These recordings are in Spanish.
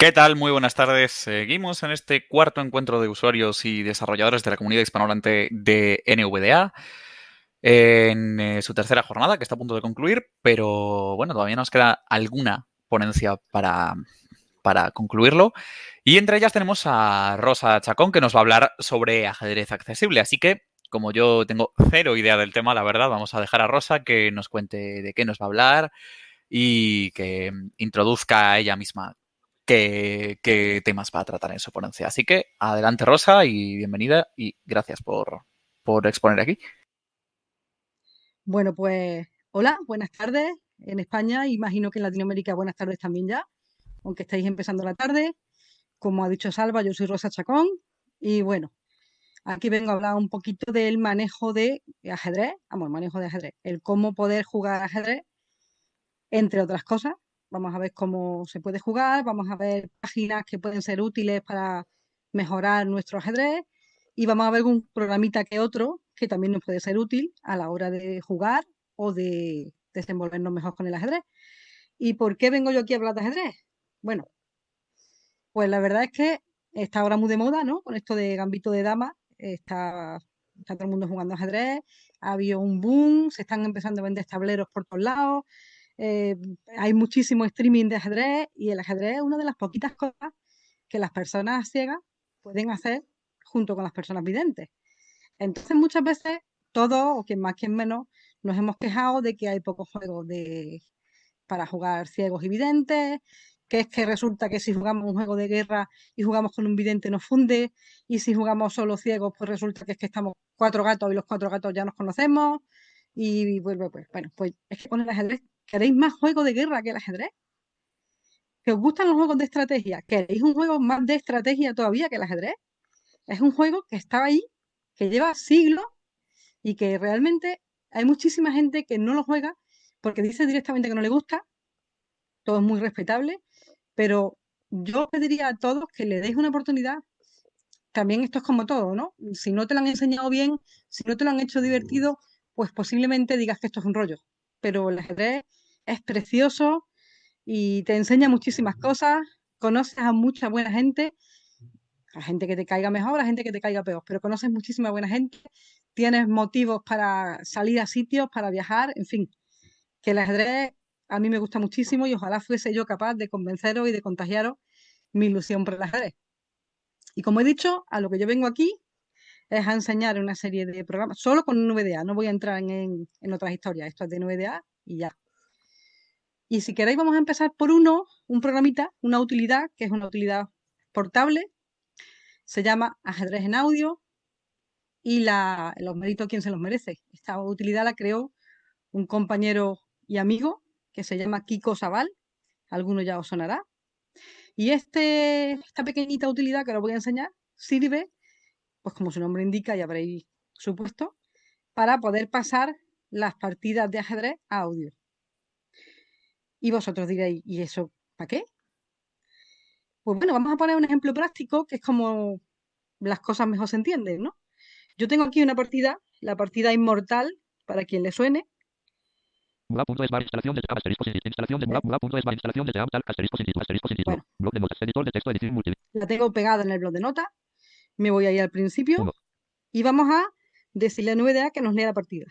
¿Qué tal? Muy buenas tardes. Seguimos en este cuarto encuentro de usuarios y desarrolladores de la comunidad hispanohablante de NVDA en eh, su tercera jornada, que está a punto de concluir, pero bueno, todavía nos queda alguna ponencia para, para concluirlo. Y entre ellas tenemos a Rosa Chacón, que nos va a hablar sobre ajedrez accesible. Así que, como yo tengo cero idea del tema, la verdad, vamos a dejar a Rosa que nos cuente de qué nos va a hablar y que introduzca a ella misma qué, temas va a tratar en su ponencia. Así que adelante Rosa y bienvenida y gracias por, por exponer aquí. Bueno, pues hola, buenas tardes en España, imagino que en Latinoamérica buenas tardes también ya, aunque estáis empezando la tarde. Como ha dicho Salva, yo soy Rosa Chacón y bueno, aquí vengo a hablar un poquito del manejo de ajedrez, vamos, manejo de ajedrez, el cómo poder jugar ajedrez, entre otras cosas. Vamos a ver cómo se puede jugar, vamos a ver páginas que pueden ser útiles para mejorar nuestro ajedrez y vamos a ver un programita que otro que también nos puede ser útil a la hora de jugar o de desenvolvernos mejor con el ajedrez. ¿Y por qué vengo yo aquí a hablar de ajedrez? Bueno, pues la verdad es que está ahora muy de moda, ¿no? Con esto de gambito de dama, está, todo el mundo jugando ajedrez, ha habido un boom, se están empezando a vender tableros por todos lados, eh, hay muchísimo streaming de ajedrez y el ajedrez es una de las poquitas cosas que las personas ciegas pueden hacer junto con las personas videntes. Entonces muchas veces todos, o quien más, quien menos, nos hemos quejado de que hay pocos juegos de, para jugar ciegos y videntes, que es que resulta que si jugamos un juego de guerra y jugamos con un vidente nos funde, y si jugamos solo ciegos, pues resulta que es que estamos cuatro gatos y los cuatro gatos ya nos conocemos, y vuelve, pues, bueno, pues es que con el ajedrez, ¿queréis más juegos de guerra que el ajedrez? ¿Que os gustan los juegos de estrategia? ¿Queréis un juego más de estrategia todavía que el ajedrez? Es un juego que estaba ahí, que lleva siglos y que realmente hay muchísima gente que no lo juega porque dice directamente que no le gusta, todo es muy respetable, pero yo pediría a todos que le deis una oportunidad. También esto es como todo, ¿no? Si no te lo han enseñado bien, si no te lo han hecho divertido, pues posiblemente digas que esto es un rollo. Pero el ajedrez es precioso y te enseña muchísimas cosas, conoces a mucha buena gente, a gente que te caiga mejor, a gente que te caiga peor, pero conoces muchísima buena gente tienes motivos para salir a sitios, para viajar, en fin, que el ajedrez a mí me gusta muchísimo y ojalá fuese yo capaz de convenceros y de contagiaros mi ilusión por el ajedrez. Y como he dicho, a lo que yo vengo aquí es a enseñar una serie de programas, solo con NVDA, no voy a entrar en, en otras historias, esto es de NVDA y ya. Y si queréis vamos a empezar por uno, un programita, una utilidad, que es una utilidad portable, se llama ajedrez en audio, y los méritos quien se los merece. Esta utilidad la creó un compañero y amigo que se llama Kiko Zaval, alguno ya os sonará. Y este, esta pequeñita utilidad que os voy a enseñar sirve, pues como su nombre indica, y habréis supuesto, para poder pasar las partidas de ajedrez a audio. Y vosotros diréis, ¿y eso para qué? Pues bueno, vamos a poner un ejemplo práctico que es como las cosas mejor se entienden, ¿no? Yo tengo aquí una partida, la partida inmortal, para quien le suene. La tengo pegada en el blog de notas. Me voy a ir al principio. Y vamos a decirle a NVDA que nos lea la partida.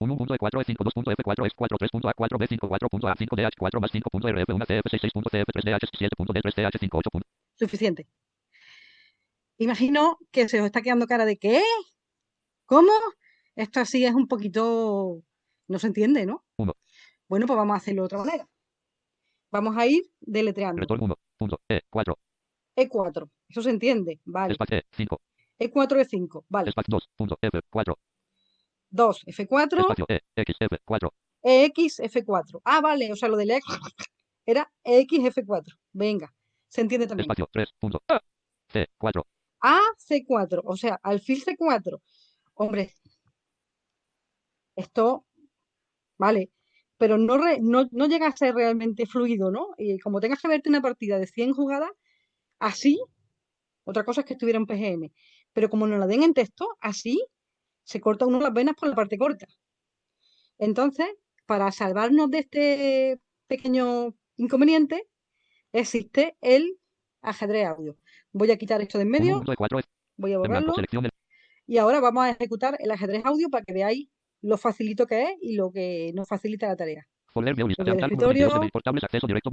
1.E4, E5, 2.F4, F4, 3.A4, B5, 4.A5, DH4, más 5.RF, 1CF6, 6.CF3DH7.D3DH5, 8. Suficiente. Imagino que se os está quedando cara de ¿qué? ¿Cómo? Esto así es un poquito... No se entiende, ¿no? Bueno, pues vamos a hacerlo de otra manera. Vamos a ir deletreando. E4. E4. Eso se entiende. Vale. E5. E4, E5. Vale. 2. F4. 2. F4. E, X, F4. EX, F4. Ah, vale. O sea, lo del X era EX, F4. Venga. Se entiende también. Espacio 3. C4. A, C4. O sea, alfil C4 hombre, esto, vale, pero no, no, llega a ser realmente fluido, ¿no? Y como tengas que verte una partida de 100 jugadas, así, otra cosa es que estuviera en PGM, pero como no la den en texto, así se corta uno las venas por la parte corta. Entonces, para salvarnos de este pequeño inconveniente, existe el ajedrez audio. Voy a quitar esto de en medio, voy a borrarlo y ahora vamos a ejecutar el ajedrez audio para que veáis lo facilito que es y lo que nos facilita la tarea. folder view lista Desde de el altar. número 22 escritorio. de portables. Acceso directo.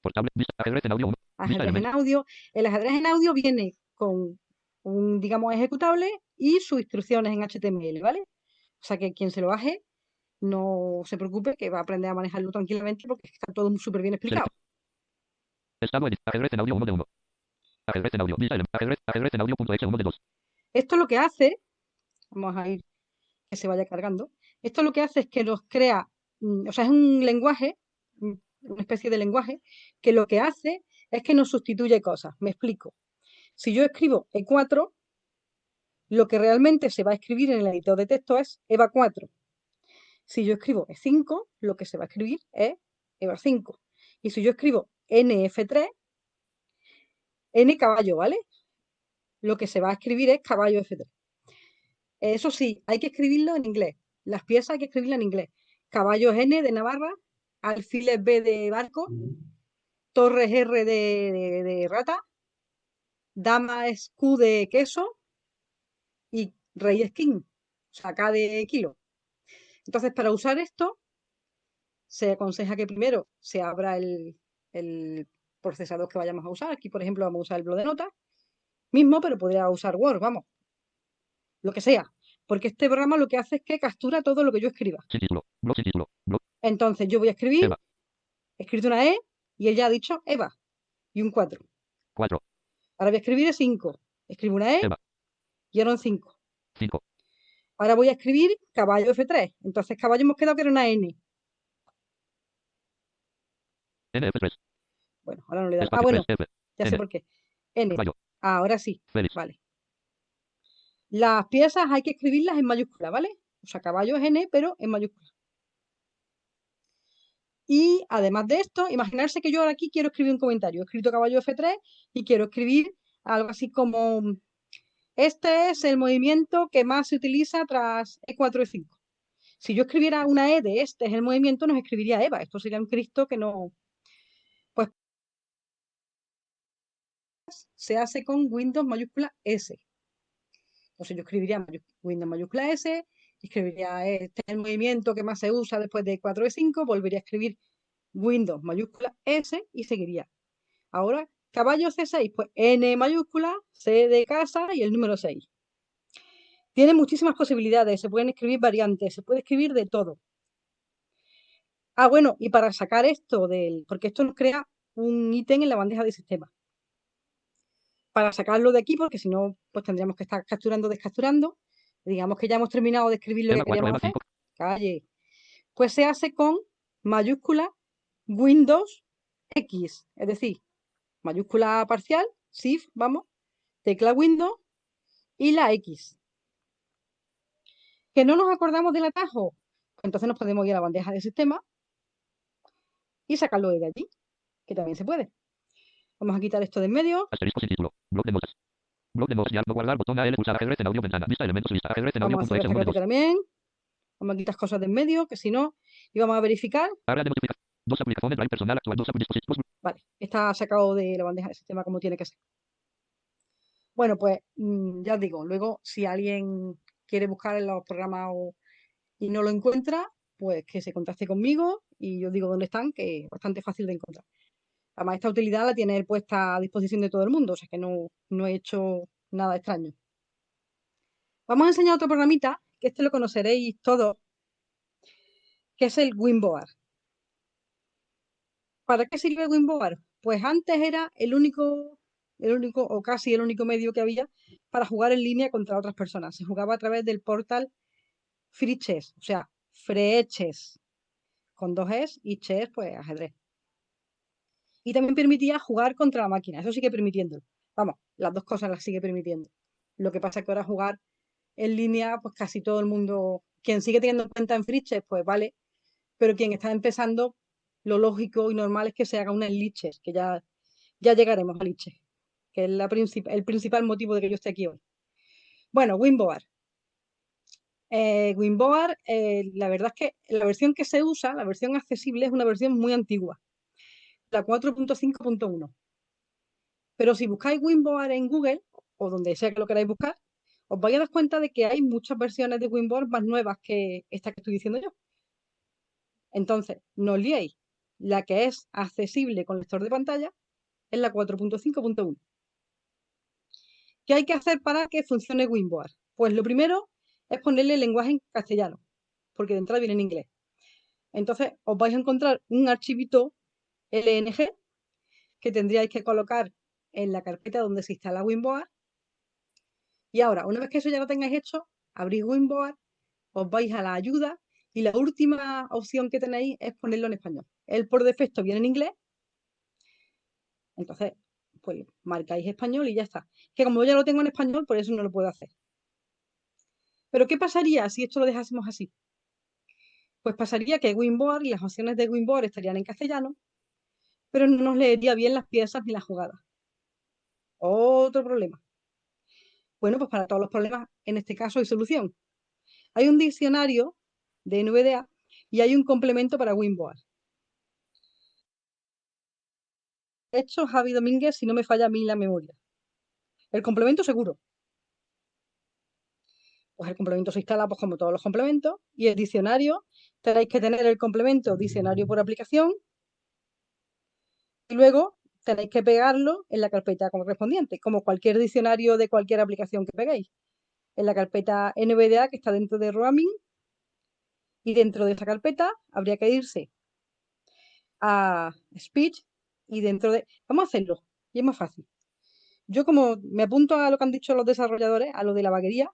Portable. Ajedrez en audio. Ajedrez en audio. El ajedrez en audio viene con un, digamos, ejecutable y sus instrucciones en HTML, ¿vale? O sea que quien se lo baje no se preocupe que va a aprender a manejarlo tranquilamente porque está todo súper bien explicado. Estado edit. Ajedrez en audio 1 de 1. Ajedrez en audio. Vista elementos. Ajedrez. Ajedrez en audio.exe 1 de 2. Esto lo que hace, vamos a ir que se vaya cargando, esto lo que hace es que nos crea, mm, o sea, es un lenguaje, mm, una especie de lenguaje, que lo que hace es que nos sustituye cosas. Me explico. Si yo escribo E4, lo que realmente se va a escribir en el editor de texto es EVA 4. Si yo escribo E5, lo que se va a escribir es EVA 5. Y si yo escribo NF3, N caballo, ¿vale? Lo que se va a escribir es caballo F3. Eso sí, hay que escribirlo en inglés. Las piezas hay que escribirlas en inglés. Caballos N de Navarra, alfiles B de barco, torres R de, de- de rata, dama es Q de queso y rey es king, o sea, K de kilo. Entonces, para usar esto, se aconseja que primero se abra el, el procesador que vayamos a usar. Aquí, por ejemplo, vamos a usar el blog de notas mismo, pero podría usar Word, vamos, lo que sea. Porque este programa lo que hace es que captura todo lo que yo escriba. Entonces yo voy a escribir, he escrito una E y él ya ha dicho Eva y un 4. 4. Ahora voy a escribir 5. Escribo una E Eva. un 5. 5. Ahora voy a escribir caballo F3. Entonces caballo hemos quedado que era una N. NF3. Bueno, ahora no le da. Ah, bueno, 3. F. ya sé N. por qué. N. Ahora sí, vale. Las piezas hay que escribirlas en mayúscula, ¿vale? O sea, caballo es N, pero en mayúscula. Y además de esto, imaginarse que yo ahora aquí quiero escribir un comentario. He escrito caballo F3 y quiero escribir algo así como este es el movimiento que más se utiliza tras E4 y 5. Si yo escribiera una E de este es el movimiento, nos escribiría Eva. Esto sería un Cristo que no. Pues se hace con Windows mayúscula S. Entonces yo escribiría Windows mayúscula S, escribiría este es el movimiento que más se usa después de 4 y 5, volvería a escribir Windows mayúscula S y seguiría. Ahora, caballo C6, pues N mayúscula, C de casa y el número 6. Tiene muchísimas posibilidades, se pueden escribir variantes, se puede escribir de todo. Ah, bueno, y para sacar esto del, porque esto nos crea un ítem en la bandeja de sistema. Para sacarlo de aquí, porque si no, pues tendríamos que estar capturando, descapturando. Digamos que ya hemos terminado de escribir lo que 4. queríamos hacer. 5. Calle. Pues se hace con mayúscula Windows X, es decir, mayúscula parcial, Shift, vamos, tecla Windows y la X. ¿Que no nos acordamos del atajo? Pues entonces nos podemos ir a la bandeja de sistema y sacarlo de allí, que también se puede. Vamos a quitar esto de en medio. Asterisco sin título. Blog de notas. Blog de notas. Ya no guardar. Botón AL. Pulsar ajedrez en audio. Ventana. Vista elementos. Vista. Ajedrez en Vamos a hacer audio.exe esta 1 de 2. gráfica también. Vamos a quitar cosas de en medio, que si no, y vamos a verificar. Área de notificación. Dos aplicaciones. Drive personal actual. Dos dispositivos. Vale, está sacado de la bandeja de sistema como tiene que ser. Bueno, pues mm, ya os digo, luego si alguien quiere buscar en los programas o- y no lo encuentra, pues que se contacte conmigo y yo digo dónde están, que es bastante fácil de encontrar. Además, esta utilidad la tiene puesta a disposición de todo el mundo, o sea que no, no he hecho nada extraño. Vamos a enseñar otro programita, que este lo conoceréis todos, que es el Winboard. ¿Para qué sirve Winboard? Pues antes era el único, el único o casi el único medio que había para jugar en línea contra otras personas. Se jugaba a través del portal Free Chess, o sea, Free Chess, con dos es y chess, pues ajedrez. Y también permitía jugar contra la máquina, eso sigue permitiéndolo. Vamos, las dos cosas las sigue permitiendo. Lo que pasa es que ahora jugar en línea, pues casi todo el mundo, quien sigue teniendo cuenta en Free Chess, pues vale, pero quien está empezando, lo lógico y normal es que se haga una en Lichess, que ya, ya llegaremos a Lichess, que es la el principal motivo de que yo esté aquí hoy. Bueno, Winboard. Eh, eh, la verdad es que la versión que se usa, la versión accesible, es una versión muy antigua, la 4.5.1. Pero si buscáis Winboard en Google o donde sea que lo queráis buscar, os vais a dar cuenta de que hay muchas versiones de Winboard más nuevas que esta que estoy diciendo yo. Entonces, no os liéis. La que es accesible con lector de pantalla es la 4.5.1. ¿Qué hay que hacer para que funcione Winboard? Pues lo primero es ponerle el lenguaje en castellano, porque de entrada viene en inglés. Entonces, os vais a encontrar un archivito LNG que tendríais que colocar en la carpeta donde se instala Winboard. Y ahora, una vez que eso ya lo tengáis hecho, abrís Winboard, os vais a la ayuda y la última opción que tenéis es ponerlo en español. Él por defecto viene en inglés. Entonces, pues marcáis español y ya está. Que como ya lo tengo en español, por eso no lo puedo hacer. Pero ¿qué pasaría si esto lo dejásemos así? Pues pasaría que Winboard y las opciones de Winboard estarían en castellano, pero no nos leería bien las piezas ni las jugadas. Otro problema. Bueno, pues para todos los problemas, en este caso hay solución. Hay un diccionario de NVDA y hay un complemento para Winboard. Hecho Javi Domínguez, si no me falla a mí la memoria. El complemento seguro. Pues el complemento se instala pues, como todos los complementos y el diccionario tenéis que tener el complemento diccionario por aplicación y luego tenéis que pegarlo en la carpeta correspondiente, como cualquier diccionario de cualquier aplicación que peguéis. En la carpeta NVDA que está dentro de Roaming y dentro de esa carpeta habría que irse a Speech y dentro de... Vamos a hacerlo y es más fácil. Yo como me apunto a lo que han dicho los desarrolladores, a lo de la vaguería,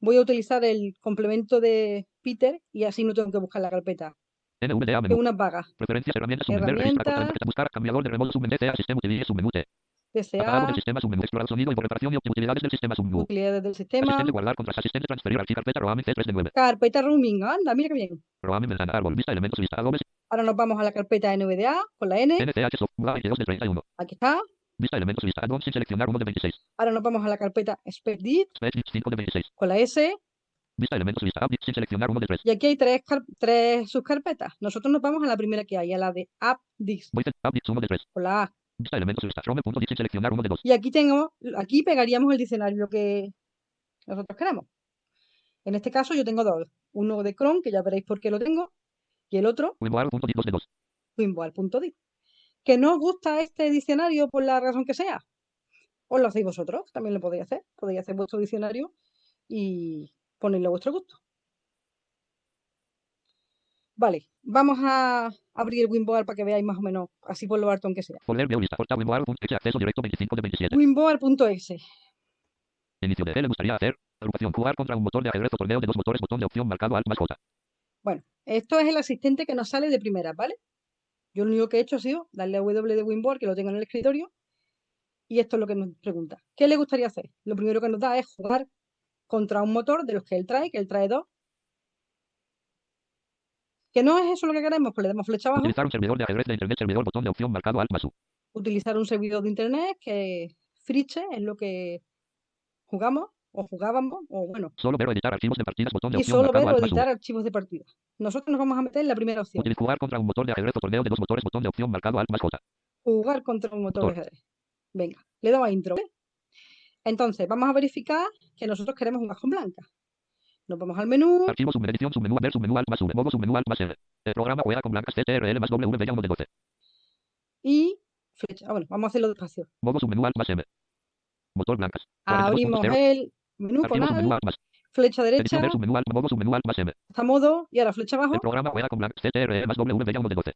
voy a utilizar el complemento de Peter y así no tengo que buscar la carpeta. NVDA Que menú. unas vagas. Preferencias, herramientas, submenú, buscar, cambiador de remoto, submenú, DCA, sistema, submenú, T. Del sistema, submenú, explorar sonido y por reparación y utilidades del sistema, submenú. utilidades del sistema, Asistente, guardar, contras, asistente, transferir, archivo, carpeta, roaming, C3 de 9. carpeta roaming. Anda, mira qué bien. Roaming, ventana, árbol, vista, elementos, adobe, Ahora nos vamos a la carpeta NVDA con la N. NCH, soft, Google, 2 de 31. Aquí está. Vista, elementos, add-on, sin seleccionar, 1 de 26. Ahora nos vamos a la carpeta 5 de 26. con la S. Vista, elementos, lista, app, sin seleccionar, 1 de 3. Y aquí hay tres, tres subcarpetas. Nosotros nos vamos a la primera que hay, a la de AppDix, Voice, app, 1 de 3. con la A. Vista, elementos, lista, Chrome, punto, sin seleccionar, 1 de 2. Y aquí tengo, aquí pegaríamos el diccionario que nosotros queremos. En este caso yo tengo dos. Uno de Chrome, que ya veréis por qué lo tengo, y el otro, 2 de 2. Winboard.dit. ¿Que no os gusta este diccionario por la razón que sea? Os lo hacéis vosotros, también lo podéis hacer. Podéis hacer vuestro diccionario y ponerlo a vuestro gusto. Vale, vamos a abrir el Winboard para que veáis más o menos, así por lo alto aunque sea. Folder, view, lista, portal, Winboard, punto, X, acceso directo, 25 de 27. Winboard.exe. Inicio de, ¿qué le gustaría hacer? Agrupación, jugar contra un motor de ajedrez o torneo de dos motores, botón de opción marcado, alt más J. Bueno, esto es el asistente que nos sale de primera, ¿vale? Yo lo único que he hecho ha sido darle a W de Winboard, que lo tengo en el escritorio, y esto es lo que nos pregunta. ¿Qué le gustaría hacer? Lo primero que nos da es jugar contra un motor de los que él trae, que él trae dos. ¿Que no es eso lo que queremos? Pues le damos flecha abajo, Utilizar un servidor de ajedrez de internet, servidor, botón de opción marcado, alt más U. utilizar un servidor de internet, que Friche es lo que jugamos, o jugábamos, o bueno, Solo ver o editar archivos de partidas, botón de y opción solo ver o editar archivos de partida. Nosotros nos vamos a meter en la primera opción. Utilizar jugar contra un motor de ajedrez o torneo de dos motores, botón de opción marcado, alt más J. Jugar contra un motor de ajedrez. Venga, le damos a intro. ¿vale? Entonces, vamos a verificar que nosotros queremos jugar con blanca. Nos vamos al menú, Archivo, submenú, edición, submenú, ver, submenú, alt más. Modo, submenú, alt más R. El programa juega con blancas, CTRL más W, bella 1 de 12. y flecha. Ah, bueno, vamos a hacerlo despacio. Modo, submenú, alt más M. Motor blancas. 42.0. Abrimos el menú con alt, flecha derecha, ver, submenú, alt, modo, submenú, alt más M. está modo y ahora flecha abajo El programa juega con blancas, CTRL más W, bella 1 de 12.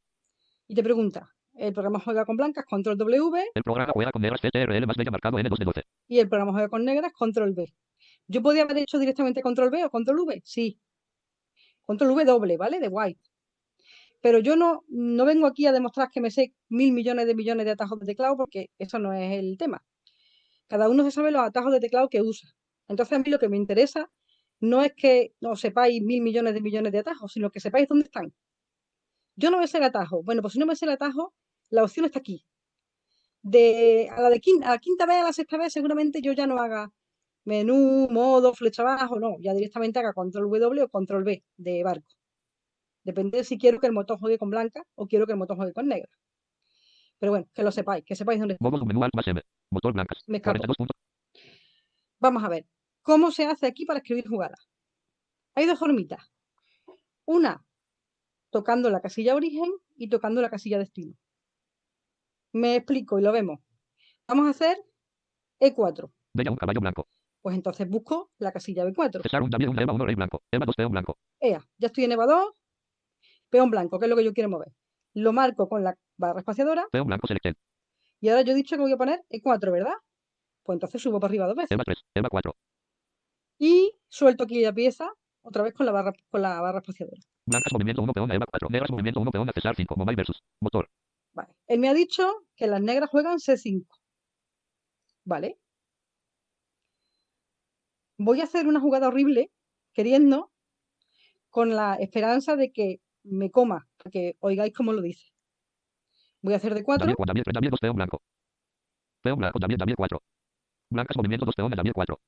y te pregunta, el programa juega con blancas, control W El programa juega con negras, CTRL más bella marcado N2 de 12. y el programa juega con negras, control V. Yo podía haber hecho directamente control V o control V, sí. Control V doble, ¿vale? De white. Pero yo no, no vengo aquí a demostrar que me sé mil millones de millones de atajos de teclado porque eso no es el tema. Cada uno se sabe los atajos de teclado que usa. Entonces a mí lo que me interesa no es que no sepáis mil millones de millones de atajos, sino que sepáis dónde están. Yo no me sé el atajo. Bueno, pues si no me sé el atajo, la opción está aquí. De, a, la de quinta, a la quinta vez, a la sexta vez, seguramente yo ya no haga menú, modo, flecha abajo, no, ya directamente haga control W o control B de barco. Depende de si quiero que el motor juegue con blanca o quiero que el motor juegue con negra. Pero bueno, que lo sepáis, que sepáis dónde está. Modo más M. Motor blancas. Me escapo. 42 puntos. Vamos a ver, ¿cómo se hace aquí para escribir jugadas? Hay dos formitas. Una, tocando la casilla origen y tocando la casilla destino. Me explico y lo vemos. Vamos a hacer E4. Bella un caballo blanco. Pues entonces busco la casilla B4. Cesar un David un Eva 1 rey blanco. Eva 2 peón blanco. Ea, ya estoy en EVA 2. Peón blanco, que es lo que yo quiero mover. Lo marco con la barra espaciadora Peón blanco selected. y ahora yo he dicho que voy a poner E4, ¿verdad? Pues entonces subo para arriba dos veces. Eva 3. Eva 4. Y suelto aquí la pieza otra vez con la barra, con la barra espaciadora. Blancas movimiento 1 peón Eva 4. Negras movimiento 1 peón a Cesar 5. Mobile versus. Motor. Vale. Él me ha dicho que las negras juegan C5. ¿Vale? Voy a hacer una jugada horrible, queriendo, con la esperanza de que me coma, para que oigáis cómo lo dice. Voy a hacer de 4. David 4. David 3. David 2 peón blanco. Peón blanco. David David 4. Blancas movimiento 2 peón a David 4.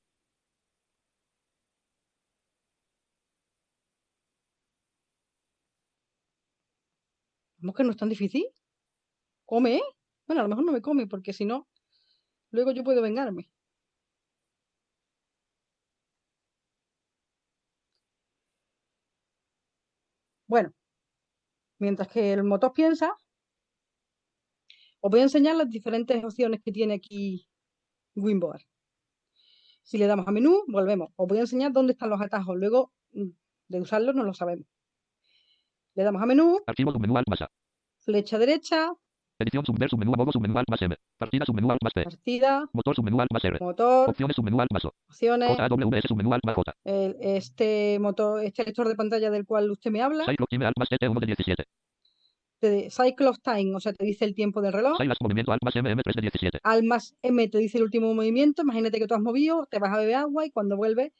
Vamos que no es tan difícil. ¿Come? Bueno, a lo mejor no me come, porque si no, luego yo puedo vengarme. Bueno, mientras que el motor piensa, os voy a enseñar las diferentes opciones que tiene aquí Winboard. Si le damos a menú, volvemos. Os voy a enseñar dónde están los atajos. Luego, mm, de usarlos, no lo sabemos. Le damos a menú, Archivo A. flecha derecha, Edición subver submenú a modo submenú Alt más M. Partida submenú Alt más P. partida, Motor submenú Alt más R. motor, Opciones submenú Alt más O. opciones, JAWS submenú Alt más J. el- este motor, este lector de pantalla del cual usted me habla, Cyclops time Alt más TT 1 de 17. te, Cyclops Time, o sea, te dice el tiempo del reloj, Silas movimiento Alt más MM 3 de 17. al más M te dice el último movimiento, imagínate que tú has movido, te vas a beber agua y cuando vuelves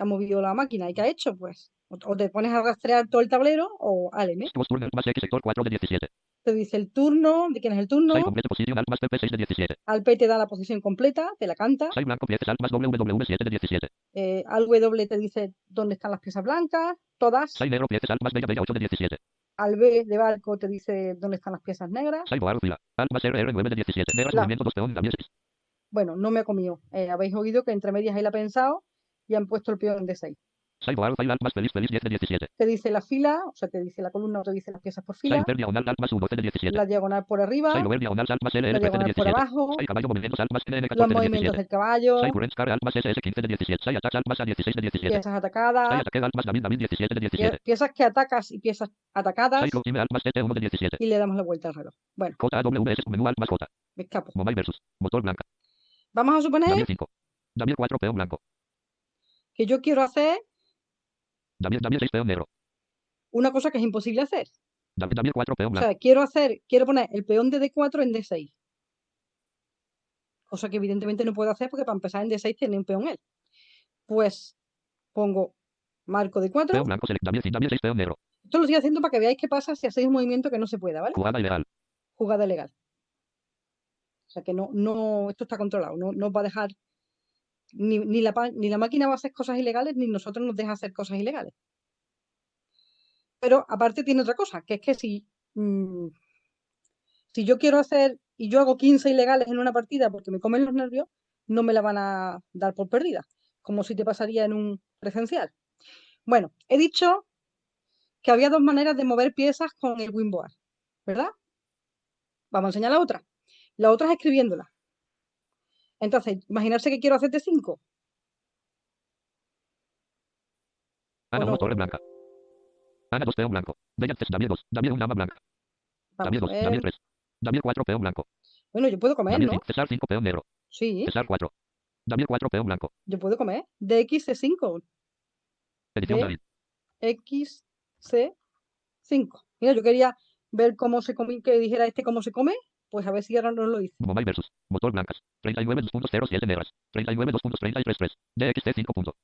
ha movido la máquina. ¿Y qué ha hecho? Pues, o, te pones a rastrear todo el tablero o al M. Post turn más X sector 4 de 17. Te dice el turno, de quién es el turno, Side complete position Alt más PP 6 de 17. al P te da la posición completa, te la canta, Side blanco piezas Alt más WW 7 de 17. eh, al W te dice dónde están las piezas blancas, todas, Side negro piezas Alt más Bella Bella 8 de 17. al B de barco te dice dónde están las piezas negras. Side bar fila. Alt más RR 9 de 17. Negras La- movimiento 2 peón David 6. Bueno, no me ha comido. Eh, habéis oído que entre medias la ha pensado y han puesto el peón de 6. Side bar file Alt más feliz feliz 10 de 17. Te dice la fila, o sea, te dice la columna o te dice las piezas por fila, inter diagonal Alt más U 12 de 17. la diagonal por arriba, over diagonal Alt más LL la 13 de diagonal por 17. abajo, caballo movimientos Alt más NN los 14 de movimientos 17. del caballo, car Alt más SS 15 de 17. Side attach Alt más A 16 de 17. piezas atacadas, Alt más David David 17 de pie- 17. piezas que atacas y piezas atacadas Alt más TT 1 de 17. y le damos la vuelta al reloj. Bueno, JAWS menú Alt más J. me escapo. Mobile versus. Motor blanca. Vamos a suponer David 5. David 4 peón blanco. Que yo quiero hacer David David 6 peón negro. una cosa que es imposible hacer. David David 4 peón O blanco. sea, quiero hacer, quiero poner el peón de D4 en D6. Cosa que evidentemente no puedo hacer porque para empezar en D6 tiene un peón él. Pues pongo marco de 4. Peón blanco select. David David 6 peón negro. Esto lo estoy haciendo para que veáis qué pasa si hacéis un movimiento que no se pueda, ¿vale? Jugada ilegal. Jugada legal. O sea que no, no, esto está controlado, no, no os va a dejar, ni, ni, la, ni la máquina va a hacer cosas ilegales, ni nosotros nos deja hacer cosas ilegales. Pero aparte tiene otra cosa, que es que si, mm, si yo quiero hacer y yo hago 15 ilegales en una partida porque me comen los nervios, no me la van a dar por perdida, como si te pasaría en un presencial. Bueno, he dicho que había dos maneras de mover piezas con el Winboard, ¿verdad? Vamos a enseñar la otra. La otra es escribiéndola. Entonces, imaginarse que quiero hacer de 5. Ana Bueno. 1 torre blanca. Ana 2 peón blanco. Bella 3 David 2. David 1 dama blanca. A 2. David ver. 3. David 4 peón blanco. Bueno, yo puedo comer, David ¿no? 5. Cesar 5 peón negro. Sí, Cesar 4. David 4 peón blanco. yo puedo comer. DXC5. Edición. David. XC5. Mira, yo quería ver cómo se come, que dijera este cómo se come, pues a ver si ahora no lo hice. Mobile versus. Motor blancas. 39 2.07 negras. 39 2.33. DXT 5 punto.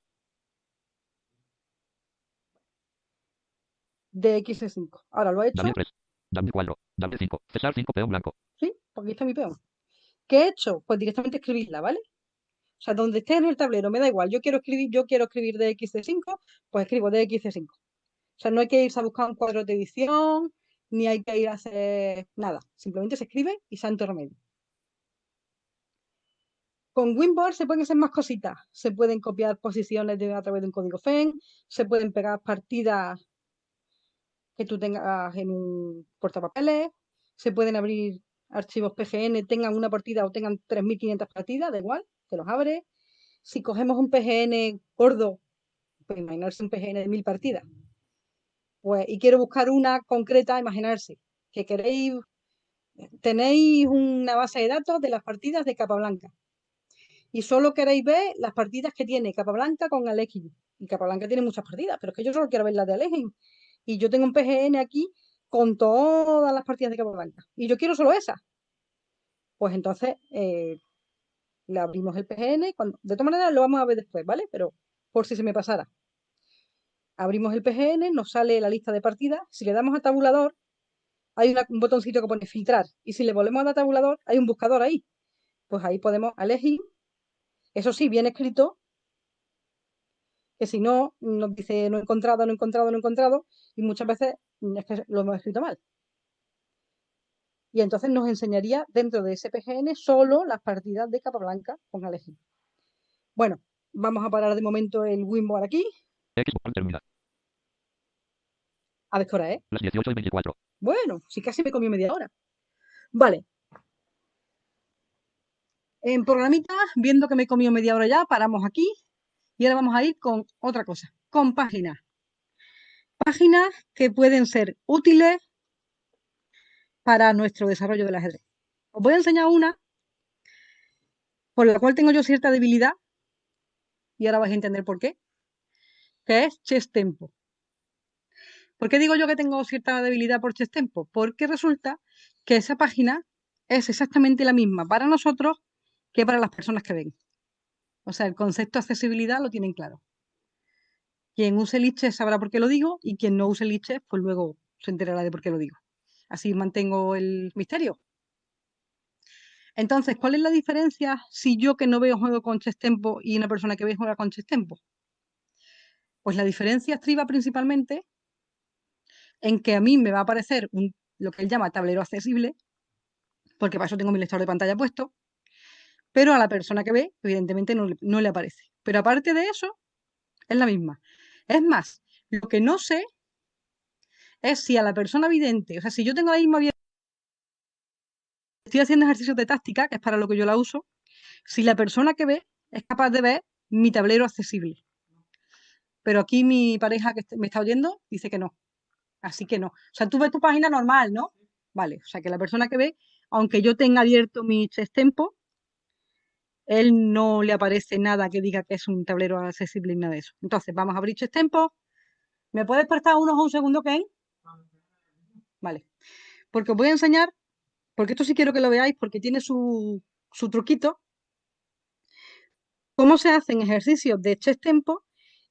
DXC5. Ahora lo he hecho. David 3. David 4. David 5. Cesar 5 peón blanco. Sí, porque aquí está mi peón. ¿Qué he hecho? Pues directamente escribirla, ¿vale? O sea, donde esté en el tablero, me da igual. Yo quiero escribir, yo quiero escribir DXC5, pues escribo DXC5. O sea, no hay que irse a buscar un cuadro de edición, ni hay que ir a hacer nada. Simplemente se escribe y santo remedio. Con Winboard se pueden hacer más cositas. Se pueden copiar posiciones a través de un código FEN, se pueden pegar partidas que tú tengas en un portapapeles, se pueden abrir archivos PGN, tengan una partida o tengan 3.500 partidas, da igual, te los abre. Si cogemos un PGN gordo, pues imaginarse un PGN de 1.000 partidas, pues, y quiero buscar una concreta, imaginarse que queréis, tenéis una base de datos de las partidas de Capablanca y solo queréis ver las partidas que tiene Capablanca con Alejín. Y Capablanca tiene muchas partidas, pero es que yo solo quiero ver las de Alejín. Y yo tengo un PGN aquí con todas las partidas de Capablanca. Y yo quiero solo esas. Pues entonces eh, le abrimos el PGN. De todas maneras lo vamos a ver después, ¿vale? Pero por si se me pasara. Abrimos el PGN, nos sale la lista de partidas. Si le damos a tabulador, hay un botoncito que pone filtrar. Y si le volvemos a tabulador, hay un buscador ahí. Pues ahí podemos elegir. Eso sí, bien escrito, que si no, nos dice no he encontrado, no he encontrado, no he encontrado, y muchas veces es que lo hemos escrito mal. Y entonces nos enseñaría dentro de ese PGN solo las partidas de capa blanca con Alejín. Bueno, vamos a parar de momento el Winboard aquí. A ver qué hora es. Las 18 y 24. Bueno, sí casi me comió media hora. Vale. En programita, viendo que me he comido media hora ya, paramos aquí y ahora vamos a ir con otra cosa, con páginas. Páginas que pueden ser útiles para nuestro desarrollo del ajedrez. Os voy a enseñar una por la cual tengo yo cierta debilidad y ahora vais a entender por qué, que es Chess Tempo. ¿Por qué digo yo que tengo cierta debilidad por Chess Tempo? Porque resulta que esa página es exactamente la misma para nosotros que para las personas que ven. O sea, el concepto de accesibilidad lo tienen claro. Quien use Liches sabrá por qué lo digo y quien no use Liches, pues luego se enterará de por qué lo digo. Así mantengo el misterio. Entonces, ¿cuál es la diferencia si yo que no veo juego con chess tempo y una persona que ve juega con chess tempo? Pues la diferencia estriba principalmente en que a mí me va a aparecer lo que él llama tablero accesible, porque para eso tengo mi lector de pantalla puesto, pero a la persona que ve, evidentemente, no, le aparece. Pero aparte de eso, es la misma. Es más, lo que no sé es si a la persona vidente, o sea, si yo tengo la misma estoy haciendo ejercicios de táctica, que es para lo que yo la uso, si la persona que ve es capaz de ver mi tablero accesible. Pero aquí mi pareja que me está oyendo dice que no. Así que no. O sea, tú ves tu página normal, ¿no? Vale. O sea, que la persona que ve, aunque yo tenga abierto mi chess tempo, él no le aparece nada que diga que es un tablero accesible ni nada de eso. Entonces, vamos a abrir Chess Tempo. ¿Me puedes prestar unos un segundo, Ken? Vale. Porque os voy a enseñar, porque esto sí quiero que lo veáis, porque tiene su, su truquito, cómo se hacen ejercicios de Chess Tempo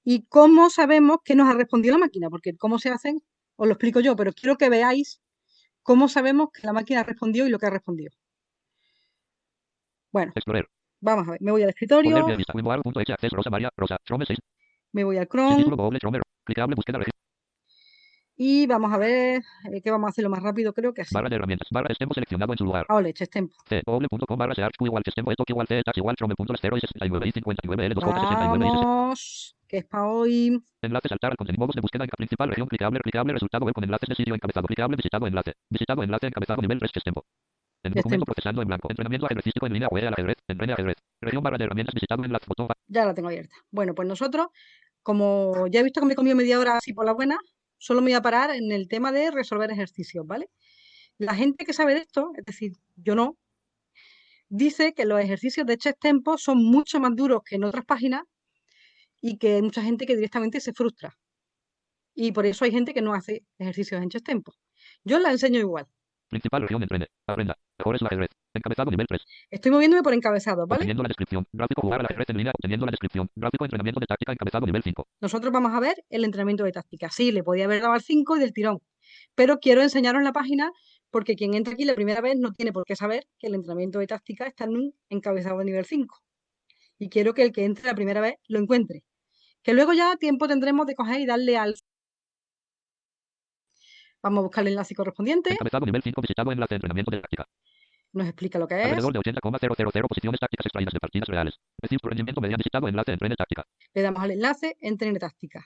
y cómo sabemos que nos ha respondido la máquina, porque cómo se hacen, os lo explico yo, pero quiero que veáis cómo sabemos que la máquina ha respondido y lo que ha respondido. Bueno, Explorer. Vamos a ver, me voy al escritorio, Poner vía vista. Winboard.exe, acceso, Rosa María, Rosa, Chrome 6. me voy al Chrome título, doble, Chrome, clicable, búsqueda, registro. Y vamos a ver eh, qué vamos a hacer lo más rápido, creo que así. Barra de herramientas. Barra de seleccionado en su lugar. Ah, ole, Chess Tempo. C, doble.com barra search igual tempo esto igual c igual chrome punto 0 y 69 y 59 l 2 j 69 y 60. Vamos, que es para hoy. Enlace saltar al contenido de búsqueda en principal región clicable clicable resultado web con enlaces de sitio encabezado clicable visitado enlace visitado enlace encabezado nivel 3 tempo. En Chess documento procesando en blanco. Entrenamiento ajedrecístico en línea web al ajedrez. Entrene ajedrez. Región barra de herramientas visitado enlace botón Ya la tengo abierta. Bueno, pues nosotros, como ya he visto que me he comido media hora así por la buena, solo me voy a parar en el tema de resolver ejercicios, ¿vale? La gente que sabe de esto, es decir, yo no, dice que los ejercicios de Chess Tempo son mucho más duros que en otras páginas y que hay mucha gente que directamente se frustra. Y por eso hay gente que no hace ejercicios en Chess Tempo. Yo la enseño igual. Principal región entrene. Aprenda. Mejor es el ajedrez. Encabezado nivel 3. Estoy moviéndome por encabezados, ¿vale? Obteniendo la descripción. Gráfico jugar al ajedrez en línea. Obteniendo la descripción. Gráfico entrenamiento de táctica encabezado nivel 5. Nosotros vamos a ver el entrenamiento de táctica. Sí, le podía haber dado al 5 y del tirón, pero quiero enseñaros la página porque quien entra aquí la primera vez no tiene por qué saber que el entrenamiento de táctica está en un encabezado de nivel 5. Y quiero que el que entre la primera vez lo encuentre. Que luego ya tiempo tendremos de coger y darle al... Vamos a buscar el enlace correspondiente. Encabezado nivel 5 visitado enlace entrenamiento de táctica. Nos explica lo que es. Alrededor de 80,000 posiciones tácticas extraídas de partidas reales. Decir tu rendimiento mediante visitado enlace entrene táctica. Le damos al enlace Entrene táctica.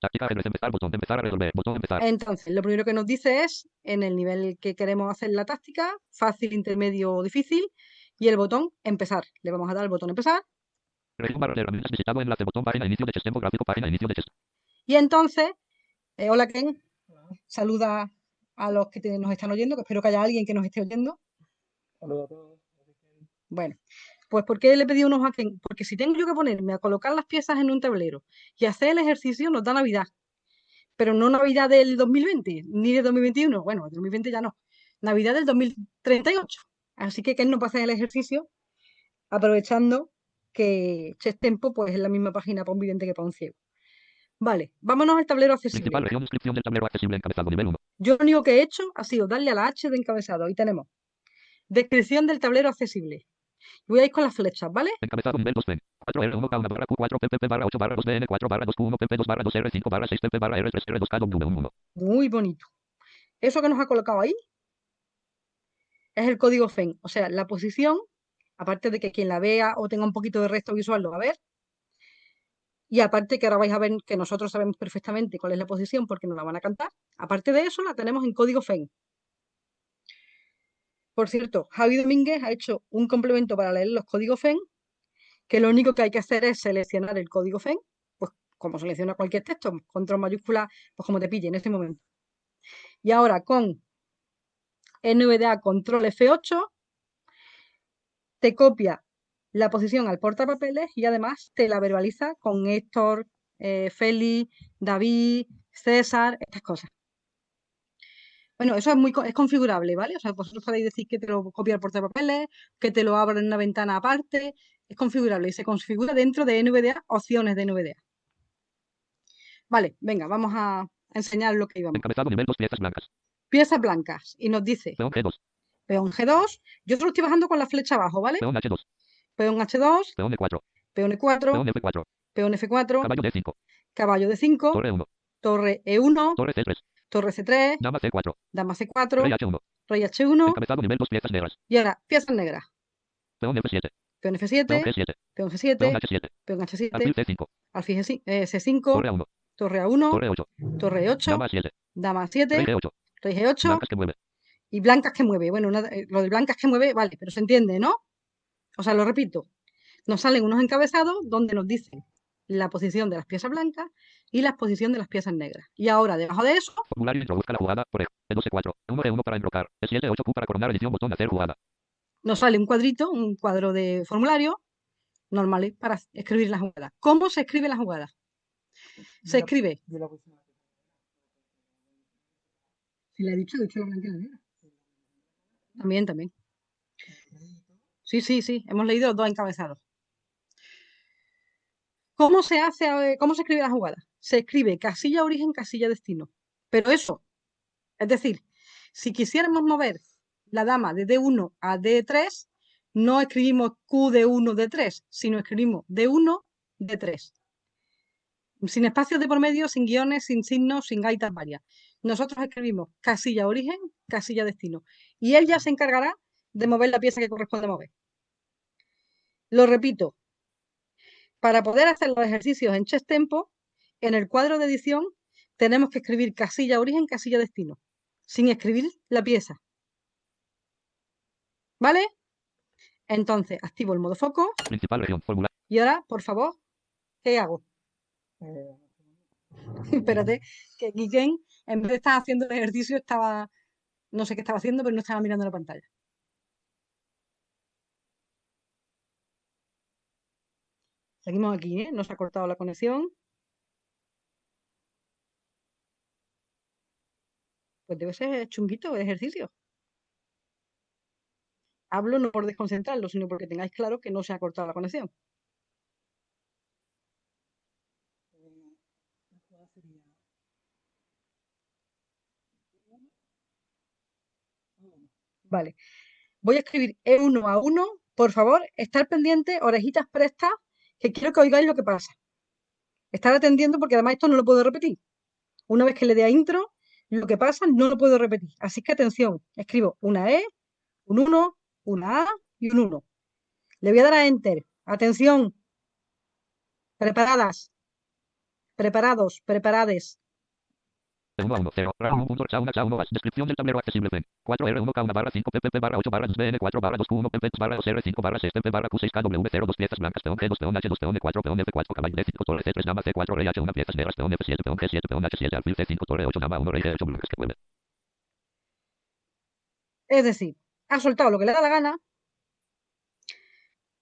Táctica ajedrez empezar botón empezar a resolver botón empezar. Entonces, lo primero que nos dice es en el nivel que queremos hacer la táctica, fácil, intermedio o difícil, y el botón empezar. Le vamos a dar el botón empezar. Visitado enlace botón página inicio de gráfico página inicio de. Y entonces, eh, hola Ken, saluda a los que te- nos están oyendo, que espero que haya alguien que nos esté oyendo. Saludos a todos. Bueno, pues ¿por qué le pedí unos a Ken? Porque si tengo yo que ponerme a colocar las piezas en un tablero y hacer el ejercicio, nos da Navidad. Pero no Navidad del 2020, ni de 2021. Bueno, del 2020 ya no. Navidad del 2038. Así que Ken no puede hacer el ejercicio aprovechando que Chess Tempo pues, es la misma página para un vidente que para un ciego. Vale, vámonos al tablero accesible. Principal región descripción del tablero accesible encabezado nivel 1. Yo lo único que he hecho ha sido darle a la H de encabezado. Ahí tenemos. Descripción del tablero accesible. Voy a ir con las flechas, ¿vale? Encabezado nivel 2 pen. 4R1 K1 barra Q4 PP barra 8 barra 2 BN 4 barra 2 Q1 PP 2 barra 2 R5 barra 6 PP barra R3 R2 K1 1 Muy bonito. Eso que nos ha colocado ahí es el código FEN. O sea, la posición, aparte de que quien la vea o tenga un poquito de resto visual lo va a ver. Y aparte que ahora vais a ver que nosotros sabemos perfectamente cuál es la posición porque nos la van a cantar. Aparte de eso, la tenemos en código FEN. Por cierto, Javi Domínguez ha hecho un complemento para leer los códigos FEN, que lo único que hay que hacer es seleccionar el código FEN, pues como selecciona cualquier texto, control mayúscula, pues como te pille en este momento. Y ahora con NVDA control F8 te copia la posición al portapapeles y además te la verbaliza con Héctor, eh, Feli, David, César, estas cosas. Bueno, eso es muy es configurable, ¿vale? O sea, vosotros podéis decir que te lo copia el portapapeles, que te lo abra en una ventana aparte, es configurable y se configura dentro de NVDA, opciones de NVDA. Vale, venga, vamos a enseñar lo que íbamos. Encabezado nivel 2 piezas blancas. Piezas blancas y nos dice Peón G2. peón G2, yo solo estoy bajando con la flecha abajo, ¿vale? Peón H2. Peón H2, Peón E4. peón E4, Peón F4. peón F4, Caballo D5. caballo D5, Torre 1. torre E1, Torre C3. Torre C3, Dama C4. dama C4, Rey H1. rey H1 Encabezado nivel 2 piezas negras. y ahora piezas negras. Peón F7. Peón Peón F7, G7. peón Peón G7, H7. peón Alfil H7, C5. alfil G5, eh, C5, Torre A1. torre A1, Torre 8. torre 8, Dama 7. dama Rey 7, G8. rey G8 Blancas que mueve. y blancas que mueve. Bueno, una- eh, lo de blancas que mueve, vale, pero se entiende, ¿no? O sea, lo repito, nos salen unos encabezados donde nos dicen la posición de las piezas blancas y la posición de las piezas negras. Y ahora, debajo de eso, Formulario introduzca la jugada. Por ejemplo. E12 4. 1 E1 para enrocar. E7 8 Q para coronar edición botón hacer jugada. nos sale un cuadrito, un cuadro de formulario normales para escribir la jugada. ¿Cómo se escribe la jugada? Se Yo- escribe, la la- si le he dicho, he dicho la blanca y la negra. También, también. Sí, sí, sí, hemos leído los dos encabezados. ¿Cómo se hace, eh, cómo se escribe la jugada? Se escribe casilla origen, casilla destino. Pero eso, es decir, si quisiéramos mover la dama de D1 a D3, no escribimos Q de 1 D3, sino escribimos D1 D3. Sin espacios de por medio, sin guiones, sin signos, sin gaitas varias. Nosotros escribimos casilla origen, casilla destino. Y él ya se encargará de mover la pieza que corresponde mover. Lo repito, para poder hacer los ejercicios en Chess Tempo, en el cuadro de edición tenemos que escribir casilla origen, casilla destino, sin escribir la pieza. ¿Vale? Entonces, activo el modo foco Principal región. Y ahora, por favor, ¿qué hago? Eh, Espérate, que Guillén, en vez de estar haciendo el ejercicio, estaba, no sé qué estaba haciendo, pero no estaba mirando la pantalla. Seguimos aquí, ¿eh? No se ha cortado la conexión. Pues debe ser chunguito el ejercicio. Hablo no por desconcentrarlo, sino porque tengáis claro que no se ha cortado la conexión. Vale. Voy a escribir E1 a 1. Por favor, estar pendiente, orejitas prestas, que quiero que oigáis lo que pasa. Estar atendiendo porque además esto no lo puedo repetir. Una vez que le dé a intro, Lo que pasa no lo puedo repetir. Así que atención, escribo una E, un 1, una A y un 1. Le voy a dar a Enter. Atención. Preparadas. Preparados, preparades. 1 a 1, 0, RAR 1 punto, K1, K1 más, descripción del tablero accesible pen, 4R1 K1 barra 5 PPP barra 8 barra 2 BN4 barra 2 Q1 PP barra 2 R5 barra 6 PP barra Q6 KW0 2 piezas blancas peón G2 peón H2 peón E4 peón F4 caballo D5 torre C3 dama C4 rey H1 piezas negras peón F7 peón G7 peón H7 alfil C5 torre 8 dama 1 rey G8 blancas que puede. Es decir, ha soltado lo que le da la gana,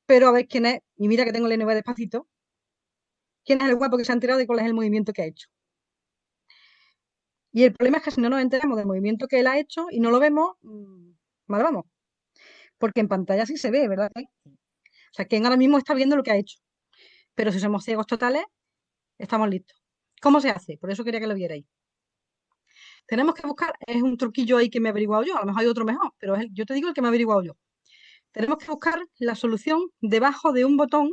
pero a ver quién es, y mira que tengo el NV despacito, quién es el guapo que se ha enterado de cuál es el movimiento que ha hecho. Y el problema es que si no nos enteramos del movimiento que él ha hecho y no lo vemos, mm, mal vamos. Porque en pantalla sí se ve, ¿verdad? O sea, quien ahora mismo está viendo lo que ha hecho. Pero si somos ciegos totales, estamos listos. ¿Cómo se hace? Por eso quería que lo vierais. Tenemos que buscar, es un truquillo ahí que me he averiguado yo, a lo mejor hay otro mejor, pero yo te digo el que me he averiguado yo. Tenemos que buscar la solución debajo de un botón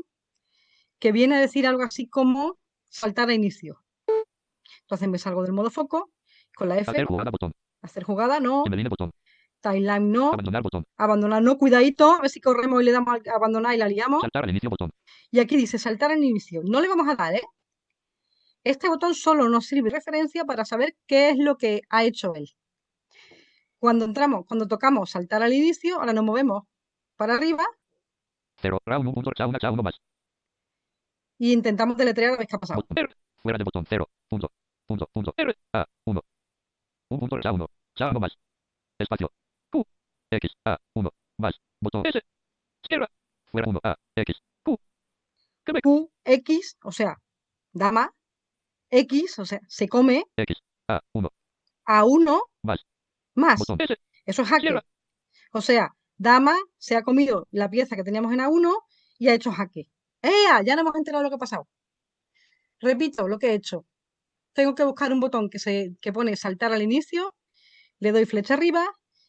que viene a decir algo así como saltar a inicio. Entonces me salgo del modo foco, con la F, Hacer jugada botón, hacer jugada no, Emeline botón, timeline no, abandonar botón, abandonar no, cuidadito, a ver si corremos y le damos a abandonar y la liamos. saltar al inicio botón, Y aquí dice saltar al inicio. No le vamos a dar, ¿eh? Este botón solo nos sirve de referencia para saber qué es lo que ha hecho él. Cuando entramos, cuando tocamos saltar al inicio, ahora nos movemos para arriba. 0, RAR 1 punto, K1 K1 más, y intentamos deletrear a ver qué ha pasado. botón, fuera de botón 0, punto, punto, punto, R, A, 1, 1 punto, K1, K1 más, espacio, Q, X, A, 1, más, botón. S, izquierda, fuera 1, A, X, Q, Q, X, o sea, dama, X, o sea, se come. X, A, 1, a uno. Más. más. botón. S, Eso es jaque. O sea, dama se ha comido la pieza que teníamos en A1 y ha hecho jaque. ¡Ea! Ya no hemos enterado lo que ha pasado. Repito lo que he hecho. Tengo que buscar un botón que, se, que pone saltar al inicio, le doy flecha arriba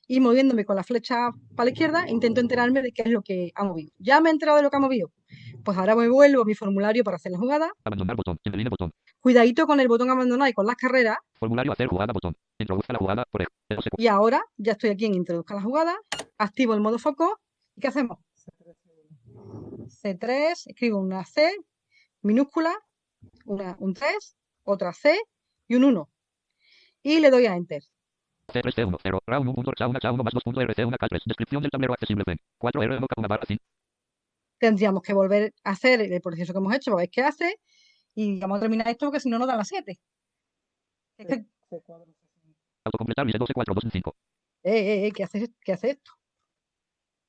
y moviéndome con la flecha para la izquierda intento enterarme de qué es lo que ha movido. ¿Ya me he enterado de lo que ha movido? Pues ahora me vuelvo a mi formulario para hacer la jugada. abandonar botón, botón, Cuidadito con el botón abandonar y con las carreras. formulario hacer jugada botón, introduzca la jugada, por ejemplo, Y ahora ya estoy aquí en introduzca la jugada, activo el modo foco. ¿Y qué hacemos? C3, escribo una C minúscula, una, un 3, otra C y un 1. Y le doy a Enter. C3 C1, 0, RA 1 punto, K1 K1 más 2 punto, RC 1 K3, descripción del tablero accesible pen, 4 R 1 K1 barra 5, Tendríamos que volver a hacer el proceso que hemos hecho, para qué hace. Y vamos a terminar esto porque si no nos dan las 7. Es que, C4, C5. autocompletar list 12 4 2 5, eh, eh, eh, ¿qué hace, qué hace esto?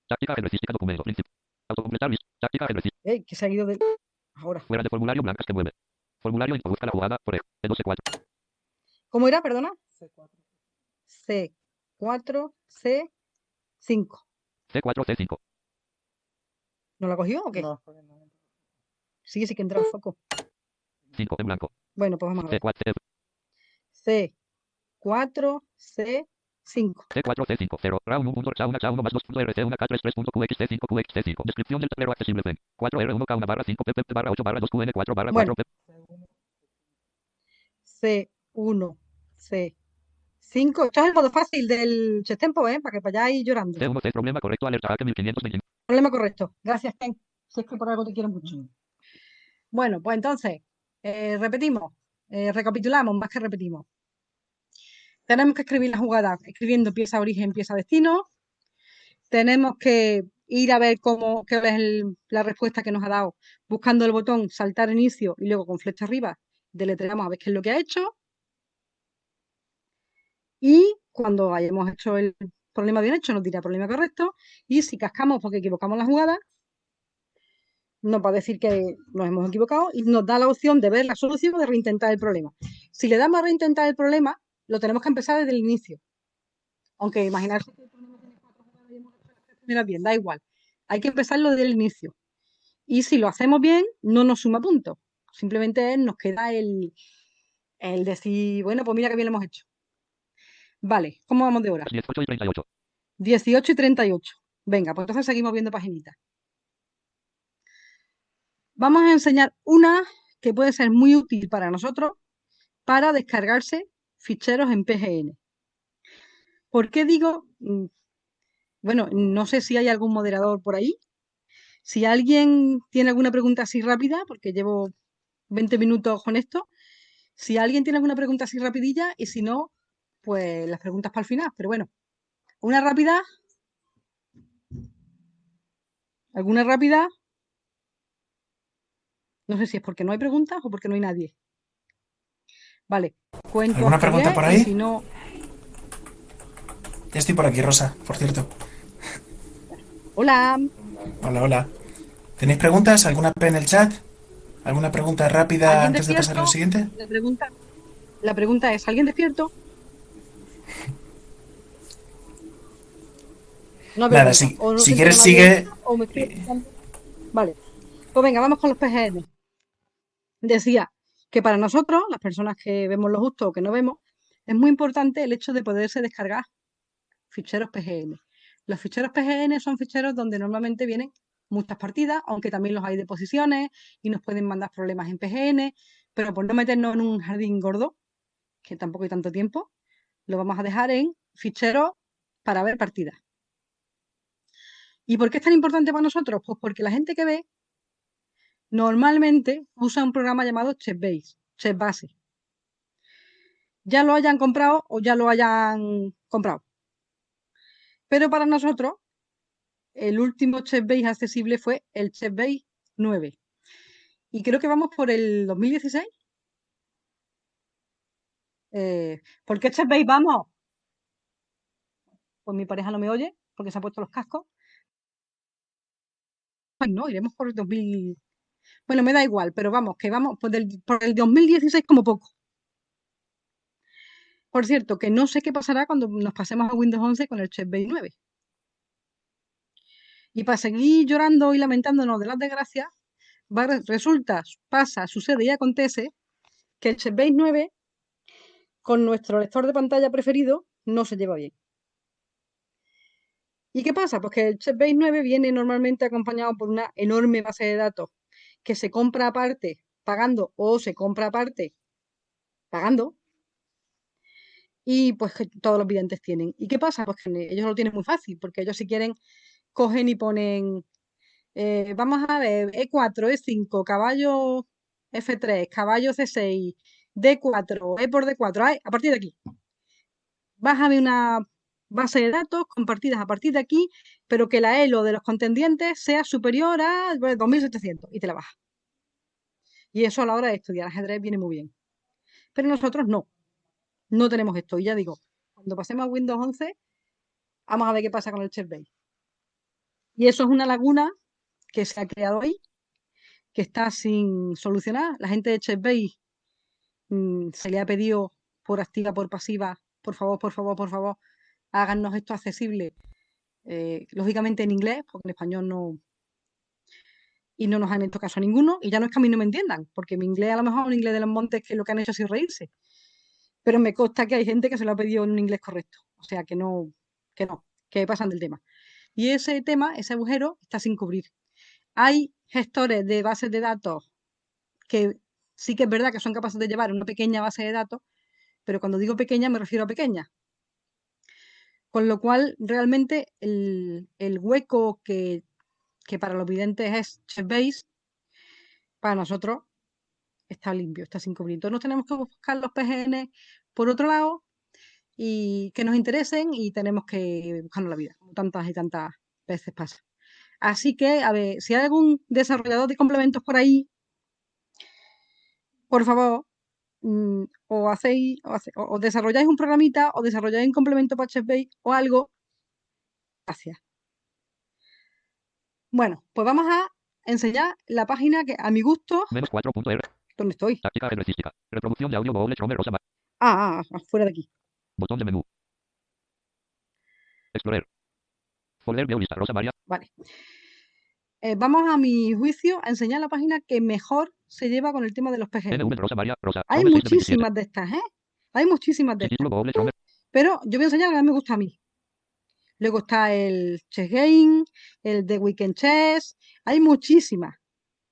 táctica documento, principio, autocompletar táctica Eh, que se ha ido de... Ahora. fuera de formulario blancas que mueve, formulario introduzca la jugada, por ejemplo, 12 4, ¿Cómo era? Perdona. C4. C4, C5. C4 C5, ¿No la cogió o qué? No, no. Sí, sí que entra el foco. 5 en blanco, Bueno, pues vamos a ver. C4 C, C4, C5. C4 C5, 0, RA 1 punto, K1 K1 más 2 punto, RC 1 K3 3 punto, QX C5 QX C5, descripción del tablero accesible pen, 4 R 1 K1 barra 5 PP barra 8 barra 2 QN 4 barra 4 Bueno. P, C1. C1, C5. Esto es el modo fácil del chestempo, ¿eh? Para que vayáis llorando. C1 C, problema correcto, alerta que 1529, Problema correcto. Gracias, Ken. Si es que por algo te quiero mucho. Bueno, pues entonces, eh, repetimos, eh, recapitulamos, más que repetimos. Tenemos que escribir la jugada escribiendo pieza origen, pieza destino. Tenemos que ir a ver cómo, qué es la respuesta que nos ha dado, buscando el botón saltar inicio y luego con flecha arriba deletreamos a ver qué es lo que ha hecho. Y cuando hayamos hecho el problema bien hecho, nos dirá problema correcto. Y si cascamos porque equivocamos la jugada, nos va a decir que nos hemos equivocado y nos da la opción de ver la solución o de reintentar el problema. Si le damos a reintentar el problema, lo tenemos que empezar desde el inicio. Aunque imaginarse que el problema tiene cuatro jugadas y hemos hecho las tres primeras bien, da igual. Hay que empezarlo desde el inicio. Y si lo hacemos bien, no nos suma puntos. Simplemente nos queda el, el decir, bueno, pues mira qué bien lo hemos hecho. Vale, ¿cómo vamos de hora? 18 y 38, 18 y 38. Venga, pues entonces seguimos viendo paginitas. Vamos a enseñar una que puede ser muy útil para nosotros para descargarse ficheros en PGN. ¿Por qué digo? mm, Bueno, no sé si hay algún moderador por ahí. Si alguien tiene alguna pregunta así rápida, porque llevo 20 minutos con esto, si alguien tiene alguna pregunta así rapidilla y si no, pues las preguntas para el final. Pero bueno, una rápida. ¿Alguna rápida? No sé si es porque no hay preguntas o porque no hay nadie. Vale, cuento ¿Alguna pregunta 10 por ahí? si no, Ya estoy por aquí, Rosa, por cierto. hola. Hola, hola. ¿Tenéis preguntas? ¿Alguna en el chat? ¿Alguna pregunta rápida ¿Alguien antes de pasar a lo siguiente? La pregunta, la pregunta es, ¿alguien despierto? No veo Nada, si- no quieres, sigue. escuchando. Vale. Pues venga, vamos con los PGN. Decía que para nosotros, las personas que vemos lo justo o que no vemos, es muy importante el hecho de poderse descargar ficheros PGN. Los ficheros PGN son ficheros donde normalmente vienen muchas partidas, aunque también los hay de posiciones y nos pueden mandar problemas en PGN, pero por no meternos en un jardín gordo, que tampoco hay tanto tiempo, lo vamos a dejar en ficheros para ver partidas. ¿Y por qué es tan importante para nosotros? Pues porque la gente que ve normalmente usa un programa llamado ChessBase, ChessBase. Ya lo hayan comprado o ya lo hayan comprado. Pero para nosotros, el último ChessBase accesible fue el ChessBase 9. Y creo que vamos por el 2016. Eh, ¿por qué ChessBase vamos? Pues mi pareja no me oye porque se ha puesto los cascos. Ay, no, iremos por el 2000. Bueno, me da igual, pero vamos, que vamos por el, por el 2016 como poco. Por cierto, que no sé qué pasará cuando nos pasemos a Windows 11 con el ChessBase 9. Y para seguir llorando y lamentándonos de las desgracias, resulta, pasa, sucede y acontece que el ChessBase 9 con nuestro lector de pantalla preferido no se lleva bien. ¿Y qué pasa? Pues que el ChessBase 9 viene normalmente acompañado por una enorme base de datos que se compra aparte pagando o se compra aparte pagando y pues que todos los videntes tienen. ¿Y qué pasa? Pues que ellos lo tienen muy fácil porque ellos si quieren cogen y ponen, eh, vamos a ver, E E4, E5, caballo F3, caballo C6, D4, E por D4, ay, a partir de aquí. Bájame una base de datos compartidas a partir de aquí, pero que la elo de los contendientes sea superior a bueno, 2700 y te la baja. Y eso a la hora de estudiar ajedrez viene muy bien. Pero nosotros no, no tenemos esto. Y ya digo, cuando pasemos a Windows 11, vamos a ver qué pasa con el ChessBase. Y eso es una laguna que se ha creado ahí, que está sin solucionar. La gente de ChessBase mm, se le ha pedido por activa, por pasiva, por favor, por favor, por favor, háganos esto accesible, eh, lógicamente en inglés, porque en español no. Y no nos han hecho caso a ninguno, y ya no es que a mí no me entiendan, porque mi inglés a lo mejor es un inglés de los montes que lo que han hecho sido reírse. Pero me consta que hay gente que se lo ha pedido en un inglés correcto. O sea que no, que no, que pasan del tema. Y ese tema, ese agujero, está sin cubrir. Hay gestores de bases de datos que sí que es verdad que son capaces de llevar una pequeña base de datos, pero cuando digo pequeña me refiero a pequeña. Con lo cual, realmente, el, hueco que, que para los videntes es ChessBase, para nosotros está limpio, está sin cubrir. Entonces, nos tenemos que buscar los PGN por otro lado y que nos interesen y tenemos que buscarnos la vida, como tantas y tantas veces pasa. Así que, a ver, si hay algún desarrollador de complementos por ahí, por favor, mm, o hacéis, o, hace- o- o desarrolláis un programita, o desarrolláis un complemento para ChessBase o algo. Gracias. Bueno, pues vamos a enseñar la página que a mi gusto, Menos 4.r. ¿dónde estoy? Táctica. Reproducción de audio Google Chrome Rosa. Ma- Ah, ah, ah, fuera de aquí. Botón de menú. Explorer. Folder lista. Rosa María. Vale. Eh, vamos a mi juicio a enseñar la página que mejor se lleva con el tema de los PGN. NV Rosa María. Rosa. Hay Chrome 6 de 27. muchísimas de estas, ¿eh? Hay muchísimas de estas. Pero yo voy a enseñar la que más me gusta a mí. Luego está el Chess Game, el de Weekend Chess. Hay muchísimas.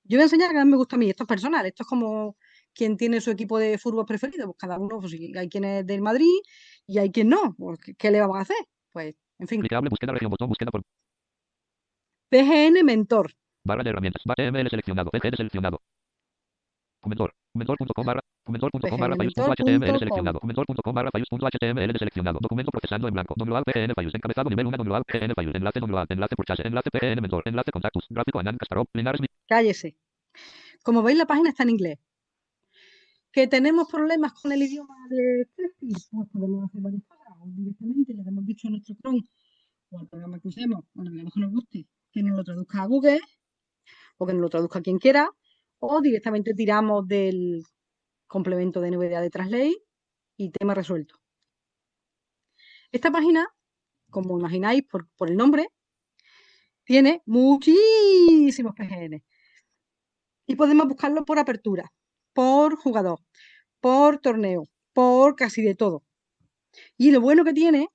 Yo voy a enseñar la que más me gusta a mí. Esto es personal. Esto es como quién tiene su equipo de fútbol preferido. Pues cada uno, pues hay quien es del Madrid y hay quien no. Pues, ¿qué- ¿qué le vamos a hacer? Pues, en fin. Región, botón, por PGN Mentor. barra de herramientas. ML seleccionado. PGN seleccionado. Comentor. Comentor.com barra. Seleccionado. Comentor.com barra fayus.html seleccionado. Documento procesando en blanco. PGN Fayus. Encabezado nivel 1. Download PGN Fayus. Enlace download. Enlace por chase. Enlace PGN Mentor. Enlace contactos. Gráfico Anand Kasparov. Linares. Cállese. Como veis, la página está en inglés. ¿Que tenemos problemas con el idioma de? Pues podemos hacer varias cosas. O directamente le hemos dicho a nuestro Chrome o al programa que usemos, o el que nos guste, que nos lo traduzca a Google o que nos lo traduzca quien quiera. O directamente tiramos del complemento de NVDA de Translate y tema resuelto. Esta página, como imagináis por, por el nombre, tiene muchísimos PGN. Y podemos buscarlo por apertura, por jugador, por torneo, por casi de todo. Y lo bueno que tiene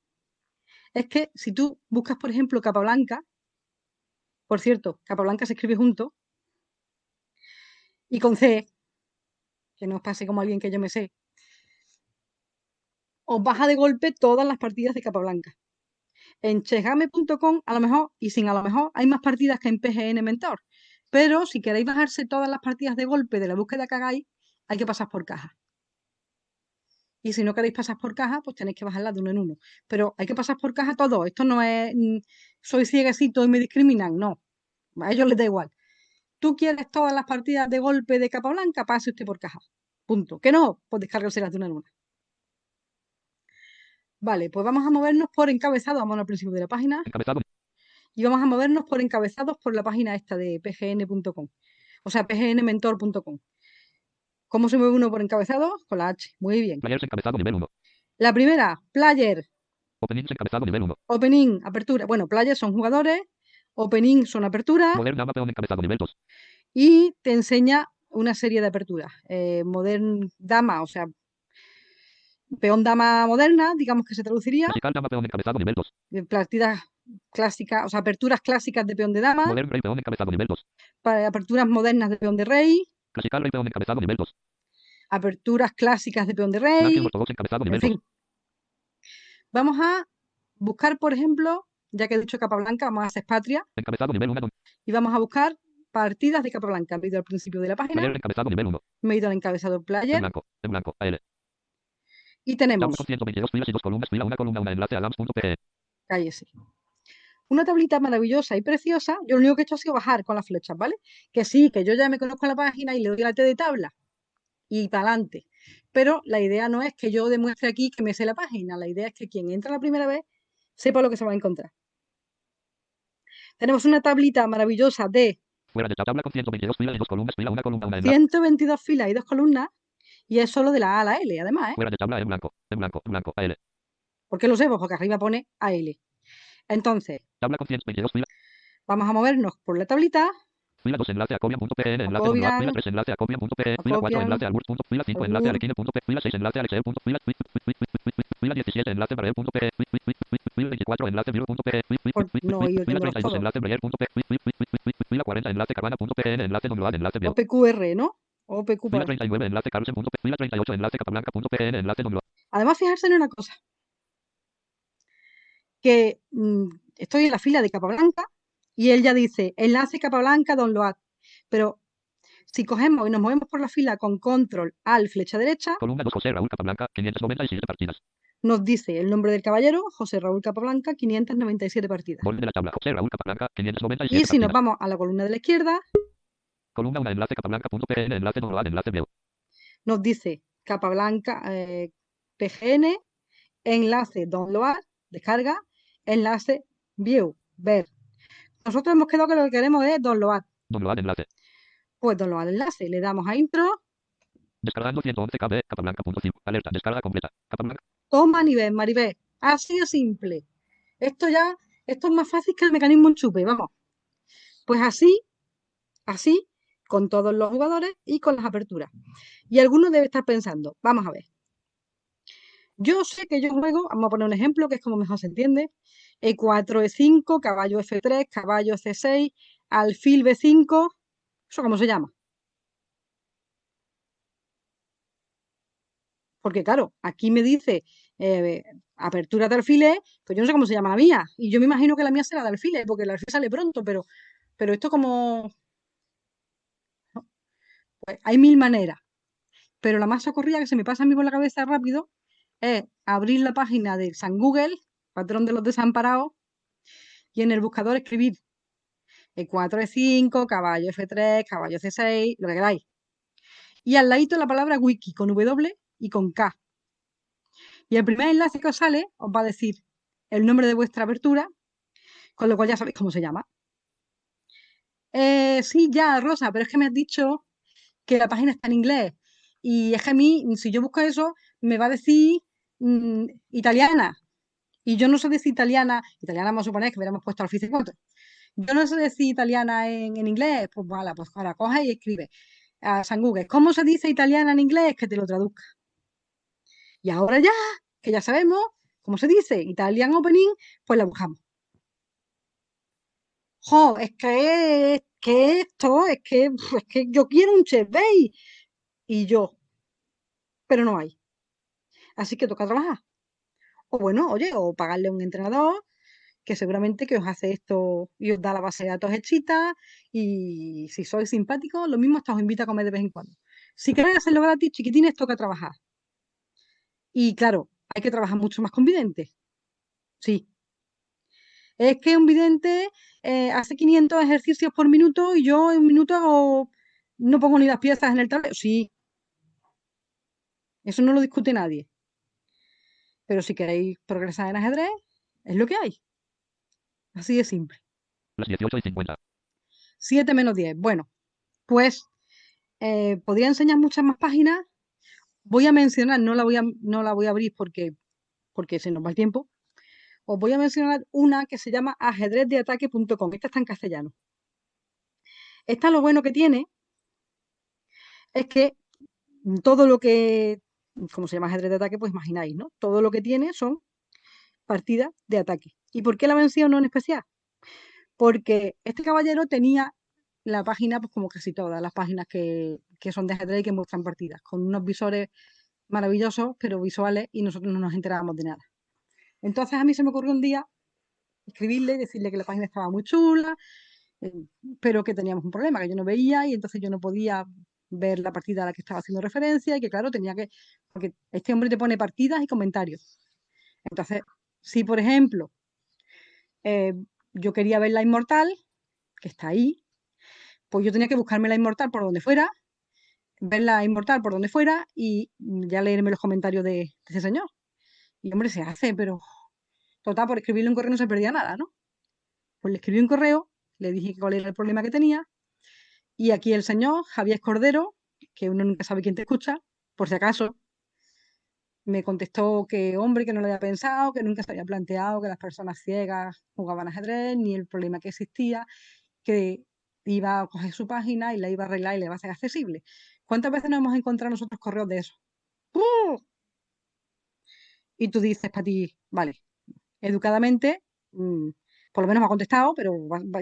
es que si tú buscas, por ejemplo, Capablanca, por cierto, Capablanca se escribe junto, y con C, que no os pase como alguien que yo me sé, os baja de golpe todas las partidas de Capablanca. En chegame.com, a lo mejor, y sin a lo mejor, hay más partidas que en PGN Mentor. Pero si queréis bajarse todas las partidas de golpe de la búsqueda que hagáis, hay que pasar por caja. Y si no queréis pasar por caja, pues tenéis que bajarla de uno en uno. Pero hay que pasar por caja todo. Esto no es mm, soy cieguecito y me discriminan. No. A ellos les da igual. Tú quieres todas las partidas de golpe de capa blanca, pase usted por caja. Punto. Que no, pues descárgaselas de una en una. Vale, pues vamos a movernos por encabezado. Vamos al principio de la página Encabezado. y vamos a movernos por encabezados por la página esta de pgn.com, o sea, pgnmentor.com. ¿Cómo se mueve uno por encabezados? Con la H. Muy bien. Players encabezado nivel 1. La primera, player, Openings encabezado nivel 1. opening, apertura. Bueno, players son jugadores, opening son aperturas Modern Dama Peón encabezado nivel 2. y te enseña una serie de aperturas. Eh, modern dama, o sea, peón dama moderna, digamos que se traduciría. Clasical Dama Peón encabezado nivel 2. eh, Partidas clásicas, o sea, aperturas clásicas de peón de dama, Modern Rey Peón encabezado nivel 2. pa- aperturas modernas de peón de rey, Clasical Rey Peón encabezado nivel 2. aperturas clásicas de peón de rey, encabezado en nivel 2. fin. Vamos a buscar, por ejemplo, ya que he dicho capa blanca, vamos a hacer patria Encabezado nivel 1. y vamos a buscar partidas de capa blanca. Me he ido al principio de la página, Player encabezado nivel 1. me he ido al encabezado En player blanco. En blanco. AL. y tenemos, con 122 filas y dos columnas. Fila 1 columna 1 enlace a lams.pe. cállese, una tablita maravillosa y preciosa. Yo lo único que he hecho ha sido bajar con las flechas, ¿vale? Que sí, que yo ya me conozco la página y le doy la T de tabla y para adelante. Pero la idea no es que yo demuestre aquí que me sé la página, la idea es que quien entra la primera vez sepa lo que se va a encontrar. Tenemos una tablita maravillosa de Fuera de tabla con 122 filas y dos columnas. Fila 1 columna 1 enlace. 122 filas y dos columnas y es solo de la A a la L, además, ¿eh? Fuera de tabla en blanco. En blanco. En blanco. AL. ¿Por qué lo sé? Pues porque arriba pone AL. Entonces, Tabla con 122 filas. vamos a movernos por la tablita, Fila 2 enlace a copian.pn enlace. Fila 3 enlace a. Fila 4 Acobian. enlace al word. Fila 5 enlace al equine.p. Fila 6 enlace al excel. Fila Fila 17 enlace braille.p. Fila 24 enlace Fila tengo 32 todo. enlace braille.p. Fila 40 enlace carvana.pn enlace download enlace. OPQR, ¿no? OPQ Fila aquí. 39 enlace carlsen.p. Fila 38 enlace capablanca.pn enlace download. Además, fijarse en una cosa. Que mm, estoy en la fila de capa blanca y él ya dice enlace capa blanca download. Pero si cogemos y nos movemos por la fila con control al flecha derecha, Columna 2 José Raúl Capablanca 597 partidas. nos dice el nombre del caballero, José Raúl Capablanca, 597 partidas. De la tabla José Raúl Capablanca 597 Y si nos vamos a la columna de la izquierda, Columna 1 enlace capablanca.pn enlace download enlace view. nos dice capa blanca eh, PGN, enlace download, descarga, enlace view, ver. Nosotros hemos quedado que lo que queremos es download. Download enlace. Pues download enlace, le damos a intro, Descargando 111 KB capablanca.5. Alerta. Descarga completa. Capablanca. toma nivel, Maribel. Así de simple. Esto ya, esto es más fácil que el mecanismo enchufe, vamos. Pues así, así, con todos los jugadores y con las aperturas. Y alguno debe estar pensando, vamos a ver. Yo sé que yo juego, vamos a poner un ejemplo que es como mejor se entiende. E E4, E5, caballo F3, caballo C6, alfil B5, ¿eso cómo se llama? Porque claro, aquí me dice eh, apertura de alfiler, pues yo no sé cómo se llama la mía. Y yo me imagino que la mía será de alfiler, porque el alfiler sale pronto, pero, pero esto como... Pues hay mil maneras. Pero la más socorrida que se me pasa a mí por la cabeza rápido es abrir la página de San Google, patrón de los desamparados, y en el buscador escribir E4, E5, caballo F3, caballo C6, lo que queráis. Y al ladito la palabra wiki con W y con K. Y el primer enlace que os sale os va a decir el nombre de vuestra apertura, con lo cual ya sabéis cómo se llama. Eh, sí, ya, Rosa, pero es que me has dicho que la página está en inglés. Y es que a mí, si yo busco eso, me va a decir mm, italiana. Y yo no sé decir italiana, italiana vamos a suponer que hubiéramos puesto Alfice 4. Yo no sé decir italiana en, en inglés, pues vale, pues ahora coge y escribe a San ¿cómo se dice italiana en inglés? Que te lo traduzca. Y ahora ya, que ya sabemos cómo se dice Italian Opening, pues la buscamos. Jo, es que, que esto, es que, es que yo quiero un chef. Y yo, pero no hay. Así que toca trabajar. Bueno, oye, o pagarle a un entrenador que seguramente que os hace esto y os da la base de datos hechita y si sois simpáticos, lo mismo hasta os invita a comer de vez en cuando. Si queréis hacerlo gratis, chiquitines, toca trabajar. Y claro, hay que trabajar mucho más con videntes. Sí. Es que un vidente eh, hace 500 ejercicios por minuto y yo en un minuto hago, no pongo ni las piezas en el tablero. Sí. Eso no lo discute nadie. Pero si queréis progresar en ajedrez, es lo que hay. Así de simple. Las 18 y 50. 7 menos 10. Bueno, pues eh, podría enseñar muchas más páginas. Voy a mencionar, no la voy a, no la voy a abrir porque, porque se nos va el tiempo. Os voy a mencionar una que se llama ajedrezdeataque.com. Esta está en castellano. Esta lo bueno que tiene es que todo lo que, como se llama ajedrez de ataque, pues imagináis, ¿no? Todo lo que tiene son partidas de ataque. ¿Y por qué la menciono en especial? Porque este caballero tenía la página, pues como casi todas las páginas que, que son de ajedrez y que muestran partidas, con unos visores maravillosos, pero visuales, y nosotros no nos enterábamos de nada. Entonces a mí se me ocurrió un día escribirle y decirle que la página estaba muy chula, eh, pero que teníamos un problema, que yo no veía y entonces yo no podía ver la partida a la que estaba haciendo referencia y que claro, tenía que, porque este hombre te pone partidas y comentarios. Entonces, si por ejemplo eh, yo quería ver la inmortal, que está ahí, pues yo tenía que buscarme la inmortal por donde fuera, ver la inmortal por donde fuera y ya leerme los comentarios de, ese señor. Y hombre, se hace, pero total, por escribirle un correo no se perdía nada, ¿no? Pues le escribí un correo, le dije cuál era el problema que tenía, y aquí el señor Javier Cordero, que uno nunca sabe quién te escucha, por si acaso, me contestó que, hombre, que no lo había pensado, que nunca se había planteado que las personas ciegas jugaban ajedrez, ni el problema que existía, que iba a coger su página y la iba a arreglar y le iba a hacer accesible. ¿Cuántas veces nos hemos encontrado nosotros correos de eso? ¡Uh! Y tú dices para ti, vale, educadamente, mm, por lo menos me ha contestado, pero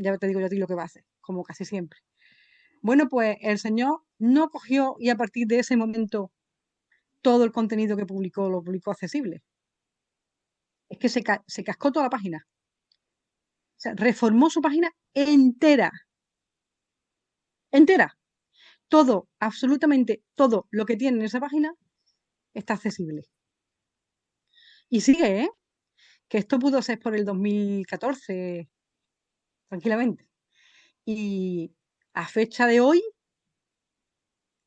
ya te digo yo a ti lo que va a hacer, como casi siempre. Bueno, pues el señor no cogió y a partir de ese momento todo el contenido que publicó lo publicó accesible. Es que se, se cascó toda la página. O sea, reformó su página entera. Entera. Todo, absolutamente todo lo que tiene en esa página está accesible. Y sigue, ¿eh? Que esto pudo ser por el 2014, tranquilamente. Y a fecha de hoy,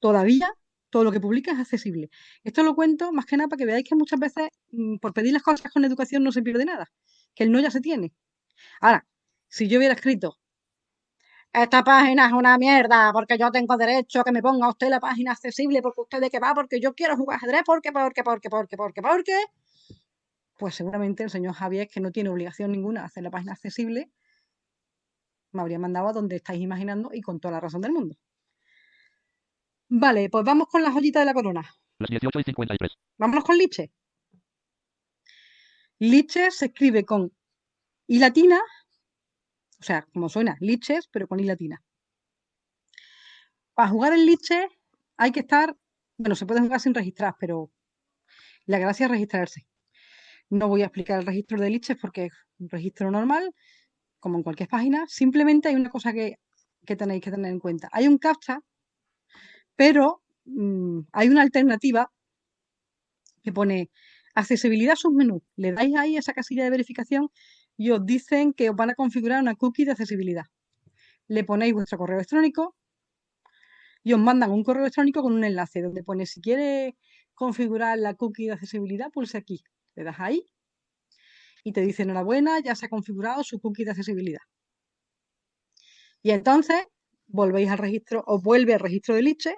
todavía todo lo que publica es accesible. Esto lo cuento más que nada para que veáis que muchas veces mm, por pedir las cosas con educación no se pierde nada, que el no ya se tiene. Ahora, si yo hubiera escrito, esta página es una mierda porque yo tengo derecho a que me ponga usted la página accesible porque usted de qué va, porque yo quiero jugar ajedrez, porque, porque, porque, porque, porque, porque, pues seguramente el señor Javier, que no tiene obligación ninguna de hacer la página accesible, me habría mandado a donde estáis imaginando y con toda la razón del mundo. Vale, pues vamos con la joyita de la corona. Las 18 y 53. Vámonos con Liche. Liche se escribe con I latina, o sea, como suena, liches, pero con I latina. Para jugar en Liche hay que estar, bueno, se puede jugar sin registrar, pero La gracia es registrarse. No voy a explicar el registro de liches porque es un registro normal, como en cualquier página. Simplemente hay una cosa que, que tenéis que tener en cuenta. Hay un CAPTCHA, pero mm, hay una alternativa que pone accesibilidad submenú. Le dais ahí a esa casilla de verificación y os dicen que os van a configurar una cookie de accesibilidad. Le ponéis vuestro correo electrónico y os mandan un correo electrónico con un enlace donde pone si quiere configurar la cookie de accesibilidad, pulse aquí. Le das ahí y te dice enhorabuena, ya se ha configurado su cookie de accesibilidad. Y entonces volvéis al registro, os vuelve al registro de Liche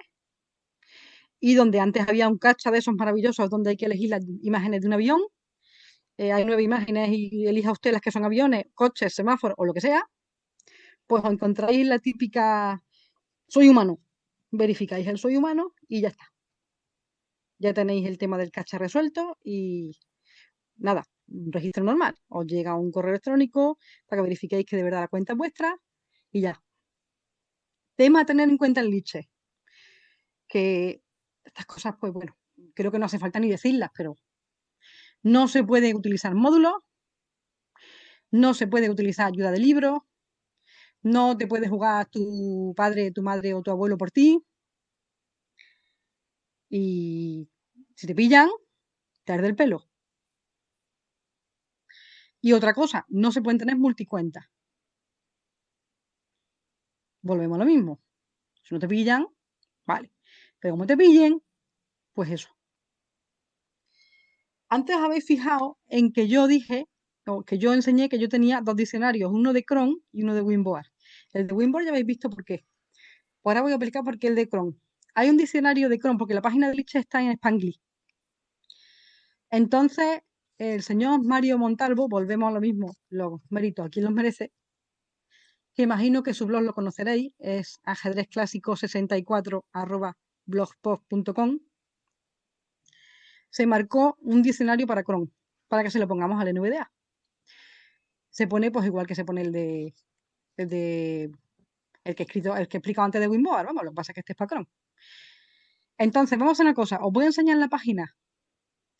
y donde antes había un cacha de esos maravillosos donde hay que elegir las imágenes de un avión, eh, hay nueve imágenes y elija usted las que son aviones, coches, semáforos o lo que sea, pues os encontráis la típica soy humano, verificáis el soy humano y ya está. Ya tenéis el tema del cacha resuelto y nada, un registro normal. Os llega un correo electrónico para que verifiquéis que de verdad la cuenta es vuestra y ya. Tema a tener en cuenta el liche. Que estas cosas, pues bueno, creo que no hace falta ni decirlas, pero no se puede utilizar módulos, no se puede utilizar ayuda de libro, no te puede jugar tu padre, tu madre o tu abuelo por ti. Y si te pillan, te arde el pelo. Y otra cosa, no se pueden tener multicuentas. Volvemos a lo mismo. Si no te pillan, vale. Pero como te pillen, pues eso. Antes habéis fijado en que yo dije, o que yo enseñé que yo tenía dos diccionarios, uno de Chrome y uno de Winboard. El de Winboard ya habéis visto por qué. Pues ahora voy a explicar por qué el de Chrome. Hay un diccionario de Chrome, porque la página de Liche está en Spanglish. Entonces, el señor Mario Montalvo, volvemos a lo mismo, los méritos, aquí los merece, que imagino que su blog lo conoceréis, es ajedrezclásico64 blogspot.com, se marcó un diccionario para Chrome, para que se lo pongamos al NVDA. Se pone pues igual que se pone el de el que he escrito, el que he explicado antes de Winboard, vamos, lo que pasa es que este es para Chrome. Entonces, vamos a una cosa, os voy a enseñar la página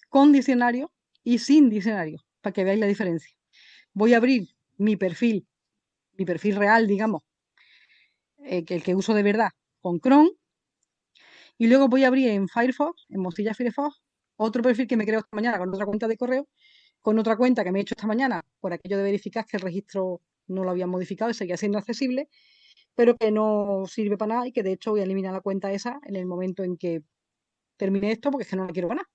con diccionario y sin diccionario, para que veáis la diferencia. Voy a abrir mi perfil, mi perfil real, digamos, eh, el que uso de verdad, con Chrome, y luego voy a abrir en Firefox, en Mozilla Firefox, otro perfil que me creo esta mañana con otra cuenta de correo, con otra cuenta que me he hecho esta mañana por aquello de verificar que el registro no lo había modificado y seguía siendo accesible, pero que no sirve para nada y que de hecho voy a eliminar la cuenta esa en el momento en que termine esto porque es que no la quiero ganar.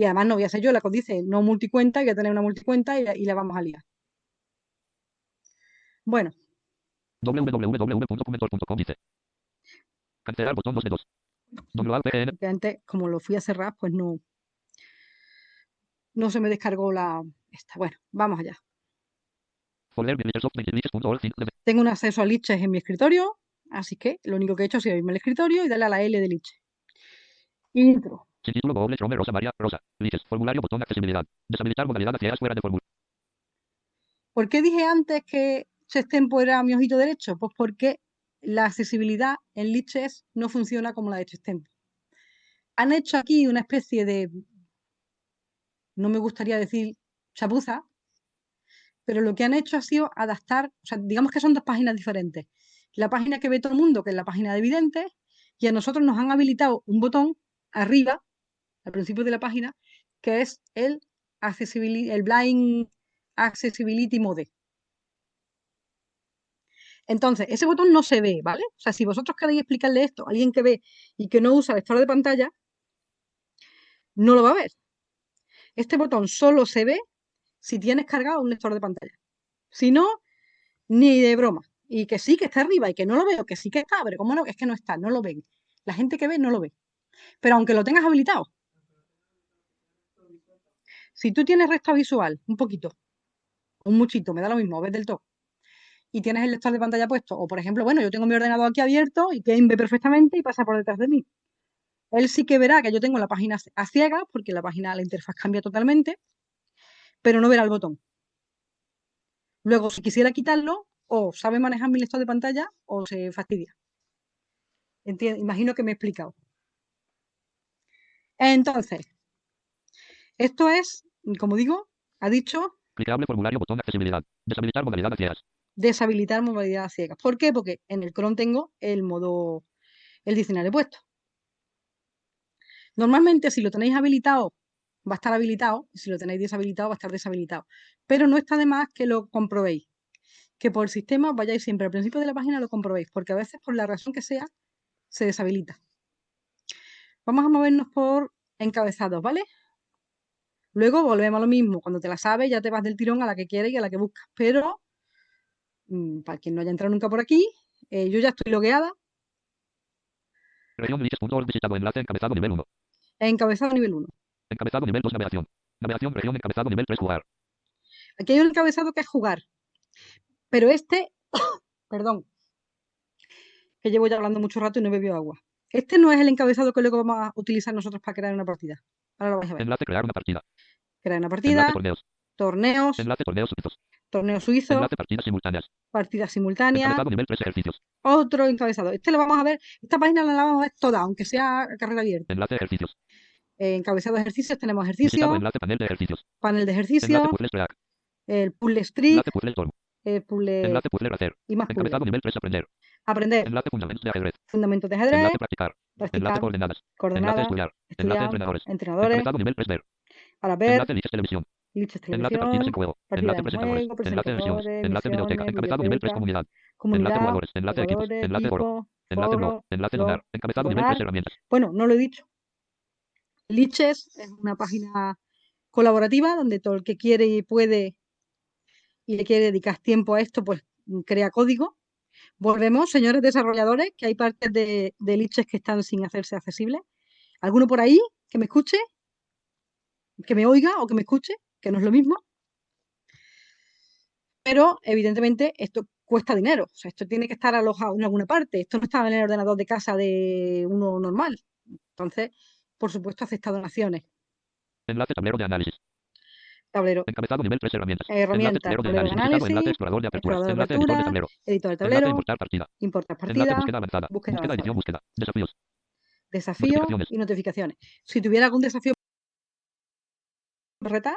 Y además no voy a ser yo la que dice no multicuenta, voy a tener una multicuenta y, y la vamos a liar. Bueno. www.documentor.com dice. Cancelar botón 2 de 2. Que antes, como lo fui a cerrar, pues no, no se me descargó la esta. Bueno, vamos allá. Tengo un acceso a liches en mi escritorio, así que lo único que he hecho sido irme al escritorio y darle a la L de liche. Intro. Sin título, Google, Chrome, Rosa, María, Rosa. Liches, formulario, botón, accesibilidad. Deshabilitar modalidad hacia fuera de formulario. ¿Por qué dije antes que Sextempo era mi ojito derecho? Pues porque la accesibilidad en Liches no funciona como la de Chestempo. Han hecho aquí una especie de, no me gustaría decir chapuza, pero lo que han hecho ha sido adaptar, o sea, digamos que son dos páginas diferentes. La página que ve todo el mundo, que es la página de evidentes, y a nosotros nos han habilitado un botón arriba, al principio de la página, que es el, el Blind Accessibility Mode. Entonces, ese botón no se ve, ¿vale? O sea, si vosotros queréis explicarle esto a alguien que ve y que no usa lector de pantalla, no lo va a ver. Este botón solo se ve si tienes cargado un lector de pantalla. Si no, ni de broma. Y que sí que está arriba y que no lo veo, que sí que está, pero ¿cómo no? Es que no está, no lo ven. La gente que ve no lo ve. Pero aunque lo tengas habilitado, si tú tienes recta visual, un poquito, un muchito, me da lo mismo, ves del todo, y tienes el lector de pantalla puesto, o por ejemplo, bueno, yo tengo mi ordenador aquí abierto y Kane ve perfectamente y pasa por detrás de mí. Él sí que verá que yo tengo la página a ciegas, porque la página, la interfaz cambia totalmente, pero no verá el botón. Luego, si quisiera quitarlo, o sabe manejar mi lector de pantalla o se fastidia. Imagino que me he explicado. Entonces, Esto es, como digo, ha dicho Clicable formulario botón accesibilidad. Deshabilitar modalidad a ciegas. deshabilitar modalidad a ciegas. ¿Por qué? Porque en el Chrome tengo el modo, el diccionario puesto. Normalmente, si lo tenéis habilitado, va a estar habilitado, si lo tenéis deshabilitado, va a estar deshabilitado. Pero no está de más que lo comprobéis. Que por el sistema vayáis siempre al principio de la página lo comprobéis, porque a veces, por la razón que sea, se deshabilita. Vamos a movernos por encabezados, ¿vale? Luego volvemos a lo mismo. Cuando te la sabes, ya te vas del tirón a la que quieres y a la que buscas. Pero, mm, para quien no haya entrado nunca por aquí, eh, yo ya estoy logueada. Visitado enlace encabezado nivel 1. Encabezado nivel 1. Encabezado nivel 2 navegación. Navegación región encabezado nivel 3 jugar. Aquí hay un encabezado que es jugar. Pero este, perdón, que llevo ya hablando mucho rato y no he bebido agua. Este no es el encabezado que luego vamos a utilizar nosotros para crear una partida. Ahora lo vais a ver. Enlace crear una partida. Crear una partida, Enlace torneos. torneos, Enlace torneos suizos. torneos suizos, Enlace partidas simultáneas. partidas simultáneas, nivel 3 ejercicios. otro encabezado. Este lo vamos a ver, esta página la vamos a ver toda, aunque sea carrera abierta. Enlace ejercicios. Eh, encabezado de ejercicios, tenemos Visitado ejercicio, enlace panel de ejercicios. panel de Enlace ejercicio, puzzles track. el puzzle street, Enlace puzzle storm. el puzzle Enlace puzzle hacer. y más puzzle. Encabezado nivel 3 aprender. Aprender Enlace fundamentos de ajedrez. fundamentos de ajedrez, Enlace practicar. Enlace practicar, coordenadas. Enlace coordenadas, estudiar. Enlace estudiar, entrenadores. entrenadores, nivel 3 ver. para ver, Enlace liches televisión. liches Enlace partidas en televisión, juego. partidas Enlace en presentadores. juego, Enlace presentadores, Enlace biblioteca. misiones, Encabezado nivel 3 biblioteca, comunidad. comunidad, Enlace jugadores. Enlace equipos. Enlace foro. Enlace blog. Enlace donar. Encabezado nivel donar. 3 herramientas. Bueno, no lo he dicho. Liches es una página colaborativa donde todo el que quiere y puede y le quiere dedicar tiempo a esto, pues crea código. Volvemos, señores desarrolladores, que hay partes de, de Liches que están sin hacerse accesibles. ¿Alguno por ahí que me escuche? ¿Que me oiga o que me escuche? Que no es lo mismo. Pero, evidentemente, esto cuesta dinero. O sea, esto tiene que estar alojado en alguna parte. Esto no está en el ordenador de casa de uno normal. Entonces, por supuesto, acepta donaciones. Enlace tablero de análisis. Tablero, Encabezado nivel 3 herramientas. Herramientas, Enlace tablero de análisis. Enlace explorador de aperturas. explorador de Enlace editor de apertura, tablero. editor de Enlace tablero, importar partida. importar Enlace partida, búsqueda avanzada. búsqueda Búsqueda edición búsqueda. Desafíos. desafíos Notificaciones. y notificaciones. Si tuviera algún desafío retar,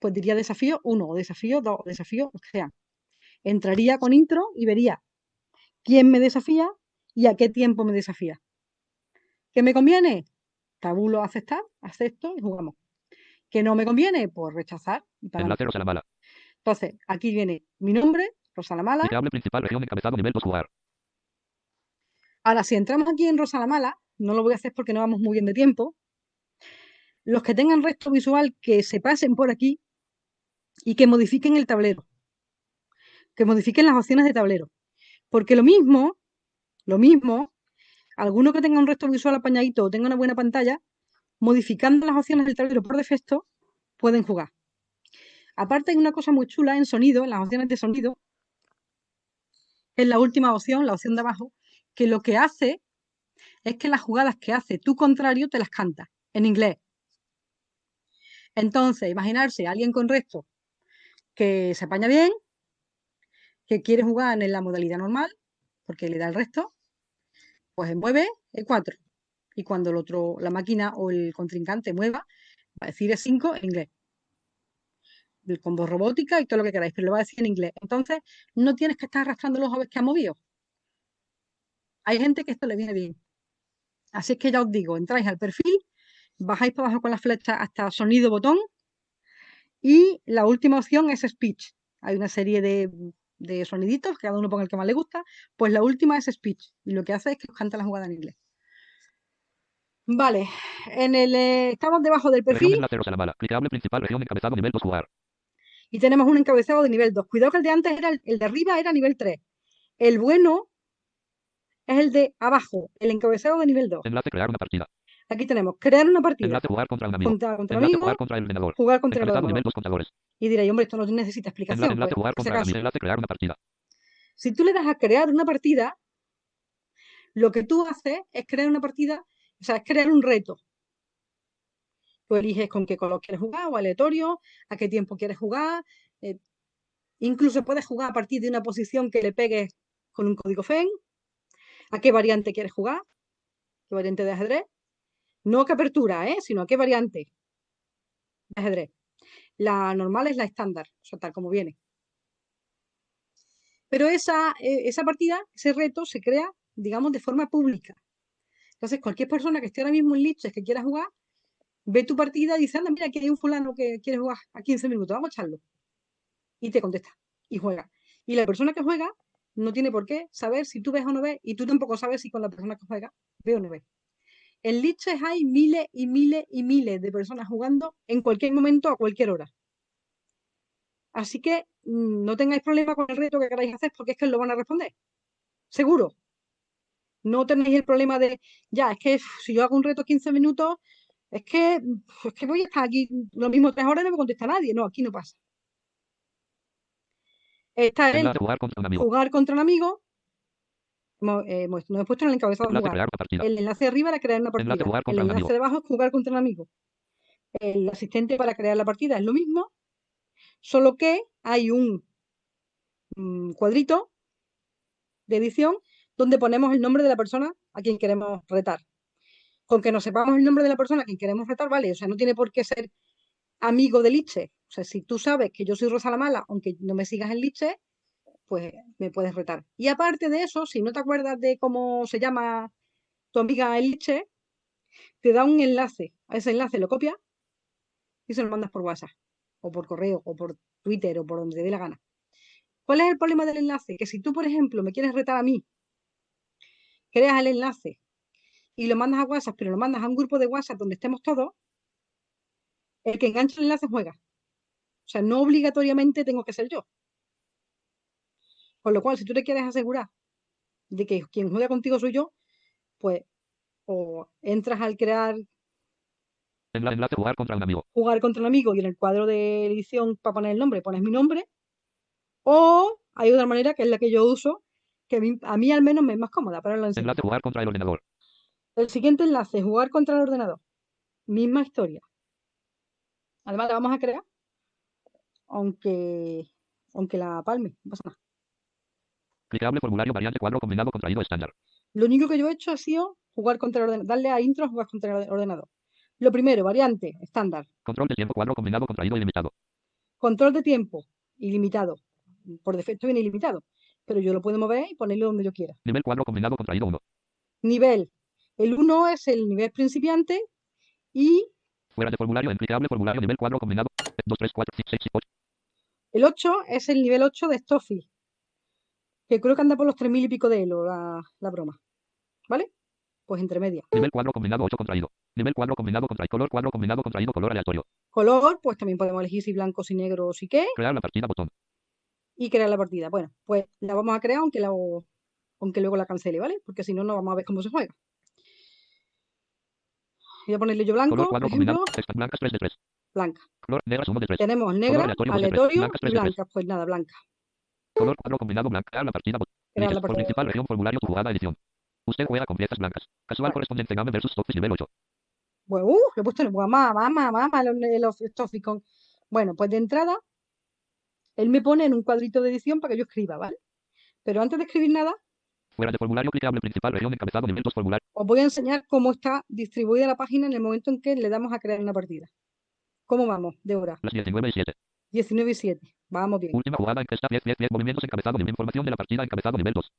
pues diría desafío 1 o desafío 2 o desafío, o sea. Entraría con intro y vería quién me desafía y a qué tiempo me desafía. ¿Qué me conviene? Tabulo aceptar, acepto y jugamos. ¿Qué no me conviene? Pues rechazar y para Enlace Rosalamala. Entonces, aquí viene mi nombre, Rosalamala. Clicable principal región encabezado nivel 2 jugar. Ahora, si entramos aquí en Rosalamala, no lo voy a hacer porque no vamos muy bien de tiempo. Los que tengan resto visual, que se pasen por aquí y que modifiquen el tablero. Que modifiquen las opciones de tablero. Porque lo mismo, lo mismo, alguno que tenga un resto visual apañadito o tenga una buena pantalla, modificando las opciones del tablero por defecto, pueden jugar. Aparte hay una cosa muy chula en sonido, en las opciones de sonido, en la última opción, la opción de abajo, que lo que hace es que las jugadas que hace tu contrario te las canta en inglés. Entonces, imaginarse a alguien con resto que se apaña bien, que quiere jugar en la modalidad normal, porque le da el resto, pues mueve el 4. Y cuando el otro, la máquina o el contrincante mueva, va a decir el 5 en inglés. El combo robótica y todo lo que queráis, pero lo va a decir en inglés. Entonces, no tienes que estar arrastrando los ojos que ha movido. Hay gente que esto le viene bien. Así es que ya os digo, entráis al perfil, bajáis para abajo con la flecha hasta sonido botón y la última opción es speech. Hay una serie de, de soniditos, cada uno ponga el que más le gusta, pues la última es speech y lo que hace es que os canta la jugada en inglés. Vale, en el, eh, estamos debajo del perfil enlace Rosalamala. Clicable principal región encabezado nivel 2 jugar. y tenemos un encabezado de nivel 2. Cuidado que el de antes era el, el de arriba era nivel 3. El bueno es el de abajo, el encabezado de nivel 2. Enlace crear una partida. Aquí tenemos crear una partida, Enlace jugar contra un amigo. contra, contra Enlace amigo, jugar contra el ordenador. jugar contra el ordenador. 2 contadores. Y diréis, hombre, esto no necesita explicación. Enlace, enlace Pues, jugar contra amigo. Enlace crear una partida. Si tú le das a crear una partida, lo que tú haces es crear una partida, o sea, es crear un reto. Tú eliges con qué color quieres jugar o aleatorio, a qué tiempo quieres jugar. eh, incluso puedes jugar a partir de una posición que le pegues con un código FEN. ¿A qué variante quieres jugar? ¿Qué variante de ajedrez? No qué apertura, ¿eh? sino a qué variante. de ajedrez. La normal es la estándar, o sea, tal como viene. Pero esa, eh, esa partida, ese reto se crea, digamos, de forma pública. Entonces, cualquier persona que esté ahora mismo en Liches que quiera jugar, ve tu partida y dice, anda, mira, aquí hay un fulano que quiere jugar a 15 minutos, vamos a echarlo. Y te contesta y juega. Y la persona que juega no tiene por qué saber si tú ves o no ves, y tú tampoco sabes si con la persona que juega ve o no ve. En Liches hay miles y miles y miles de personas jugando en cualquier momento, a cualquier hora. Así que mm, no tengáis problema con el reto que queráis hacer porque es que lo van a responder. Seguro. No tenéis el problema de, ya, es que si yo hago un reto 15 minutos, es que, es que voy a estar aquí lo mismo tres horas y no me contesta nadie. No, aquí no pasa. Está el Enlace jugar contra un amigo. jugar contra un amigo. Hemos, eh, hemos- nos hemos puesto en el encabezado Enlace jugar. El enlace de arriba era crear una partida. Enlace jugar El enlace de abajo es jugar contra un amigo. El asistente para crear la partida es lo mismo, solo que hay un mm, cuadrito de edición donde ponemos el nombre de la persona a quien queremos retar. Con que no sepamos el nombre de la persona a quien queremos retar, vale, o sea, no tiene por qué ser amigo de Liche. O sea, si tú sabes que yo soy Rosa la Mala, aunque no me sigas en Liche, pues me puedes retar. Y aparte de eso, si no te acuerdas de cómo se llama tu amiga en Liche, te da un enlace. A ese enlace lo copias y se lo mandas por WhatsApp, o por correo, o por Twitter, o por donde te dé la gana. ¿Cuál es el problema del enlace? Que si tú, por ejemplo, me quieres retar a mí, creas el enlace y lo mandas a WhatsApp, pero lo mandas a un grupo de WhatsApp donde estemos todos, el que engancha el enlace juega. O sea, no obligatoriamente tengo que ser yo. Con lo cual, si tú te quieres asegurar de que quien juega contigo soy yo, pues o entras al crear Enla- Enlace jugar contra un amigo. jugar contra un amigo y en el cuadro de edición para poner el nombre pones mi nombre. O hay otra manera que es la que yo uso, que a mí, a mí al menos me es más cómoda, enseño. Enlace jugar contra el ordenador. El siguiente enlace, jugar contra el ordenador. Misma historia. Además la vamos a crear, aunque, aunque la palme, no pasa nada. Clicable formulario variante cuadro combinado contraído estándar. Lo único que yo he hecho ha sido jugar contra el ordenador, darle a intro, jugar contra el orde- ordenador. Lo primero, variante, estándar. Control de tiempo cuadro combinado contraído ilimitado. Control de tiempo, ilimitado. Por defecto viene ilimitado, pero yo lo puedo mover y ponerlo donde yo quiera. Nivel cuadro combinado contraído 1. Nivel. El 1 es el nivel principiante y Fuera de formulario en clicable formulario nivel cuadro combinado. 2, 3, 4, 5, 6, 8. el 8 es el nivel 8 de Stoffy, que creo que anda por los 3.000 y pico de elo la, la broma. ¿Vale? Pues entre media. Nivel cuadro combinado 8 contraído. Nivel cuadro combinado contra color cuadro combinado contraído color aleatorio. Color, pues también podemos elegir si blanco, si negro o si qué, Crear la partida botón. Y crear la partida. Bueno, pues la vamos a crear aunque, la, aunque luego la cancele, ¿vale? Porque si no, no vamos a ver cómo se juega. Voy a ponerle yo blanco, Color cuadro combinado. ejemplo, Texto blancas 3 de 3. blanca. Color negras 1 de 3. Tenemos negra, aleatorio, aleatorio Blancas, blanca. Pues nada, blanca. Color cuadro combinado blanco. Crear la partida. Crear la por principal región formulario tu jugada edición. Usted juega con piezas blancas. Casual Vale. correspondiente game versus Topis nivel 8. Pues, uh, lo he puesto en el mamá, mamá, mamá, Stoffy con- Bueno, pues de entrada, él me pone en un cuadrito de edición para que yo escriba, ¿vale? Pero antes de escribir nada, Fuera de formulario clicable principal región encabezado nivel 2 formulario. os voy a enseñar cómo está distribuida la página en el momento en que le damos a crear una partida. ¿Cómo vamos de hora? Las 19 y 7. 19 y 7. Vamos bien. Última jugada en que está 10, 10, 10 movimientos encabezado nivel información de la partida encabezado nivel 2.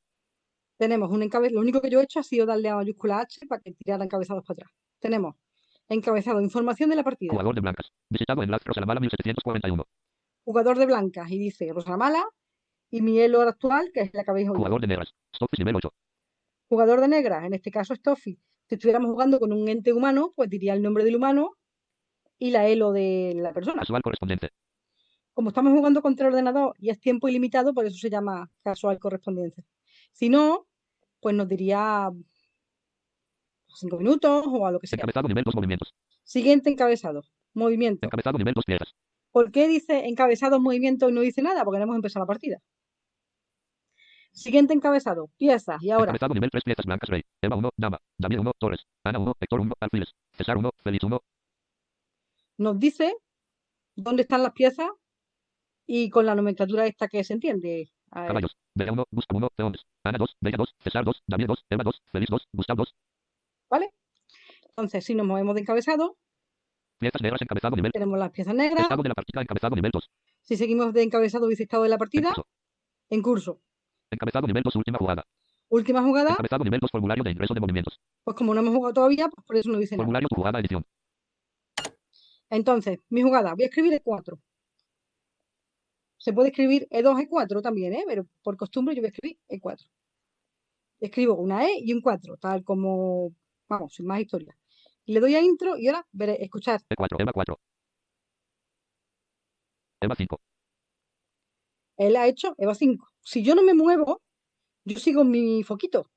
Tenemos un encabezado. Lo único que yo he hecho ha sido darle a mayúscula H para que tirara encabezados para atrás. Tenemos encabezado información de la partida. Jugador de blancas. Visitado enlace Rosalamala 1741. Jugador de blancas y dice Rosamala y mi elo actual, que es la que habéis oído. Jugador de negras. Stopis nivel 8. Jugador de negras, en este caso Stoffy. Si estuviéramos jugando con un ente humano, pues diría el nombre del humano y la elo de la persona. Casual correspondiente. Como estamos jugando contra el ordenador y es tiempo ilimitado, por eso se llama casual correspondencia. Si no, pues nos diría cinco minutos o a lo que sea. Encabezado nivel 2 movimientos. Siguiente encabezado. Movimiento. Encabezado nivel 2 piezas. ¿Por qué dice encabezado movimiento y no dice nada? Porque no hemos empezado la partida. Siguiente encabezado. Piezas. Y ahora, Encabezado nivel 3 piezas blancas rey. Eva 1, dama. David 1, torres. Ana 1, Héctor 1, alfiles. César 1, Félix 1. nos dice dónde están las piezas y con la nomenclatura esta que se entiende. Caballos. Bea 1, Gustav 1, peones. Ana 2, Bella 2, César 2, David 2, Eva 2, Félix 2, Gustav 2. ¿Vale? Entonces, si nos movemos de encabezado, Piezas negras encabezado nivel. Tenemos las piezas negras. Estado de la partida encabezado nivel 2. Si seguimos de encabezado dice estado de la En partida, curso. en curso. Encabezado nivel 2 última jugada. Última jugada, Encabezado nivel 2 formulario de ingreso de movimientos. pues como no hemos jugado todavía, pues por eso no dice nada. Formulario tu jugada edición. Entonces, mi jugada, voy a escribir E4. Se puede escribir E E2, E4 también, ¿eh? Pero por costumbre yo voy a escribir E4. Escribo una E y un 4, tal como, vamos, sin más historia. Le doy a intro y ahora veré, escuchad. E4. EVA 4. EVA 5. Él ha hecho EVA 5. Si yo no me muevo, yo sigo mi foquito.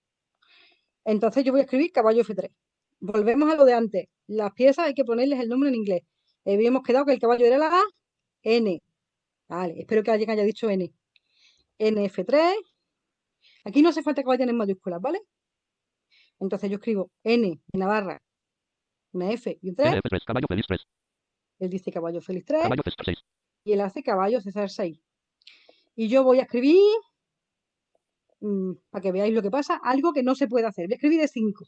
Entonces yo voy a escribir caballo F3. Volvemos a lo de antes. Las piezas hay que ponerles el nombre en inglés. Habíamos quedado que el caballo era la A, N. Vale, espero que alguien haya dicho N. NF3. Aquí no hace falta que vayan en mayúsculas, ¿vale? Entonces yo escribo N de Navarra, una F y un 3. NF3. Caballo feliz 3. Él dice caballo feliz 3 Caballo César 6. y él hace caballo César 6. Y yo voy a escribir, mm, para que veáis lo que pasa, algo que no se puede hacer. Voy a escribir E5.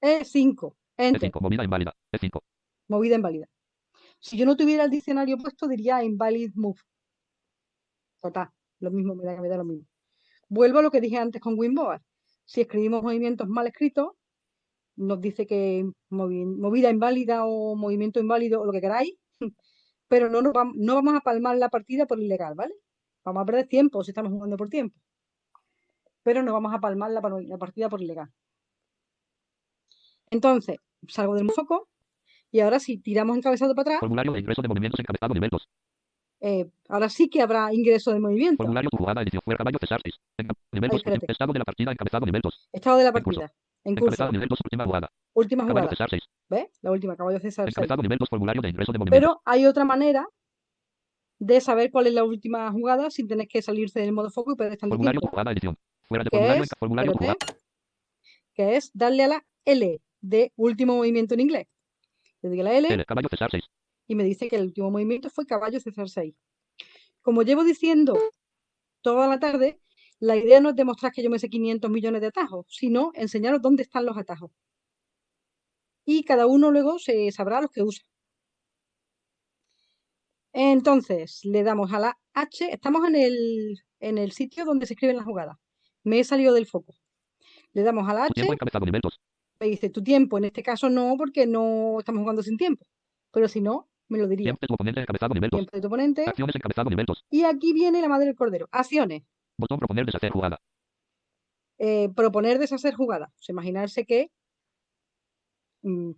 E5. Enter. E5. Movida inválida. E5. Movida inválida. Si yo no tuviera el diccionario puesto, diría invalid move. Total, lo mismo, me da, me da lo mismo. Vuelvo a lo que dije antes con Winboard. Si escribimos movimientos mal escritos, nos dice que movi- movida inválida o movimiento inválido o lo que queráis, pero no, nos vam- no vamos a palmar la partida por ilegal, ¿vale? Vamos a perder tiempo si estamos jugando por tiempo, pero no vamos a palmar la, par- la partida por ilegal. Entonces, salgo del foco y ahora si tiramos encabezado para atrás, Formulario de ingreso de movimientos encabezado nivel 2. eh, ahora sí que habrá ingreso de movimiento. Formulario tu jugada edición. Fuera caballo César 6. Enca- Nivel Ay, 2. espérate. Estado de la partida encabezado nivel 2. Estado de la partida, en curso, nivel 2 última jugada. última jugada, César 6. ¿ves? La última, caballo César 6. Encabezado nivel 2 formulario de ingreso de. Pero hay otra manera de saber cuál es la última jugada sin tener que salirse del modo foco y perder tanto Formulario tiempo, jugada edición. Fuera de que formulario es, formulario jugada. que es darle a la L de último movimiento en inglés. Le doy a la L L. Caballo César 6. y me dice que el último movimiento fue caballo César 6. Como llevo diciendo toda la tarde, la idea no es demostrar que yo me sé 500 millones de atajos, sino enseñaros dónde están los atajos. Y cada uno luego se sabrá los que usa. Entonces, le damos a la H, estamos en el, en el sitio donde se escriben las jugadas. Me he salido del foco. Le damos a la H, tiempo encabezado nivel 2. me dice tu tiempo, en este caso no, porque no estamos jugando sin tiempo. Pero si no, me lo diría. Tiempo de tu oponente encabezado nivel 2. Tiempo de tu oponente. Acciones encabezado nivel 2. Y aquí viene la madre del cordero. Acciones. Botón proponer deshacer jugada. eh, proponer deshacer sea, imaginarse que mm,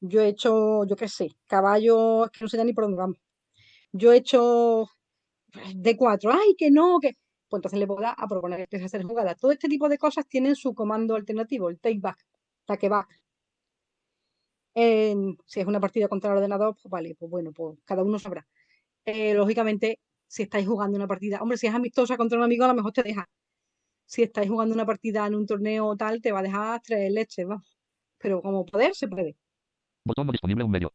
yo he hecho, yo qué sé, caballo, que no sé ya ni por dónde vamos. Yo he hecho D4, ay, que no, que. Pues entonces le puedo dar a proponer deshacer jugadas. Todo este tipo de cosas tienen su comando alternativo, el take back, take back. En- si es una partida contra el ordenador, pues vale, pues bueno, pues cada uno sabrá. Eh, lógicamente, si estáis jugando una partida, hombre, si es amistosa contra un amigo, a lo mejor te deja. Si estáis jugando una partida en un torneo o tal, te va a dejar tres leches, vamos. Pero como poder, se puede. Botón disponible un medio.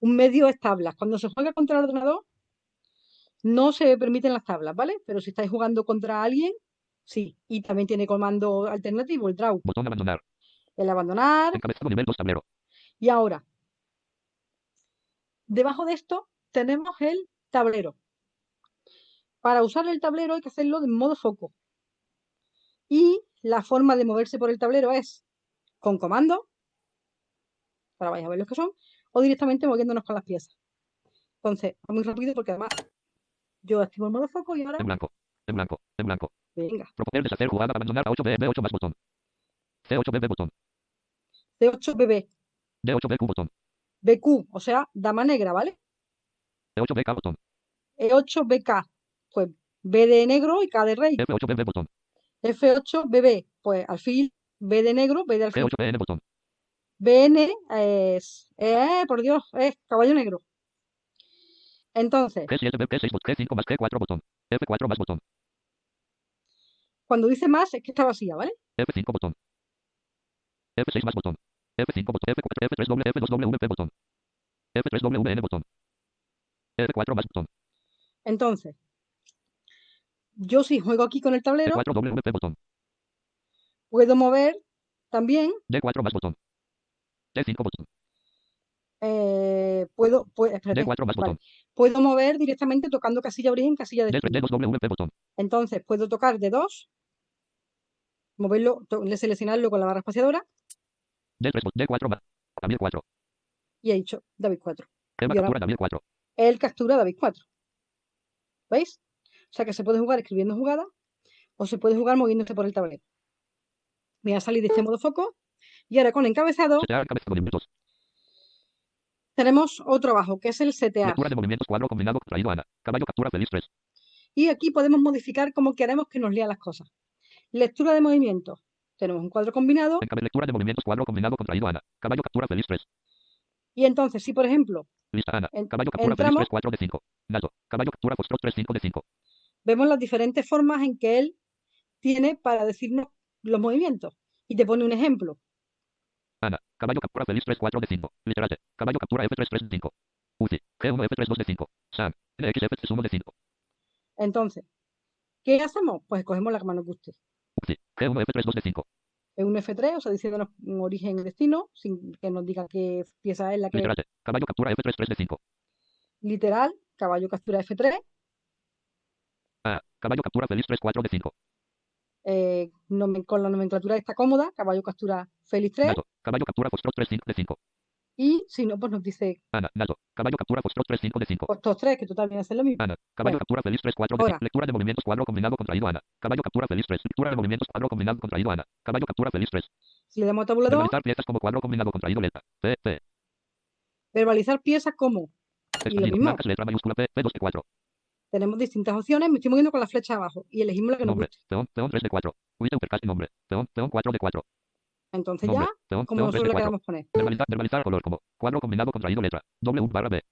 Un medio es tablas. Cuando se juega contra el ordenador, no se permiten las tablas, ¿vale? Pero si estáis jugando contra alguien, sí. Y también tiene comando alternativo, el draw, Botón abandonar. el abandonar. Encabezado nivel 2 tablero. Y ahora, debajo de esto tenemos el tablero. Para usar el tablero hay que hacerlo de modo foco. Y la forma de moverse por el tablero es con comando, ahora vais a ver los que son, o directamente moviéndonos con las piezas. Entonces, muy rápido porque además yo activo el modo foco y ahora, En blanco. En blanco. En blanco. venga, Proponer deshacer jugada abandonar a 8B B8 más botón. C8B botón. C8 BB, D8BQ botón. BQ, o sea, dama negra, ¿vale? E8BK botón. E8 BK, pues B de negro y K de rey. F8BB botón. F8 BB, pues alfil, B de negro, B de alfil. G8BN botón. BN es, eh, por Dios, es caballo negro. Entonces, G7B G6 bot G5 más G4 botón. F4 más botón. cuando dice más es que está vacía, ¿vale? F5 botón. F6 más botón. F5 botón. F4 F3W F2WP botón. F3WN botón. F4 más botón. Entonces, yo si juego aquí con el tablero, F4WP botón. puedo mover también D4 más botón. D5 botón. eh, puedo, espérate, D4 más vale. botón. puedo mover directamente tocando casilla origen, casilla D3, destino. D2WP botón. Entonces puedo tocar de 2, moverlo, to- seleccionarlo con la barra espaciadora D3, bot- D4 más. David 4. y he hecho David 4. Eva Y ahora- captura David 4. Él captura David 4. ¿Veis? O sea que se puede jugar escribiendo jugadas o se puede jugar moviéndose por el tablero. Voy a salir de este modo foco y ahora con encabezado tenemos otro abajo que es el. Lectura de movimientos cuadro combinado traído Ana. Caballo captura feliz 3. Y aquí podemos modificar como queremos que nos lea las cosas. Lectura de movimientos. Tenemos un cuadro combinado lectura de movimientos cuadro combinado contraído Ana. Caballo captura feliz 3. y entonces si por ejemplo Lista Ana. En- Caballo captura feliz entramos- 3 4 de 5. Nato. Caballo captura foxtrot 3 5 de 5. Vemos las diferentes formas en que él tiene para decirnos los movimientos. Y te pone un ejemplo. Ana. Caballo captura feliz 3 4 de 5. Literate. Caballo captura F3 3 de 5. UCI. G1 F3 2 de 5. SAM. NXF es 1 de 5. Entonces, ¿qué hacemos? Pues cogemos la que más nos guste. UCI. G1 F3 2 de 5. Es un F3, o sea, diciéndonos un origen y destino, sin que nos diga qué pieza es la que es Literate. Caballo captura F3 3 de 5. literal, caballo captura F3, A. Caballo captura feliz 3 4 de 5. eh, nomen- con la nomenclatura está cómoda, caballo captura Félix 3, Nato. Caballo captura foxtrot 3 5 de 5. y si no, pues nos dice Ana. Nato. Caballo captura foxtrot 3 5 de 5. pues, estos tres, que total viene a ser lo mismo. Ana. Caballo Bueno. captura feliz 3 4 de Ahora. 5. Lectura de movimientos cuadro combinado contraído Ana. Caballo captura feliz 3. Lectura de movimientos cuadro combinado contraído Ana. Caballo captura feliz 3. Si le damos tabulador, Verbalizar piezas como cuadro combinado contraído letra. P, P. verbalizar piezas como, Y lo mismo. blancas, letra mayúscula P, P2 de 4. Tenemos distintas opciones, me estoy moviendo con la flecha abajo y elegimos la que nos Nombre. guste. Peón, peón 3 de 4. With uppercut nombre. Peón, peón 4 de 4. Entonces Nombre. ya, Peón, como peón 3 nosotros le 4. queramos poner. Verbalizar, verbalizar color como cuadro combinado contraído letra. W barra B.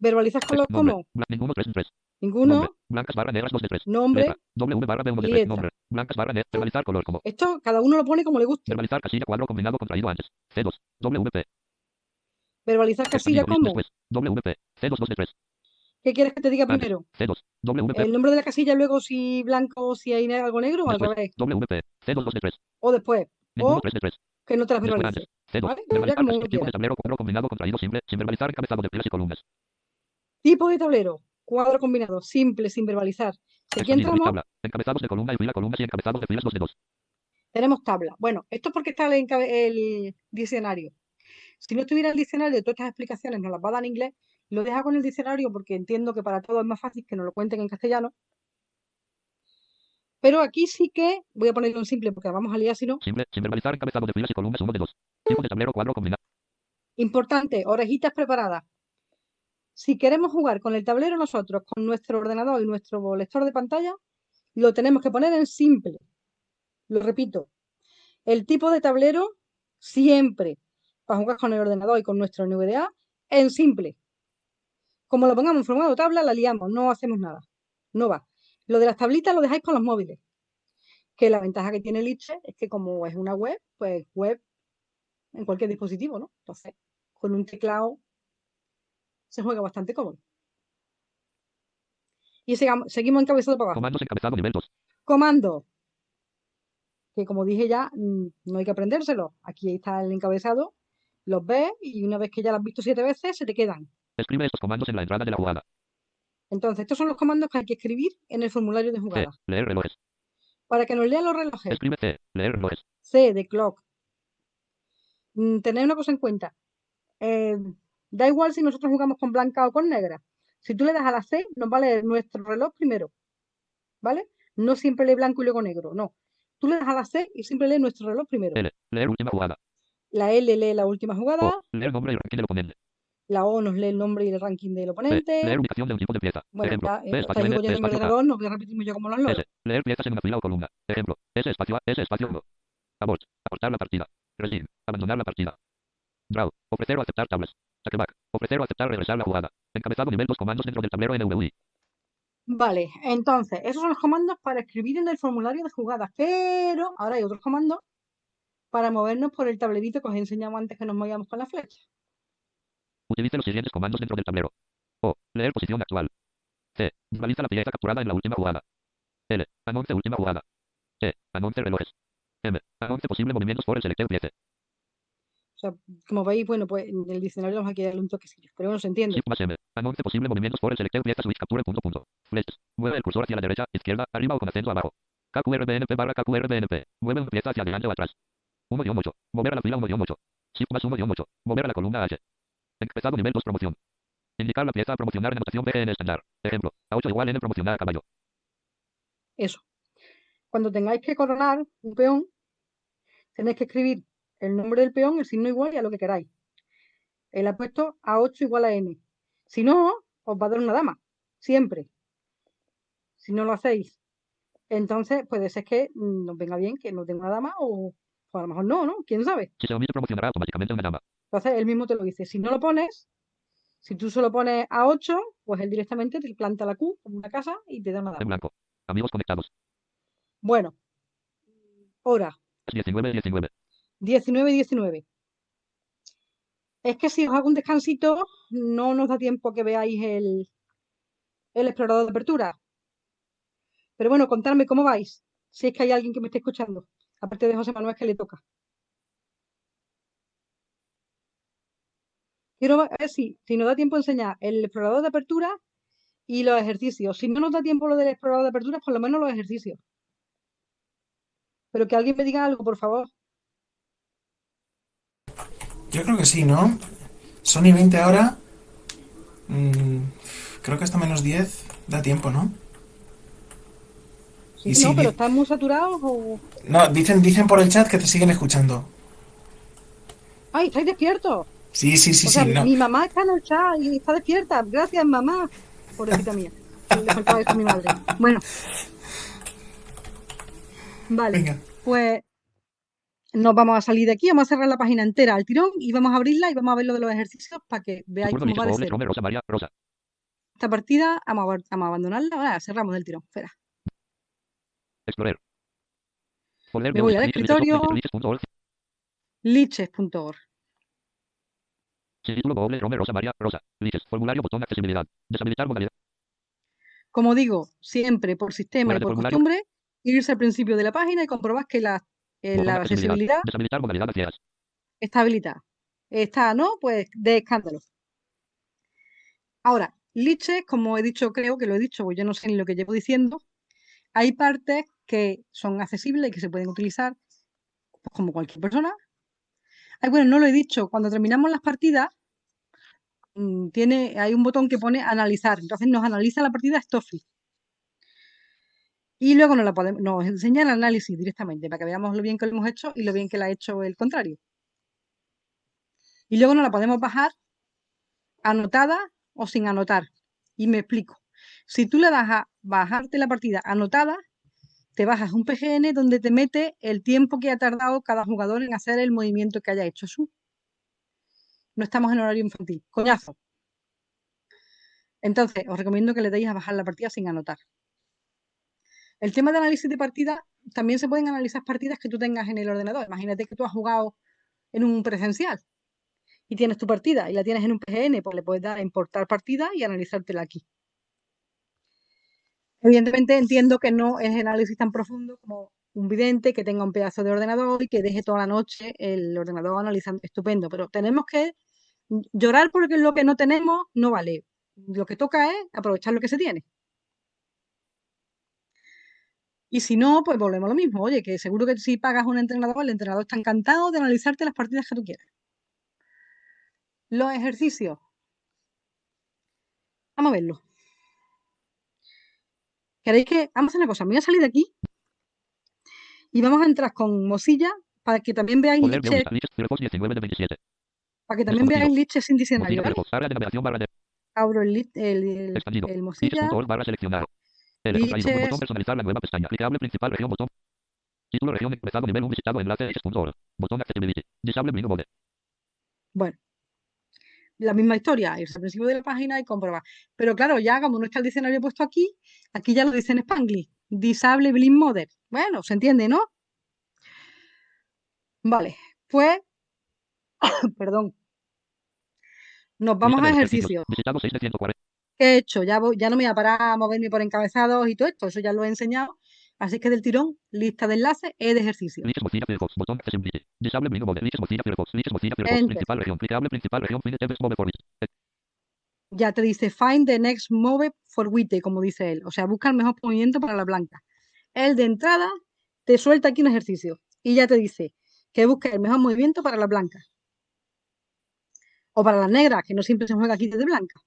Verbalizar color nombre. como, ninguno 3 de 3. ninguno, Nombre. Blancas barra negras 2 de 3. nombre, Letra. W barra B 1 de y 3. letra. Nombre. Blancas barra negras. Verbalizar color como. esto cada uno lo pone como le guste. Verbalizar casilla cuadro combinado contraído antes. C2. WP. Verbalizar casilla como, Después. WP. C2 2 de 3. ¿Qué quieres que te diga primero? C2. WP. El nombre de la casilla, luego si blanco, si hay algo negro o al revés. WP. C2 2 de 3. O después, O 3 de 3. que no te las verbalice. antes. C2. ¿Vale? Verbalizar de tablero cuadro combinado contraído simple sin verbalizar encabezado de filas y columnas. Tipo de tablero, cuadro combinado, simple, sin verbalizar. Aquí entramos, tabla. Encabezados de columna y fila, columnas y encabezados de filas 2 de 2. tenemos tabla. Bueno, esto es porque está el, el diccionario. Si no estuviera el diccionario, todas estas explicaciones nos las va a dar en inglés. Lo deja con el diccionario porque entiendo que para todos es más fácil que nos lo cuenten en castellano. Pero aquí sí que voy a ponerlo en simple porque vamos a liar si no. Simple, sin verbalizar encabezado de filas y columnas 1 de 2. Tipo de tablero cuadro combinado. Importante, orejitas preparadas. Si queremos jugar con el tablero nosotros, con nuestro ordenador y nuestro lector de pantalla, lo tenemos que poner en simple. Lo repito, el tipo de tablero siempre para jugar con el ordenador y con nuestro NVDA en simple. Como lo pongamos en formato tabla, la liamos, no hacemos nada. No va. Lo de las tablitas lo dejáis con los móviles. Que la ventaja que tiene Liche es que como es una web, pues web en cualquier dispositivo, ¿no? Entonces, con un teclado se juega bastante cómodo. Y sigamos- seguimos encabezado para abajo. Comandos encabezado nivel 2. Comando. Que como dije ya, mm, no hay que aprendérselo. Aquí está el encabezado, los ves y una vez que ya lo has visto siete veces, se te quedan. Escribe estos comandos en la entrada de la jugada. Entonces, estos son los comandos que hay que escribir en el formulario de C. jugada. Leer relojes. Para que nos lea los relojes. Escribe C. Leer relojes. C de clock. Mm, Tener una cosa en cuenta. Eh, da igual si nosotros jugamos con blanca o con negra. Si tú le das a la C, nos va a leer nuestro reloj primero. ¿Vale? No siempre lee blanco y luego negro. No. Tú le das a la C y siempre lee nuestro reloj primero. L. Leer última jugada. La L lee la última jugada. O. Leer nombre y ranking del oponente. La O nos lee el nombre y el ranking del oponente. Leer ubicación de un tipo de pieza. Bueno, Ejemplo. ya eh, espacio N. espacio K. ordenador, no voy a repetirme yo como los loros. S. Leer piezas en una fila o columna. Ejemplo. S espacio A. S espacio 1. Abort. Aportar la partida. Resign. Abandonar la partida. Draw. Ofrecer o aceptar tablas. Saqueback. Ofrecer o aceptar regresar la jugada. Encabezado nivel 2 comandos dentro del tablero NVI. Vale, entonces, esos son los comandos para escribir en el formulario de jugadas, pero ahora hay otros comandos para movernos por el tablerito que os he enseñado antes que nos movíamos con la flecha. Utilice los siguientes comandos dentro del tablero. O. Leer posición actual. C. Visualiza la pieza capturada en la última jugada. L. Anonce última jugada. E. Anonce relojes. M. Anonce posible movimientos por el selector piece. O sea, como veis, bueno, pues en el diccionario vamos a darle un toquecillo, pero bueno, se entiende. Shift más M. Anuncie posible movimientos por el selector pieza switch capture punto punto. Flex. Mueve el cursor hacia la derecha, izquierda, arriba o con acento abajo. KQRBNP barra KQRBNP. Mueve una pieza hacia adelante o atrás. 1-8. Mover a la fila 1-8. Shift más 1-8. Mover a la columna H. Empezado nivel 2 promoción. Indicar la pieza a promocionar en anotación BGN estándar. Ejemplo. A8 igual N promocionar a caballo. Eso. Cuando tengáis que coronar un peón, tenéis que escribir el nombre del peón, el signo igual y a lo que queráis. Él ha puesto A8 igual a N. Si no, os va a dar una dama. Siempre. Si no lo hacéis. Entonces, puede ser que nos venga bien que no tenga una dama o, o a lo mejor no, ¿no? ¿Quién sabe? Si se omite promocionará automáticamente una dama. Entonces, él mismo te lo dice. Si no lo pones, si tú solo pones A8, pues él directamente te planta la Q como una casa y te da una En blanco. Amigos conectados. Bueno. Hora. 19 19. 19 y 19. Es que si os hago un descansito, no nos da tiempo que veáis el, el explorador de apertura. Pero bueno, contadme cómo vais, si es que hay alguien que me esté escuchando, aparte de José Manuel que le toca. Quiero ver si, si nos da tiempo enseñar el explorador de apertura y los ejercicios. Si no nos da tiempo lo del explorador de apertura, por lo menos los ejercicios. Pero que alguien me diga algo, por favor. Yo creo que sí, ¿no? Son y 20 ahora. Mm, creo que hasta menos 10 da tiempo, ¿no? Sí, Y no, pero están muy saturados o... No, dicen, dicen por el chat que te siguen escuchando. ¡Ay, estáis despiertos! Sí, sí, sí, o sea, sí. No. mi mamá está en el chat y está despierta. Gracias, mamá. Pobrecita mía. Le faltaba esto a mi madre. Bueno. Vale, Venga. pues nos vamos a salir de aquí, vamos a cerrar la página entera al tirón y vamos a abrirla y vamos a ver lo de los ejercicios para que veáis cómo va de ser. Chrome Rosa María Rosa. Esta partida, vamos a, abor- vamos a abandonarla, ahora cerramos del tirón. Espera. Explorer. Me voy al escritorio. liches.org. Título doble Chrome Rosa María Rosa. Liches. Formulario botón accesibilidad. Deshabilitar modalidad. Como digo, siempre por sistema Fuera y por costumbre, irse al principio de la página y comprobar que la, eh, la accesibilidad. modalidad está habilitada. Está, ¿no? Pues de escándalo. Ahora, liches, como he dicho, creo que lo he dicho, pues yo no sé ni lo que llevo diciendo, hay partes que son accesibles y que se pueden utilizar pues, como cualquier persona. Ay, bueno, no lo he dicho, cuando terminamos las partidas, tiene, hay un botón que pone analizar, entonces nos analiza la partida Stoffy. Y luego nos, la podemos, nos enseña el análisis directamente para que veamos lo bien que lo hemos hecho y lo bien que la ha hecho el contrario. Y luego nos la podemos bajar anotada o sin anotar. Y me explico. Si tú le das a bajarte la partida anotada, te bajas un PGN donde te mete el tiempo que ha tardado cada jugador en hacer el movimiento que haya hecho su. No estamos en horario infantil. Coñazo. Entonces, os recomiendo que le deis a bajar la partida sin anotar. El tema de análisis de partida, también se pueden analizar partidas que tú tengas en el ordenador. Imagínate que tú has jugado en un presencial y tienes tu partida y la tienes en un PGN, pues le puedes dar a importar partida y analizártela aquí. Evidentemente entiendo que no es análisis tan profundo como un vidente que tenga un pedazo de ordenador y que deje toda la noche el ordenador analizando. Estupendo, pero tenemos que llorar porque lo que no tenemos no vale. Lo que toca es aprovechar lo que se tiene. Y si no, pues volvemos a lo mismo. Oye, que seguro que si pagas un entrenador, el entrenador está encantado de analizarte las partidas que tú quieras. Los ejercicios. Vamos a verlo. ¿Queréis que.? Vamos a hacer una cosa. Me voy a salir de aquí y vamos a entrar con Mozilla para que también veáis para que también veáis liches sin diccionario, ¿vale? Barra de Abro el, el, el, expandido. el Mozilla. Barra seleccionar. L contraído. Liches. Botón personalizar la nueva pestaña. Clicable principal región botón. Título región empezado nivel 1 visitado enlace liches.org. Botón accessibility. Disable Blingo mode. Bueno, la misma historia, irse al principio de la página y comprobar. Pero claro, ya como no está el diccionario puesto aquí, aquí ya lo dice en Spanglish. Disable Blink Mode. Bueno, se entiende, ¿no? Vale, pues, perdón. Nos vamos a de ejercicios. Visitado 6 de 140. ¿Qué he hecho? Ya, voy- ya no me voy a parar a moverme por encabezados y todo esto, eso ya lo he enseñado. Así que del tirón, lista de enlaces, E de ejercicio. Ya te dice find the next move for white, como dice él. O sea, busca el mejor movimiento para la blanca. Él de entrada te suelta aquí un ejercicio y ya te dice que busque el mejor movimiento para la blanca. O para las negras, que no siempre se juega aquí desde blanca.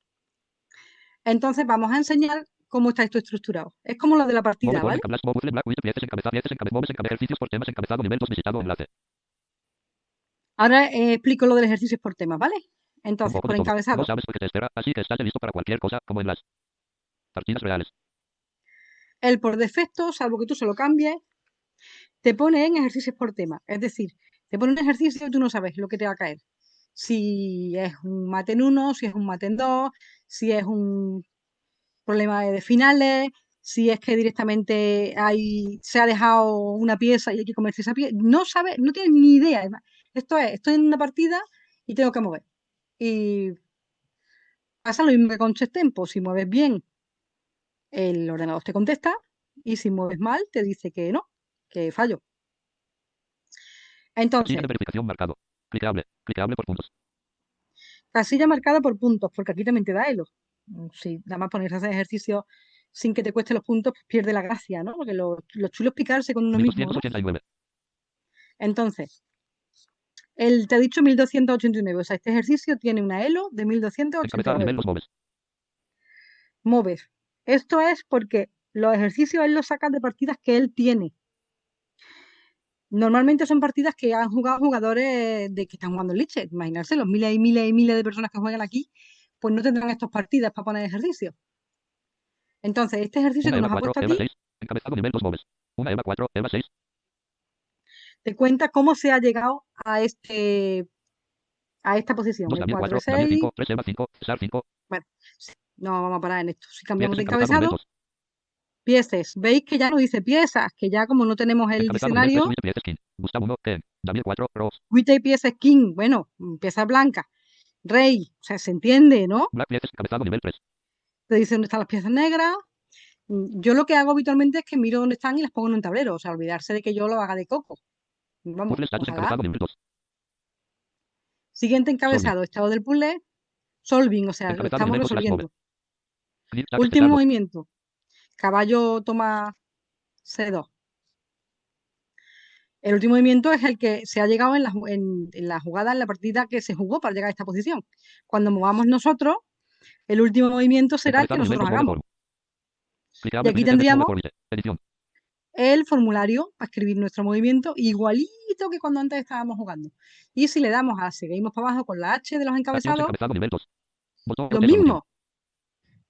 Entonces vamos a enseñar cómo está esto estructurado. Es como lo de la partida, Move ¿vale? Black Black Move Black Widget Piezas encabezado. Piezas encabezado. Moves encabezado. Ejercicios por temas encabezado. Nivel 2 visitado. Enlace. Ahora eh, explico lo del ejercicio por temas, ¿vale? Entonces, por de encabezado. No sabes lo que te espera, así que estás listo para cualquier cosa, como en las partidas reales. Él por defecto, salvo que tú se lo cambies, te pone en ejercicios por tema. Es decir, te pone un ejercicio y tú no sabes lo que te va a caer. Si es un mate en uno, si es un mate en dos, si es un problema de finales, si es que directamente hay, se ha dejado una pieza y hay que comerse esa pieza. No sabes, no tienes ni idea. Esto es, estoy en una partida y tengo que mover. Y pasa lo mismo que con Chess Tempo. Si mueves bien, el ordenador te contesta y si mueves mal, te dice que no, que fallo. Entonces, marcado. Clicable. Clicable por puntos. casilla marcada por puntos, porque aquí también te da elo. Si nada más ponerse a hacer ejercicio sin que te cueste los puntos, pues pierde la gracia, ¿no? Porque lo, lo chulo es picarse con uno mismo, ¿no? 1289. Entonces, él te ha dicho 1289, o sea, este ejercicio tiene una elo de Encabezado 1289. nivel 2 moves. mover. Esto es porque los ejercicios él los saca de partidas que él tiene. Normalmente son partidas que han jugado jugadores de que están jugando en Liche. Imaginarse, los miles y miles y miles de personas que juegan aquí, pues no tendrán estas partidas para poner ejercicios. Entonces, este ejercicio Una que nos ha 4, puesto EVA aquí 6. Encabezado nivel 2 moves. Una EVA 4, EVA 6. te cuenta cómo se ha llegado a este a esta posición. 2 El Daniel 4 4, Daniel 6. 5, 3 EVA 5, Cesar 5. No vamos a parar en esto. Si cambiamos de encabezado nivel encabezado, 2. piezas. Veis que ya no dice piezas, que ya como no tenemos el Encabezado nivel 3, diccionario, William Piezas King. Gustavo 1, Ken. Daniel 4, Rose. Wita y piezas king, bueno, mm, pieza blanca, rey, o sea, se entiende, ¿no? Black Piezas encabezado nivel 3. Te dice dónde están las piezas negras. Mm, Yo lo que hago habitualmente es que miro dónde están y las pongo en un tablero, o sea, olvidarse de que yo lo haga de coco. Vamos, encabezado nivel 2. Siguiente encabezado, estado del puzzle, solving, o sea, lo estamos resolviendo. Último movimiento, caballo toma C2. El último movimiento es el que se ha llegado en la, ju- en, en la jugada, en la partida que se jugó para llegar a esta posición. Cuando movamos nosotros, el último movimiento será el que nosotros 2 move hagamos. Clicable aquí tendríamos- el formulario para escribir nuestro movimiento igualito que cuando antes estábamos jugando. Y si le damos a seguimos para abajo con la H de los encabezados, encabezado nivel 2. Botón lo mismo.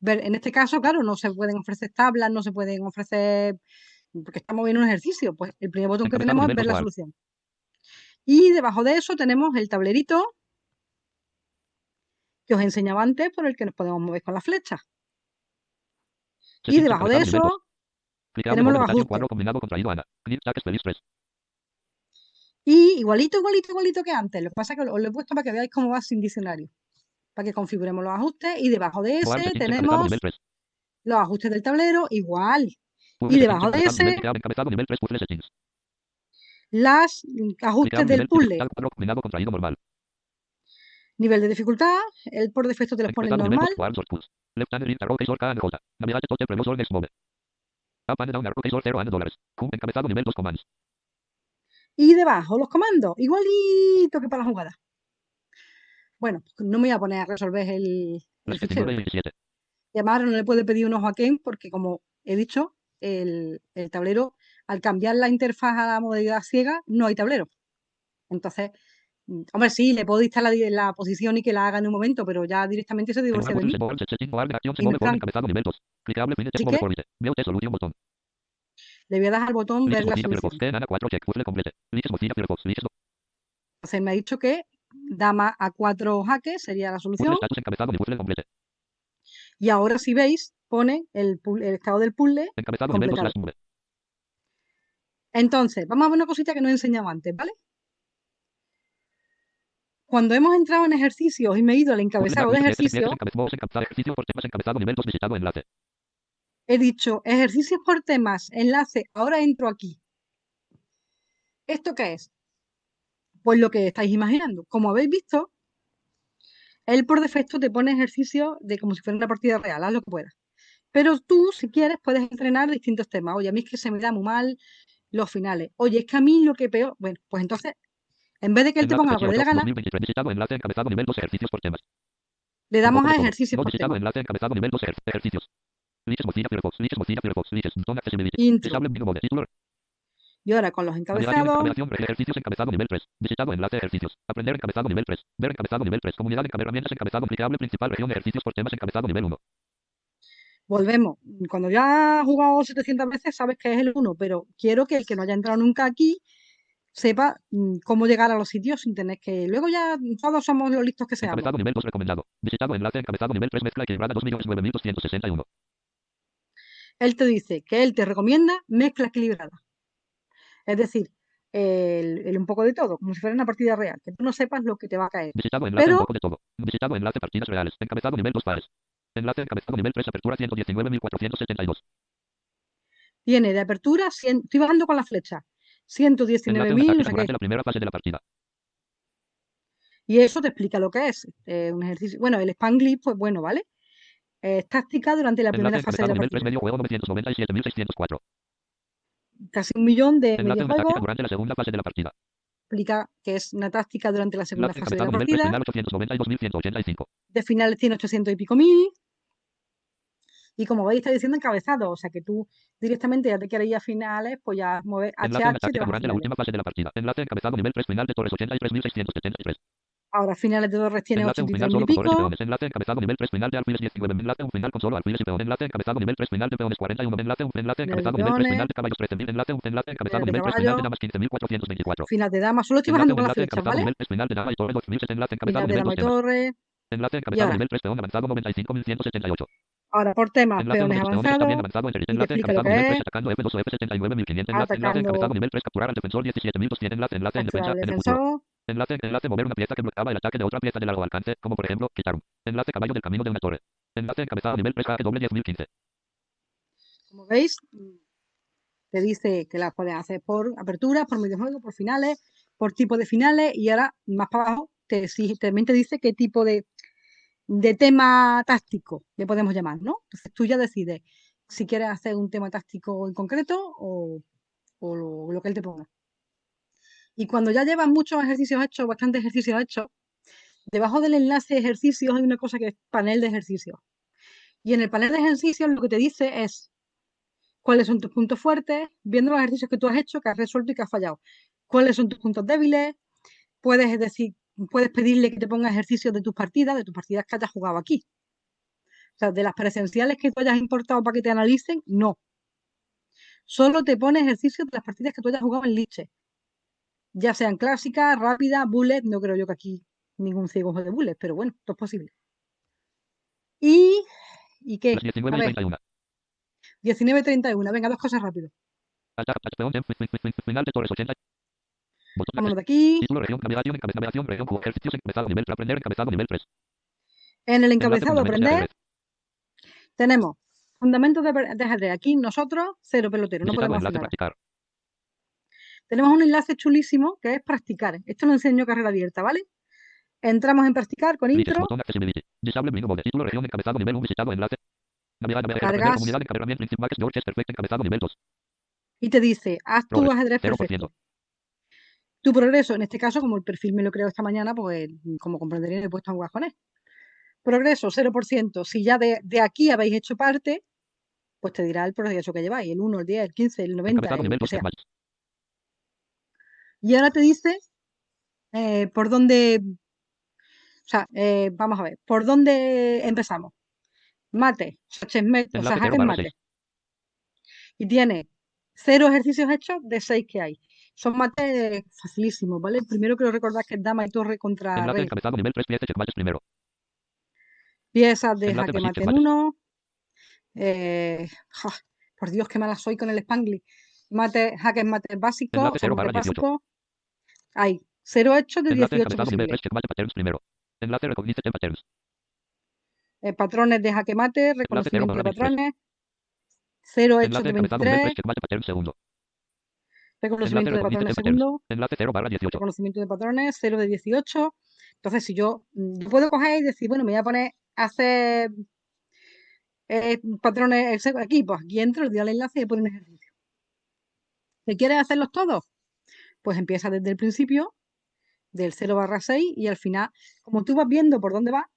Ver, en este caso, claro, no se pueden ofrecer tablas, no se pueden ofrecer, porque estamos viendo un ejercicio. Pues el primer botón que tenemos es ver la solución. Y debajo de eso tenemos el tablerito que os enseñaba antes por el que nos podemos mover con la flecha. Y debajo de eso 2. Clicable tenemos los ajustes. cuadro combinado contraído Ana. Clip tag feliz 3. Y igualito, igualito, igualito que antes. Lo que pasa es que os lo he puesto para que veáis cómo va sin diccionario. Para que configuremos los ajustes. Y debajo de ese tenemos nivel 3. los ajustes del tablero, igual. Y debajo de ese, clicable encabezado nivel 3 puzzle settings. las ajustes del puzzle. Nivel de dificultad, él por defecto te los pone normal. 2 guard source pulse. Left hand read arrow keys or K and J. Navigate tot the previous or next move. Up and down arrow keys or 0 and dólares. Cum encabezado nivel 2 commands. Y debajo los comandos, igualito que para la jugada. Bueno, pues no me voy a poner a resolver el, el Las 19 fichero. y 17. Y además no le puede pedir un ojo a Ken porque como he dicho, el, el tablero, al cambiar la interfaz a la modalidad ciega, no hay tablero. Entonces, mm, hombre, sí, le puedo dictar la, posición y que la haga en un momento, pero ya directamente se divorcia de mí. Board setting board acción Y me move form plan- encabezado nivel 2. Clicable fine Así text move que- for it. View the solution botón. Le voy a dar al botón ver la solución. Ken Ana 4 check puzzle complete. Liches Mozilla Firefox. Liches Entonces me ha dicho que dama a cuatro jaques sería la solución. Y ahora si veis, pone el, el estado del puzzle Encabezado nivel 2 completado. slash move. Entonces, vamos a ver una cosita que no he enseñado antes, ¿vale? Cuando hemos entrado en ejercicios y me he ido al encabezado de ejercicio, encabezado moves encabezado ejercicio por temas encabezado nivel 2 visitado enlace. he dicho ejercicios por temas, enlace, ahora entro aquí. ¿Esto qué es? Pues lo que estáis imaginando. Como habéis visto, él por defecto te pone ejercicios de como si fuera una partida real, haz lo que puedas. Pero tú, si quieres, puedes entrenar distintos temas. Oye, a mí es que se me da muy mal los finales. Oye, es que a mí lo que peor. Bueno, pues entonces, en vez de que él te ponga lo que le dé la 18, gana, 2023, visitado enlace encabezado nivel 2 ejercicios por temas. le damos a No por visitado tema. enlace encabezado nivel 2 ejer- ejercicios. Intro. Disable Minu Mode, título, Y ahora con los encabezados, ejercicios encabezado nivel 3. Visitado enlace ejercicios. Aprender encabezado nivel 3. Ver encabezado nivel 3. Comunidad encabezado herramientas encabezado clicable principal región ejercicios por temas encabezado nivel 1. volvemos. Cuando ya has jugado 700 veces, sabes que es el 1, pero quiero que el que no haya entrado nunca aquí sepa mm, cómo llegar a los sitios sin tener que. Luego ya todos somos los listos que seamos. Encabezado nivel 2 recomendado. Visitado enlace encabezado nivel 3 mezcla equilibrada 2.9261. Él te dice que él te recomienda mezcla equilibrada. Es decir, el, el un poco de todo, como si fuera una partida real, que tú no sepas lo que te va a caer. Visitado enlace Pero- un poco de todo. Visitado enlace partidas reales. Encabezado nivel 2 pares. Enlace encabezado nivel 3 apertura 119.472. Tiene de apertura, 100 estoy bajando con la flecha, Enlace 119.000, una no táctica sé qué. durante la primera fase de la partida. Y eso te explica lo que es. eh, un ejercicio. Bueno, el Spanglish, pues bueno, ¿vale? Es táctica durante la primera Enlace fase de la nivel 3 partida. medio juego 997.604. Casi un millón de Enlace juego. durante la segunda fase de la partida. Explica que es una táctica durante la segunda Enlace fase de la encabezado nivel 3 partida. final 892.185. De finales tiene 800 y pico mil. Y como veis, está diciendo encabezado. O sea que tú directamente ya te quieres ir a finales, pues ya mueves Enlace HH te táctica vas a la última fase de la partida. Enlace encabezado nivel 3 final de torres 83.673. Ahora finales de Torres tiene Enlace un final 83 mil solo pico. encabezado nivel 3 final de alfiles 19. Enlace un final con solo alfiles y. Enlace encabezado nivel 3 final de peones 41. Enlace un enlace encabezado nivel 3 peones. final de caballos 13.000. Enlace un enlace encabezado de nivel 3 final de damas 15.424. Final de dama. Solo estoy bajando con la flecha, ¿vale? nivel 3 final de dama y torre 2000. Enlace encabezado nivel dama 2 y temas. torre. Enlace encabezado ahora, nivel 3 peón avanzado 95.178. ahora por temas, peones 1 peón también avanzados. avanzado Enlace encabezado nivel 3 es. atacando F2 o F79.500. Enlace, encabezado nivel 3 capturar al defensor 17.200. Enlace, enlace en defensa el. Enlace, enlace mover una pieza que bloqueaba el ataque de otra pieza de largo alcance, como por ejemplo, quitar un. Enlace caballo del camino de una torre. Enlace encabezado nivel 3 jaque doble 10.015. Como veis, mm, te dice que las puedes hacer por aperturas, por videojuego, por finales, por tipo de finales. Y ahora, más para abajo, te, también te dice qué tipo de, de tema táctico le podemos llamar, ¿no? Entonces tú ya decides si quieres hacer un tema táctico en concreto o, lo que él te ponga. Y cuando ya llevas muchos ejercicios hechos, bastantes ejercicios hechos, debajo del enlace de ejercicios hay una cosa que es panel de ejercicios. Y en el panel de ejercicios lo que te dice es cuáles son tus puntos fuertes, viendo los ejercicios que tú has hecho, que has resuelto y que has fallado. Cuáles son tus puntos débiles. Puedes decir, puedes pedirle que te ponga ejercicios de tus partidas, de tus partidas que hayas jugado aquí. O sea, de las presenciales que tú hayas importado para que te analicen, no. Solo te pone ejercicios de las partidas que tú hayas jugado en Liche. Ya sean clásicas, rápidas, bullet, no creo yo que aquí ningún ciego juegue bullet, pero bueno, todo es posible. Y, ¿y qué? Las 19 A y ver, 31. 19.31, venga, dos cosas rápido. Final de torres 80. Botón de Vámonos de aquí. Título, región, navegación, encabe- navegación, región, cubo, ejercicios, encabezado, nivel, aprender, encabezado, nivel 3. En el encabezado de aprender tenemos fundamentos de, de ajedrez. Aquí nosotros, cero pelotero, no podemos hacer nada. Tenemos un enlace chulísimo que es practicar. Esto lo enseño carrera abierta, ¿vale? Entramos en practicar con intro, botón, accessibility. Disable, menú, mode, título, región, encabezado, nivel 1, visitado, enlace. Navegar, navegar, aprender, cargas comunidad, encabezamiento, principal, George, es perfecto, encabezado, nivel 2. y te dice, haz tu ajedrez 0%. perfecto. Tu progreso, en este caso, como el perfil me lo creo esta mañana, pues como comprenderéis, he puesto con él. Progreso, 0%. Si ya de, de aquí habéis hecho parte, pues te dirá el progreso que lleváis, el 1, el 10, el 15, el 90, Encabezado, el 2, sea. Y ahora te dice eh, por dónde, o sea, eh, vamos a ver, por dónde empezamos. Mate, o sea, chessmet, o sea, Enlace 0 jaque barra mate. 6. Y tiene cero ejercicios hechos de seis que hay. Son mates facilísimos, ¿vale? Primero quiero recordar que es dama y torre contra rey. encabezado, nivel 3, piezas, checkmates primero. Piezas de jaque mate en checkmates. uno. Eh, ja, por Dios, qué mala soy con el Spanglish. Mate, jaque mate básico, Enlace o sea, 0 mate barra 18. básico. Hay cero hechos de Enlace 18 encabezado, nivel posibles. 3, checkmate patterns primero. Enlace recognize ten patterns. Eh, patrones de jaque mate, Enlace 0 reconocimiento de barra 23. patrones. 0 hecho Enlace de encabezado nivel 3, 23, checkmate pattern segundo. reconocimiento de patrones segundo, Enlace 0 barra 18. reconocimiento de patrones 0 de 18. Entonces, si yo, mm, yo puedo coger y decir, bueno, me voy a poner a hacer eh, patrones Excel aquí, pues aquí entro, le doy al enlace y pone un ejercicio. ¿Te quieres hacerlos todos? Pues empieza desde el principio, del 0 barra 6, y al final, como tú vas viendo por dónde va,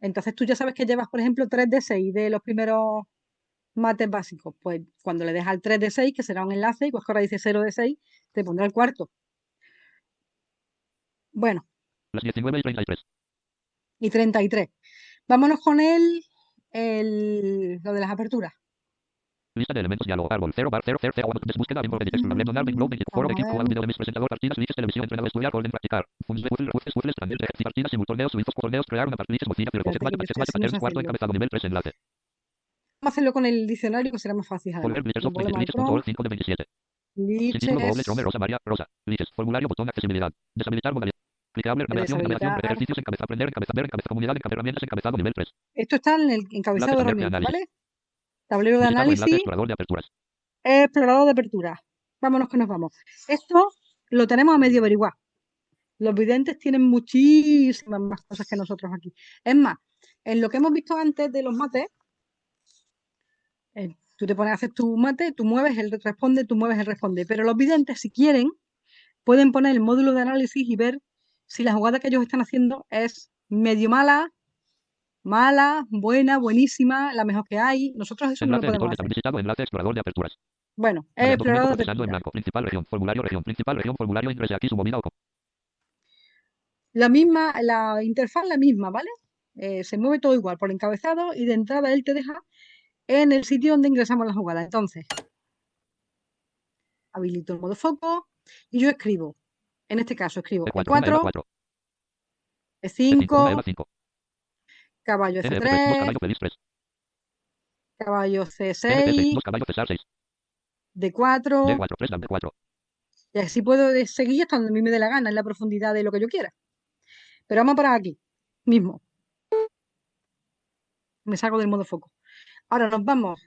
entonces tú ya sabes que llevas, por ejemplo, 3 de 6 de los primeros mates básicos. Pues cuando le des al 3 de 6, que será un enlace, y pues ahora dice 0 de 6, te pondrá el cuarto. Bueno, Las 19 y 33. y 33. Vámonos con el, el lo de las aperturas. Lista de elementos diálogo. Árbol 0 bar 0 0 0 des búsqueda informe de texto. Foro equipo ver. video de mis presentador partidas liches televisión estudiar orden practicar. De puzzles transientes ejercicio partidas suizos torneos crear una partida pero haciendo cuarto encabezado nivel 3 enlace. Vamos a hacerlo con el diccionario que será más fácil. Volver Blizzard Volvemos al liches Chrome, punto 5 de 27. Sin título doble Rosa María Rosa. Liches formulario botón accesibilidad. Deshabilitar modalidad. Clicable navegación navegación ejercicios encabezado aprender encabezado ver encabezado comunidad herramientas encabezado nivel 3. Esto está en el encabezado de de herramientas. ¿vale? Tablero de análisis, explorador de aperturas. explorador de apertura. Vámonos que nos vamos. Esto lo tenemos a medio averiguar. Los videntes tienen muchísimas más cosas que nosotros aquí. Es más, en lo que hemos visto antes de los mates, eh, tú te pones a hacer tu mate, tú mueves el responde, tú mueves el responde. Pero los videntes, si quieren, pueden poner el módulo de análisis y ver si la jugada que ellos están haciendo es medio mala, mala, buena, buenísima, la mejor que hay. Nosotros eso no lo Enlace podemos de hacer. visitado enlace explorador de aperturas. Bueno, he explorado de en blanco. Principal región. Formulario región. Principal región. Formulario ingrese aquí su movida o La misma, la interfaz la misma, ¿vale? Eh, se mueve todo igual por encabezado y de entrada él te deja en el sitio donde ingresamos la jugada. Entonces, habilito el modo foco y yo escribo. En este caso escribo E4, una EVA E4, 4. E5, una EVA 5. Caballo NF3, 2 F3, caballo feliz 3. caballo NF6, C6, 2 caballo cesar 6. D4, D4, 3 dam 4. y así puedo de- seguir hasta donde a mí me dé la gana, en la profundidad de lo que yo quiera. Pero vamos a parar aquí, mismo. Me salgo del modo foco. Ahora nos vamos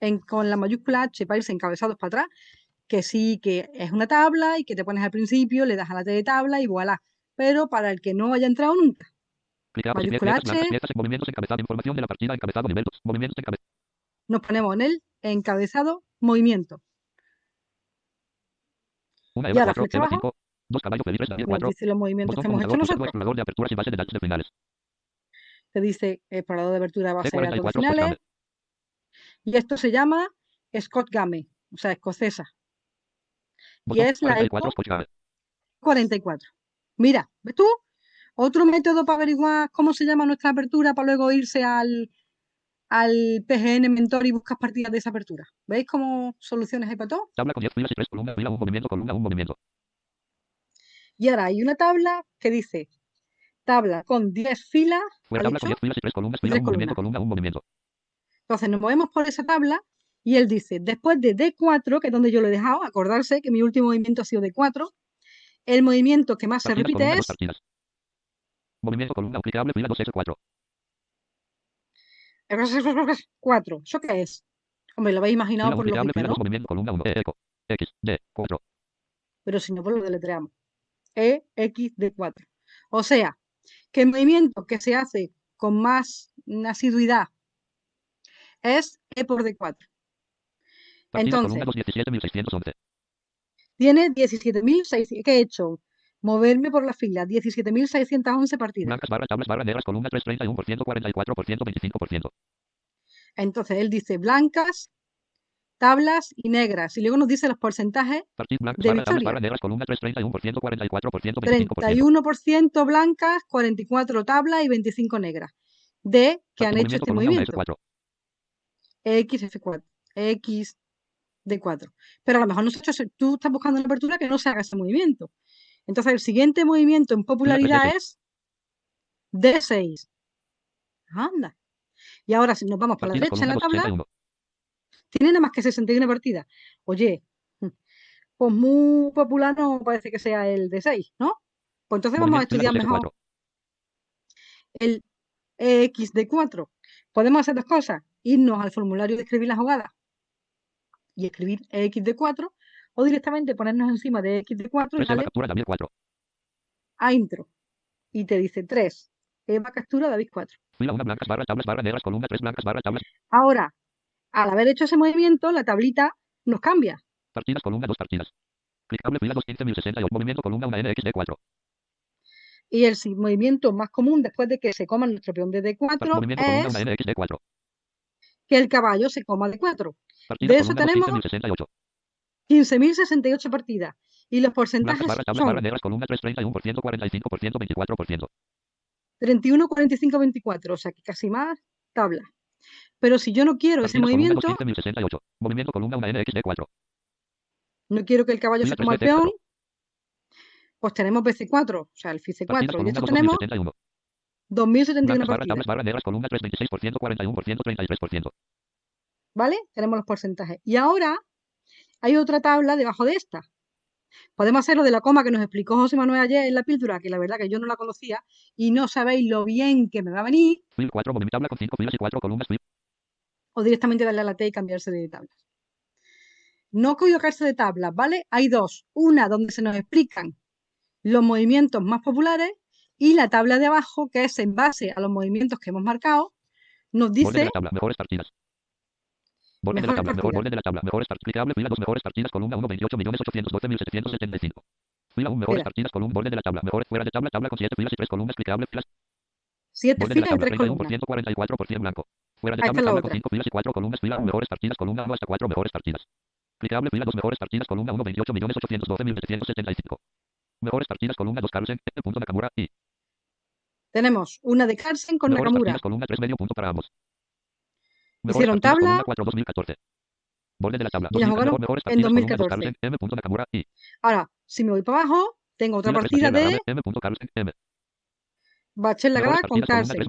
en- con la mayúscula H para irse encabezados para atrás, que sí que es una tabla y que te pones al principio, le das a la T de tabla y voilà. Pero para el que no haya entrado nunca, mayúscula piezas blancas, H, piezas en movimientos encabezado. Información de la partida encabezado nivel 2. Movimientos encabezados. nos ponemos en el encabezado movimiento. Una EVA ahora 4, flecha EVA abajo, 5. 2 caballo feliz 3 dam nos 4. dice los movimientos que hemos hecho nosotros. explorador de aperturas y base de datos de finales. Te dice explorador de abertura base de datos E44, finales. Y esto se llama Scott Game, o sea, escocesa. Y es la 44, ECO Scott Game. 44. Mira, ¿ves tú? Otro método para averiguar cómo se llama nuestra apertura para luego irse al, al PGN Mentor y buscar partidas de esa apertura. ¿Veis cómo soluciones hay para todo? Tabla con 10 filas y 3 columnas. Fila 1 movimiento, columna 1 movimiento. Y ahora hay una tabla que dice tabla con 10 filas, Fuera ¿ha tabla con dicho? 10 filas y 3 columnas. Fila tres 1 movimiento, columna 1 movimiento. Entonces nos movemos por esa tabla y él dice, después de D4, que es donde yo lo he dejado, acordarse que mi último movimiento ha sido D4, el movimiento que más se repite columna 2 es. Movimiento, columna clicable, fila 2 S4. 4. ¿Eso qué es? Hombre, lo habéis imaginado Fila 1 por lógica, fila ¿no? 2 movimiento, columna 1. E, eco. X, D, 4. Pero si no, pues lo deletreamos. E, X, D, 4. O sea, que el movimiento que se hace con más asiduidad es E por D4. Partida, Entonces, columna 2, 17.611. tiene 17.600. ¿Qué he hecho? Moverme por la fila. 17.611 partidas. Blancas barras, tablas barras negras, columna 3, 31%, 44%, 25%. Entonces, él dice blancas, tablas y negras. Y luego nos dice los porcentajes Partida, blancas de tablas victoria. barras negras, columna 3, 31%, 44%, 25%. 31% blancas, 44 tablas y 25 negras. De que han hecho este columna 1, movimiento. F4. X, F4, X, D4. Pero a lo mejor no se ha hecho tú estás buscando una apertura que no se haga ese movimiento. Entonces, el siguiente movimiento en popularidad D6. es D6. Anda. Y ahora, si nos vamos por la derecha en la 2, tabla, 81. tiene nada más que 61 partidas. Oye, pues muy popular no parece que sea el D6, ¿no? Pues entonces vamos a estudiar 2, mejor F4. el EX de 4. Podemos hacer dos cosas, irnos al formulario de escribir la jugada y escribir X de 4 o directamente ponernos encima de X de 4 y Reserva darle captura David 4. a intro. Y te dice 3, Eva captura David 4. Fila 1 blancas barras tablas barras negras columna 3 blancas barras tablas. Ahora, al haber hecho ese movimiento, la tablita nos cambia. Partidas columna 2 partidas. Clicable fila 2 15068. Movimiento columna 1 NX de 4. Y el movimiento más común después de que se coma nuestro peón de D4 Movimiento columna es 1 NX de 4. que el caballo se coma D4. Partidas De eso columna 2 tenemos 15068. 15.068 partidas. Y los porcentajes tablas son barras negras columna 3 31%, 45%, 24%. 31, 45, 24. O sea que casi más tabla. Pero si yo no quiero ese Partidas 2 movimiento, 15068. Movimiento columna 1 NX de 4. no quiero que el caballo Fila se coma el 3 BC4. peón, pues tenemos BC4, o sea, el Partidas FIC4. Y de columna esto 2 tenemos 2071. 2.071 Blancas barras partidas. tablas barras negras columna 3 26%, 41%, 33%. ¿Vale? Tenemos los porcentajes. Y ahora hay otra tabla debajo de esta. Podemos hacer lo de la coma que nos explicó José Manuel ayer en la píldora, que la verdad que yo no la conocía y no sabéis lo bien que me va a venir, Fil 4 movimiento tabla con 5 filas y 4 columnas. O directamente darle a la T y cambiarse de tablas. No equivocarse de tablas, ¿vale? Hay dos. Una donde se nos explican los movimientos más populares y la tabla de abajo, que es en base a los movimientos que hemos marcado, nos de dice la tabla, mejores partidas. Borde de la tabla, mejor borde de la tabla, mejores partidas. Clicable, fila 2 mejores partidas, columna 1 28 millones 812 mil 775. Fila 1 mejores partidas, columna borde de la tabla, mejores fuera de tabla, tabla con 7 filas y 3 columnas. Clicable, filas, siete borde de la filas y tabla, tres columnas. 31%, 44% blanco. Fuera de tabla, tabla con otra. 5 filas y 4 columnas. Fila 1 mejores partidas, columna 1 hasta 4 mejores partidas. Clicable, fila 2 mejores partidas, columna 1 28 millones 812 mil 775. Mejores partidas, columna 2 Carlsen, punto Nakamura y Tenemos una de Carlsen con mejores Nakamura. partidas, columna 3 medio punto para ambos. Hicieron tabla. columna 4 2014. Borde de la tabla. Y la 2000, jugaron en partidas, columna 2 2014. Carlsen, M. Nakamura y Ahora, si me voy para abajo, tengo otra partida de M. M. Bachel Lagrada con partidas, columna 3 Carlsen.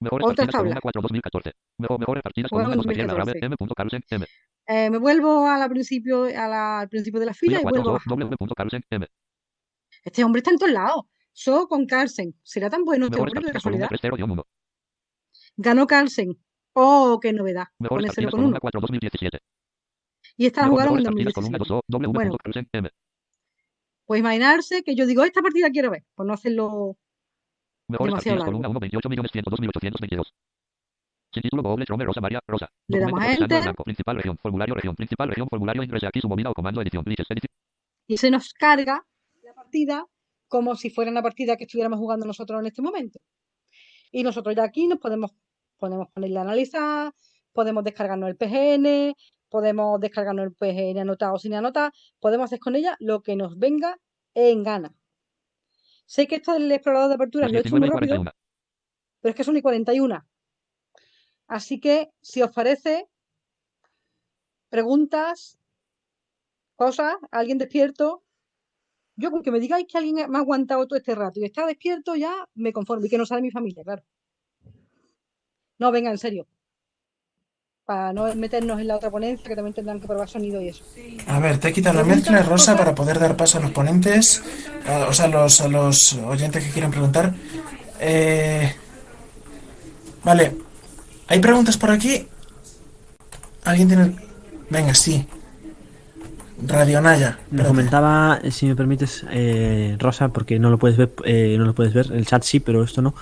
Mejores Otra tabla. 4 2014. Mejor, mejores partidas, Jugaron columna en 2 Bachela, Grave, 2014. M. Carlsen, M. Eh, me vuelvo a la principio, a la- al principio de la fila y 4 vuelvo a 2 bajar. W. punto Carlsen, M. Este hombre está en todos lados. So con Carlsen. ¿Será tan bueno este hombre de casualidad? 3 0 1. Ganó Carlsen. Oh, qué novedad. Partidas, con columna 4 2017. Y esta la Mejor- jugaron en Mejores partidas, columna 2 2017. O, W. Bueno. punto Carlsen, M. Pues imaginarse que yo digo, esta partida quiero ver. Por no hacerlo Mejores Demasiado partidas, columna largo. 1 28 millones 102 mil 822. Sin título, Bobles, Romer, Rosa María, Rosa. Le damos a Enter. blanco. Principal región, formulario región, principal región, formulario ingrese aquí, subomina o comando edición. Liches, edición. y se nos carga la partida como si fuera una partida que estuviéramos jugando nosotros en este momento. Y nosotros ya aquí nos podemos, podemos ponerle a analizar, podemos descargarnos el PGN, podemos descargarnos el PGN anotado o sin anotar, podemos hacer con ella lo que nos venga en gana. Sé que esto del explorador de apertura he hecho muy 19 y rápido, 41. pero es que son y 41. Así que, si os parece, preguntas, cosas, alguien despierto. Yo con que me digáis que alguien me ha aguantado todo este rato y está despierto ya me conformo y que no sabe mi familia, claro. No, venga, en serio. Para no meternos en la otra ponencia que también tendrán que probar sonido y eso. A ver, te he quitado la mezcla rosa para poder dar paso a los ponentes, a- o sea, a los, a los oyentes que quieran preguntar. Eh, vale, ¿hay preguntas por aquí? ¿Alguien tiene...? Venga, sí. Radionaya. Espérate. comentaba, eh, si me permites, eh, Rosa, porque no lo puedes ver, eh, no lo puedes ver, el chat sí, pero esto no.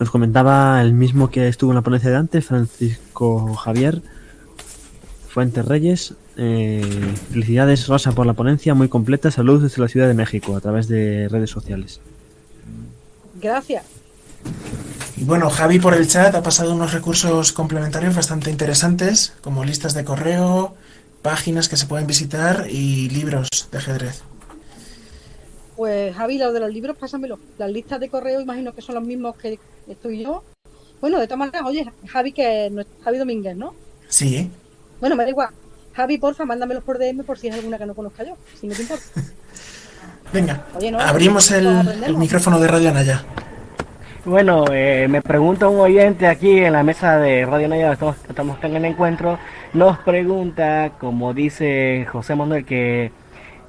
Nos comentaba el mismo que estuvo en la ponencia de antes, Francisco Javier Fuentes Reyes. eh, felicidades, Rosa, por la ponencia muy completa. Saludos desde la Ciudad de México a través de redes sociales. Gracias. Y bueno, Javi por el chat ha pasado unos recursos complementarios bastante interesantes, como listas de correo, páginas que se pueden visitar y libros de ajedrez. Pues Javi, lo de los libros, pásamelo. Las listas de correo imagino que son los mismos que estoy yo. Bueno, de todas maneras, oye, Javi, que no es Javi Domínguez, ¿no? Sí, Bueno, me da igual. Javi, porfa, mándamelos por DM por si es alguna que no conozca yo, si no te importa. venga, Oye, no, abrimos el, micrófono de Radio Naya. Bueno, eh, me pregunta un oyente aquí en la mesa de Radio Naya, estamos, estamos en el encuentro, nos pregunta, como dice José Manuel, que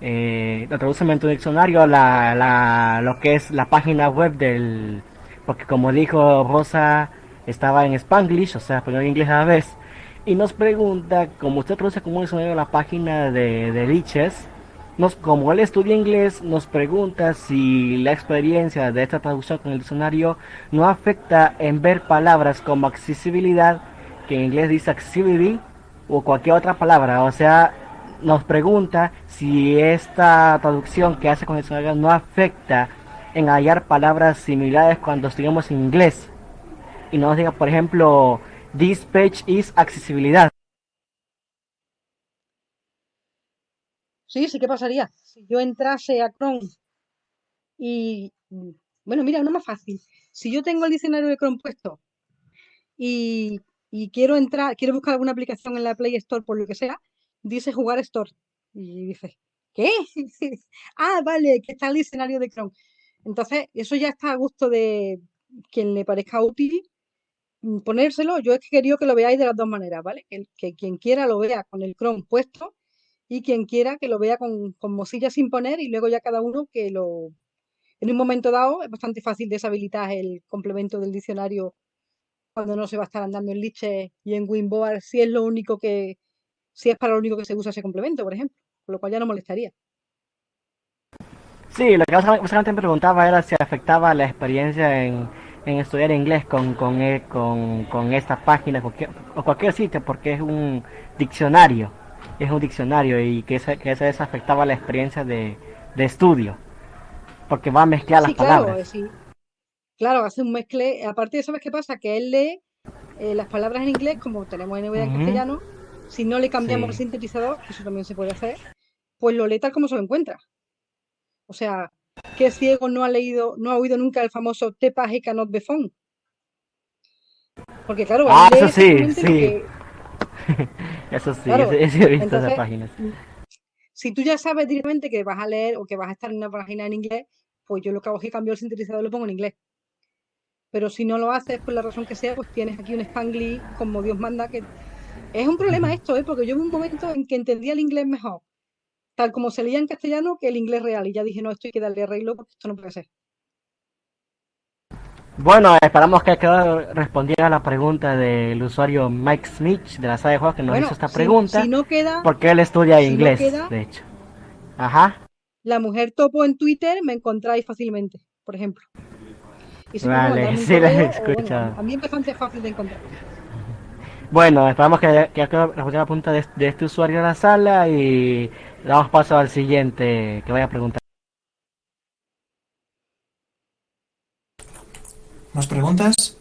eh, lo traduce en tu diccionario la, la, lo que es la página web del, porque como dijo Rosa, estaba en Spanglish, o sea, español e inglés a la vez, y nos pregunta, como usted produce como un diccionario la página de, de Liches, nos, como él estudia inglés, nos pregunta si la experiencia de esta traducción con el diccionario no afecta en ver palabras como accesibilidad, que en inglés dice accessibility, o cualquier otra palabra. O sea, nos pregunta si esta traducción que hace con el diccionario no afecta en hallar palabras similares cuando estudiamos en inglés. Y nos diga, por ejemplo, this page is accesibilidad. Sí, sí, ¿qué pasaría? Si yo entrase a Chrome y, bueno, mira, uno más fácil. Si yo tengo el diccionario de Chrome puesto y, y quiero entrar, quiero buscar alguna aplicación en la Play Store por lo que sea, dice jugar Store. Y dice, ¿qué? Ah, vale, que está el diccionario de Chrome. Entonces, eso ya está a gusto de quien le parezca útil mm, ponérselo. Yo es que quería que lo veáis de las dos maneras, ¿vale? Que, que quien quiera lo vea con el Chrome puesto y quien quiera que lo vea con, con Mozilla sin poner y luego ya cada uno que lo... En un momento dado es bastante fácil deshabilitar el complemento del diccionario cuando no se va a estar andando en Liche y en Winboard si es lo único que, si es para lo único que se usa ese complemento, por ejemplo, con lo cual ya no molestaría. Sí, lo que básicamente me preguntaba era si afectaba la experiencia en, en estudiar inglés con, con, e- con, con esta página cualquier- o cualquier sitio, porque es un diccionario, es un diccionario y que esa, que vez afectaba la experiencia de, de estudio, porque va a mezclar las claro, palabras. sí. Claro, hace un mezcle. Aparte de eso, ¿sabes qué pasa? Que él lee eh, las palabras en inglés, como tenemos NVDA en Ujú. castellano, si no le cambiamos el sintetizador, que eso también se puede hacer, pues lo lee tal como se lo encuentra. O sea, ¿qué ciego no ha leído, no ha oído nunca el famoso Te page cannot be found? Porque claro, Ah, eso sí, sí. que- Eso sí, Claro, ese, ese he visto entonces, esa página. sí. mm, si tú ya sabes directamente que vas a leer o que vas a estar en una página en inglés, pues yo lo que hago es que cambio el sintetizador y lo pongo en inglés. Pero si no lo haces, por la razón que sea, pues tienes aquí un Spanglish como Dios manda, que es un problema esto, ¿eh? porque yo hubo un momento en que entendía el inglés mejor, tal como se leía en castellano, que el inglés real. Y ya dije, no, esto hay que darle arreglo porque esto no puede ser. Bueno, esperamos que haya quedado respondida la pregunta del usuario Mike Smith de la sala de juegos que nos Bueno, hizo esta si- pregunta, si no queda, porque él estudia si no inglés, queda- de hecho. Ajá. la mujer topo en Twitter me encontráis fácilmente, por ejemplo. Y si Vale, sí la he bueno, escuchado. a mí es bastante fácil de encontrar. Bueno, esperamos que, que la pregunta de, de este usuario de la sala y damos paso al siguiente que vaya a preguntar. ¿Más preguntas?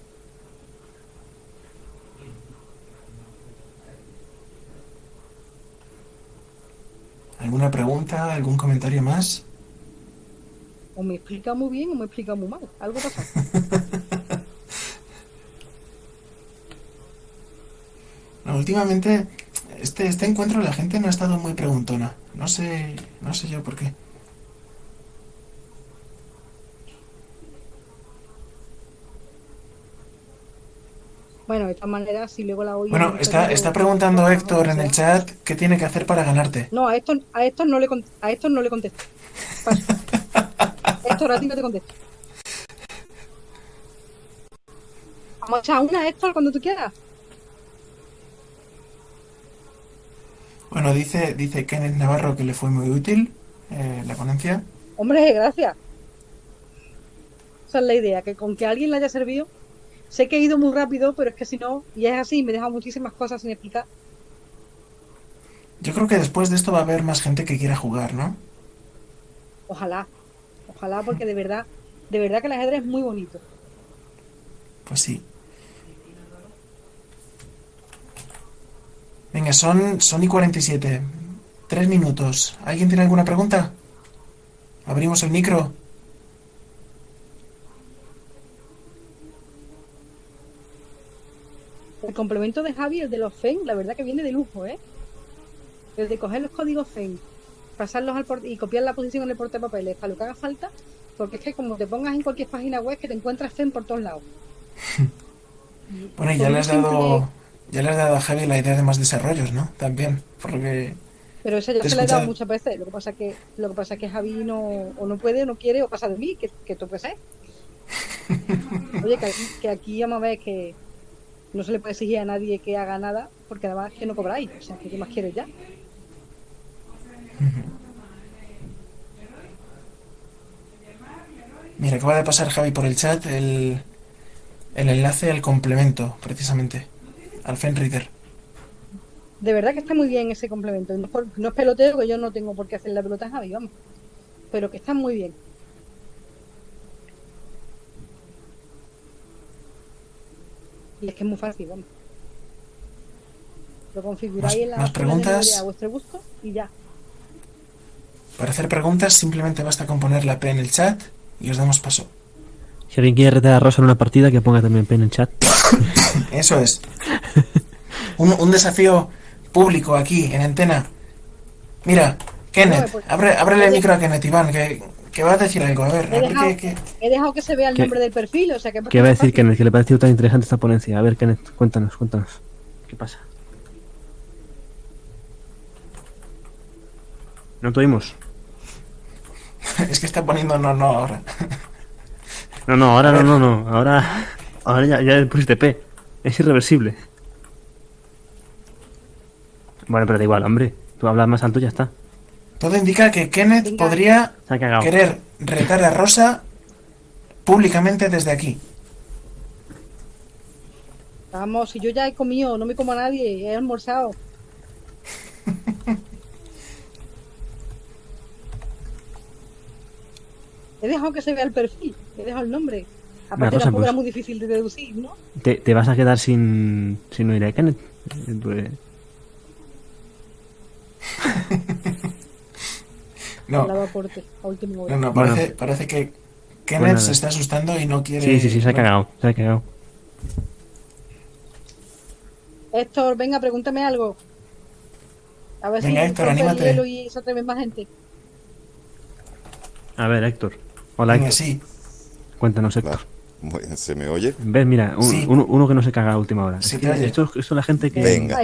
¿Alguna pregunta? ¿Algún comentario más? O me explica muy bien o me explica muy mal. Algo pasa. No, últimamente, este, este encuentro la gente no ha estado muy preguntona. No sé, no sé yo por qué. Bueno, de todas maneras, si luego la oigo. Bueno, está, está preguntando Héctor en el chat qué tiene que hacer para ganarte. No, a esto, a esto no le a esto no le contesto. Héctor, a ti no te contesto. Vamos a echar una, Héctor, cuando tú quieras. Bueno, dice, dice Kenneth Navarro que le fue muy útil eh, la ponencia. Hombre, gracias. Esa es la idea, que con que a alguien le haya servido. Sé que he ido muy rápido, pero es que si no, y es así, me he dejado muchísimas cosas sin explicar. Yo creo que después de esto va a haber más gente que quiera jugar, ¿no? Ojalá, ojalá, porque de verdad, de verdad que el ajedrez es muy bonito. Pues sí. Venga, son, son y 47. Tres minutos. ¿Alguien tiene alguna pregunta? Abrimos el micro. El complemento de Javi, el de los FEN, la verdad que viene de lujo, ¿eh? El de coger los códigos FEN, pasarlos al y copiar la posición en el portapapeles para lo que haga falta, porque es que como te pongas en cualquier página web que te encuentras FEN por todos lados. Bueno, y ya le has dado, ya le has dado a Javi la idea de más desarrollos, ¿no? También, por lo que... Pero eso ya se lo he dado muchas veces. Lo que pasa que lo que pasa es que Javi no o no puede o no quiere o pasa de mí, que, que tú puedes ser. Oye, que, aquí- que aquí vamos a ver que No se le puede exigir a nadie que haga nada, porque además que no cobráis. O sea, que ¿qué más quieres ya? Mira, acaba de pasar Javi por el chat el, el enlace al complemento, precisamente, al Fenreader. De verdad que está muy bien ese complemento. No es, por- no es peloteo, que yo no tengo por qué hacer la pelota a Javi, vamos. Pero que está muy bien. Y es que es muy fácil, vamos. Lo configuráis ¿Más- en la más preguntas? a vuestro gusto y ya. Para hacer preguntas simplemente basta con poner la P en el chat y os damos paso. Si alguien quiere retar a Rosa en una partida, que ponga también P en el chat. Eso es. Un, un desafío público aquí, en antena. Mira, Kenneth, pues- abre, ábrele el micro a Kenneth, Iván, que, que va a decir algo. A ver, He a ver dejado, qué, qué- he dejado que se vea el ¿Qué? nombre del perfil, o sea que... ¿Qué va a decir. Kenneth? Que le ha parecido tan interesante esta ponencia. A ver, Kenneth, cuéntanos, cuéntanos. ¿Qué pasa? ¿No te oímos? Es que está poniendo no, no ahora. No, no, ahora no, no, no. Ahora, ahora ya, ya pusiste P. Es irreversible. Bueno, pero da igual, hombre. Tú hablas más alto y ya está. Todo indica que Kenneth podría querer retar a Rosa públicamente desde aquí. Vamos, si yo ya he comido, no me como a nadie, he almorzado. he dejado que se vea el perfil, he dejado el nombre. Aparte Rosa, tampoco pues- era muy difícil de deducir, ¿no? ¿Te, te vas a quedar sin, sin oír a Kenneth? Eh, Pues, No, no, no, Bueno. parece, parece que Pues Kenneth nada. se está asustando y no quiere... sí, sí, sí, se ha cagado. Se ha cagado. Héctor, venga, pregúntame algo. A ver Venga, si Héctor, el anímate. hielo y se atreve más gente. A ver, Héctor. Hola, Venga, Héctor. sí. Cuéntanos, Héctor. Bueno, ¿Se me oye? Ves, mira, un- Sí. uno, uno que no se caga a última hora. Sí, Es te que oye. esto, esto es la gente que. Venga.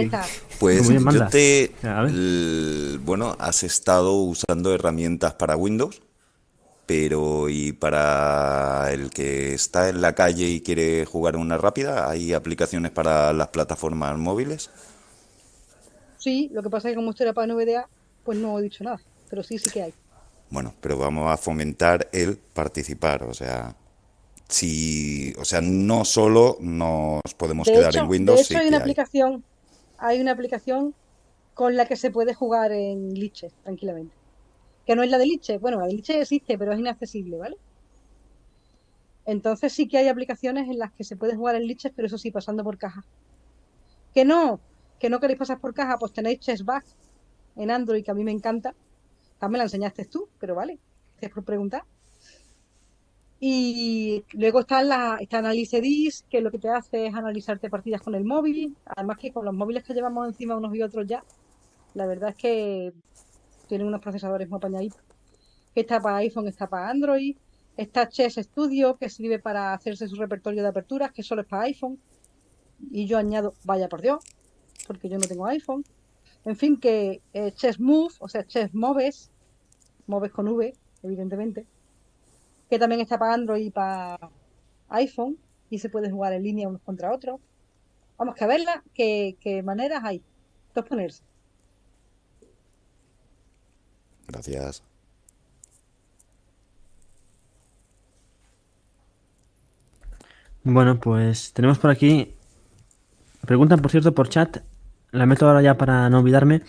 Pues yo te... Bueno, has estado usando herramientas para Windows, pero ¿y para el que está en la calle y quiere jugar una rápida? ¿Hay aplicaciones para las plataformas móviles? Sí, lo que pasa es que como esto era para NVDA, pues no he dicho nada. Pero sí, sí que hay. Bueno, pero vamos a fomentar el participar, o sea, si, o sea, no solo nos podemos De quedar hecho, en Windows, de sí hecho hay una hay. aplicación, hay una aplicación con la que se puede jugar en Liche tranquilamente. Que no es la de Liche, bueno, la de Liche existe, pero es inaccesible, ¿vale? Entonces sí que hay aplicaciones en las que se puede jugar en Liche, pero eso sí, pasando por caja. Que no, que no queréis pasar por caja, pues tenéis Chessback en Android, que a mí me encanta. También me la enseñaste tú, pero vale, es por preguntar. Y luego está la está Analyze Dis, que lo que te hace es analizarte partidas con el móvil. Además que con los móviles que llevamos encima unos y otros ya, la verdad es que tienen unos procesadores muy apañaditos. Que está para iPhone, está para Android. Está Chess Studio, que sirve para hacerse su repertorio de aperturas, que solo es para iPhone. Y yo añado, vaya por Dios, porque yo no tengo iPhone. En fin, que eh, Chess Move, o sea, Chess Moves, Moves con V, evidentemente, que también está para Android y para iPhone, y se puede jugar en línea unos contra otros. Vamos que a verla, qué, qué maneras hay. Dos ponerse. Gracias. Bueno, pues tenemos por aquí. Preguntan, por cierto, por chat. La meto ahora ya para no olvidarme.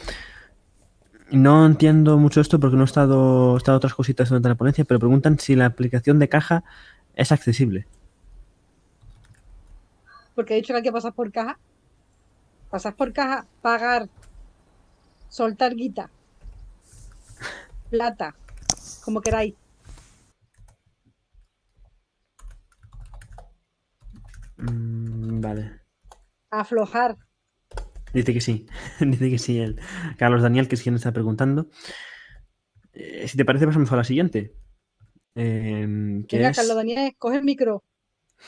No entiendo mucho esto porque no he estado, he estado otras cositas durante la ponencia, pero preguntan si la aplicación de caja es accesible. Porque he dicho que hay que pasar por caja. Pasar por caja, pagar, soltar guita, plata, como queráis. Mm, vale. Aflojar. Dice que sí. Dice que sí el Carlos Daniel, que es quien está preguntando. Eh, si te parece, pasamos a la siguiente. Em, Venga, es- Carlos Daniel, coge el micro.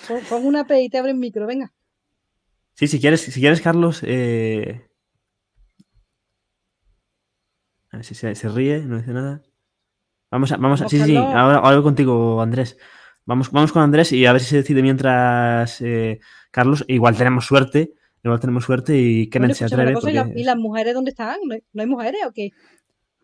Pon, pon una P y te abre el micro, venga. Sí, si quieres, si quieres, Carlos. eh, A ver si se, se ríe, no dice nada. Vamos a, vamos a, sí, sí, ahora, ahora voy contigo, Andrés. Vamos, vamos con Andrés y a ver si se decide mientras eh, Carlos. Igual tenemos suerte. Igual tenemos suerte y Bueno, se atreve. ¿y, la- porque- y las mujeres dónde están? ¿No hay, no hay mujeres o qué?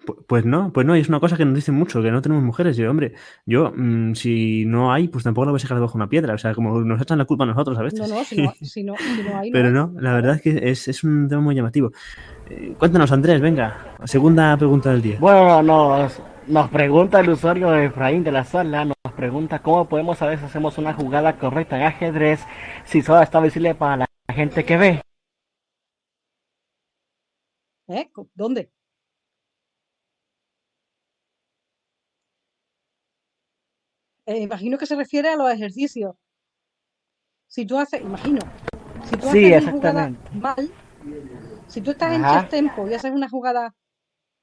Pu- Pues no, pues no, y es una cosa que nos dicen mucho, que no tenemos mujeres. Yo, hombre, yo, mm, si no hay, pues tampoco la voy a sacar debajo de una piedra. O sea, como nos echan la culpa a nosotros a veces. No, no, si no, si no, si no hay, no Pero hay. no, la verdad es que es, es un tema muy llamativo. Eh, cuéntanos, Andrés, venga. Segunda pregunta del día. Bueno, nos, nos pregunta el usuario Efraín de la sala, nos pregunta cómo podemos saber si hacemos una jugada correcta en ajedrez si solo está visible para la gente que ve. ¿Eh? ¿Dónde? Eh, imagino que se refiere a los ejercicios. Si tú haces, imagino, si tú Sí, haces una jugada mal, si tú estás en chess tempo y haces una jugada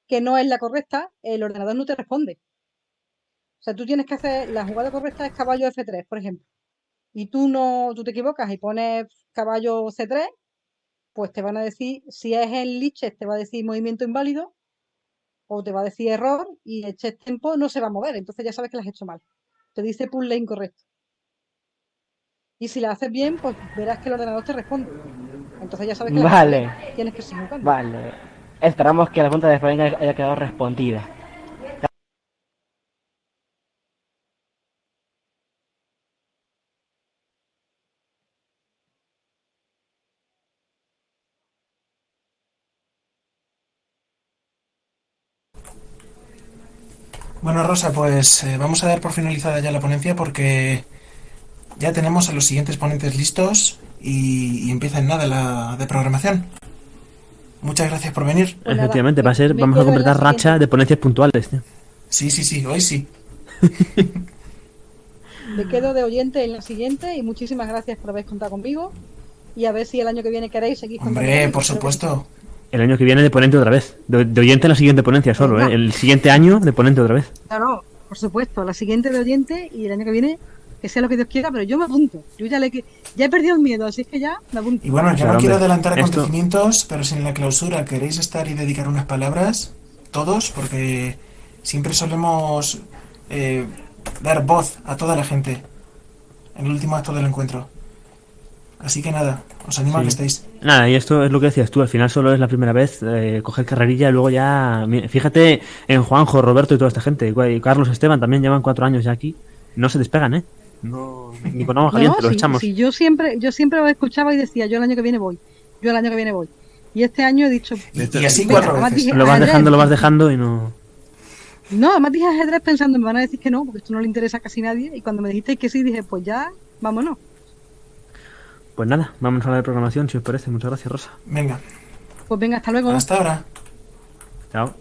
que no es la correcta, el ordenador no te responde. O sea, tú tienes que hacer, la jugada correcta es caballo F3, por ejemplo. Y tú no, tú te equivocas y pones caballo C3, pues te van a decir, si es el liches, te va a decir movimiento inválido, o te va a decir error, y el chess tempo no se va a mover, entonces ya sabes que lo has hecho mal. Te dice puzzle incorrecto. Y si la haces bien, pues verás que el ordenador te responde. Entonces ya sabes que Vale, tienes que seguir vale. Esperamos que la pregunta de haya haya quedado respondida. Bueno, Rosa, pues eh, vamos a dar por finalizada ya la ponencia porque ya tenemos a los siguientes ponentes listos y, y empieza en nada la de programación. Muchas gracias por venir. Pues nada, Efectivamente, me- va a ser, vamos a completar racha de ponencias puntuales. tío. Sí, sí, sí, hoy sí. Me quedo de oyente en la siguiente y muchísimas gracias por haber contado conmigo. Y a ver si el año que viene queréis seguir Hombre, por que supuesto. El año que viene de ponente otra vez. De, de oyente en la siguiente ponencia solo. ¿eh? El siguiente año de ponente otra vez. No, por supuesto, la siguiente de oyente y el año que viene, que sea lo que Dios quiera, pero yo me apunto. Yo ya le que ya he perdido el miedo, así que ya me apunto. Y bueno, yo Claro, no quiero adelantar esto- acontecimientos, pero si en la clausura queréis estar y dedicar unas palabras, todos, porque siempre solemos eh, dar voz a toda la gente en el último acto del encuentro. Así que nada, os animo a Sí. que estéis. Nada, y esto es lo que decías tú, al final solo es la primera vez eh, coger carrerilla y luego ya... Fíjate en Juanjo, Roberto y toda esta gente. y Carlos Esteban también llevan cuatro años ya aquí. No se despegan, ¿eh? No, ni con agua caliente, No, los sí, echamos. sí, yo siempre, yo siempre lo escuchaba y decía, yo el año que viene voy, yo el año que viene voy. Y este año he dicho, Y, así cuatro veces. dije- Lo vas dejando, lo vas dejando y no... no, además dije ajedrez pensando, me van a decir que no, porque esto no le interesa a casi nadie. Y cuando me dijiste que sí, dije, pues ya, vámonos. Pues nada, vamos a la de programación, si os parece. Muchas gracias, Rosa. Venga, Pues venga, hasta luego. hasta ahora. Chao.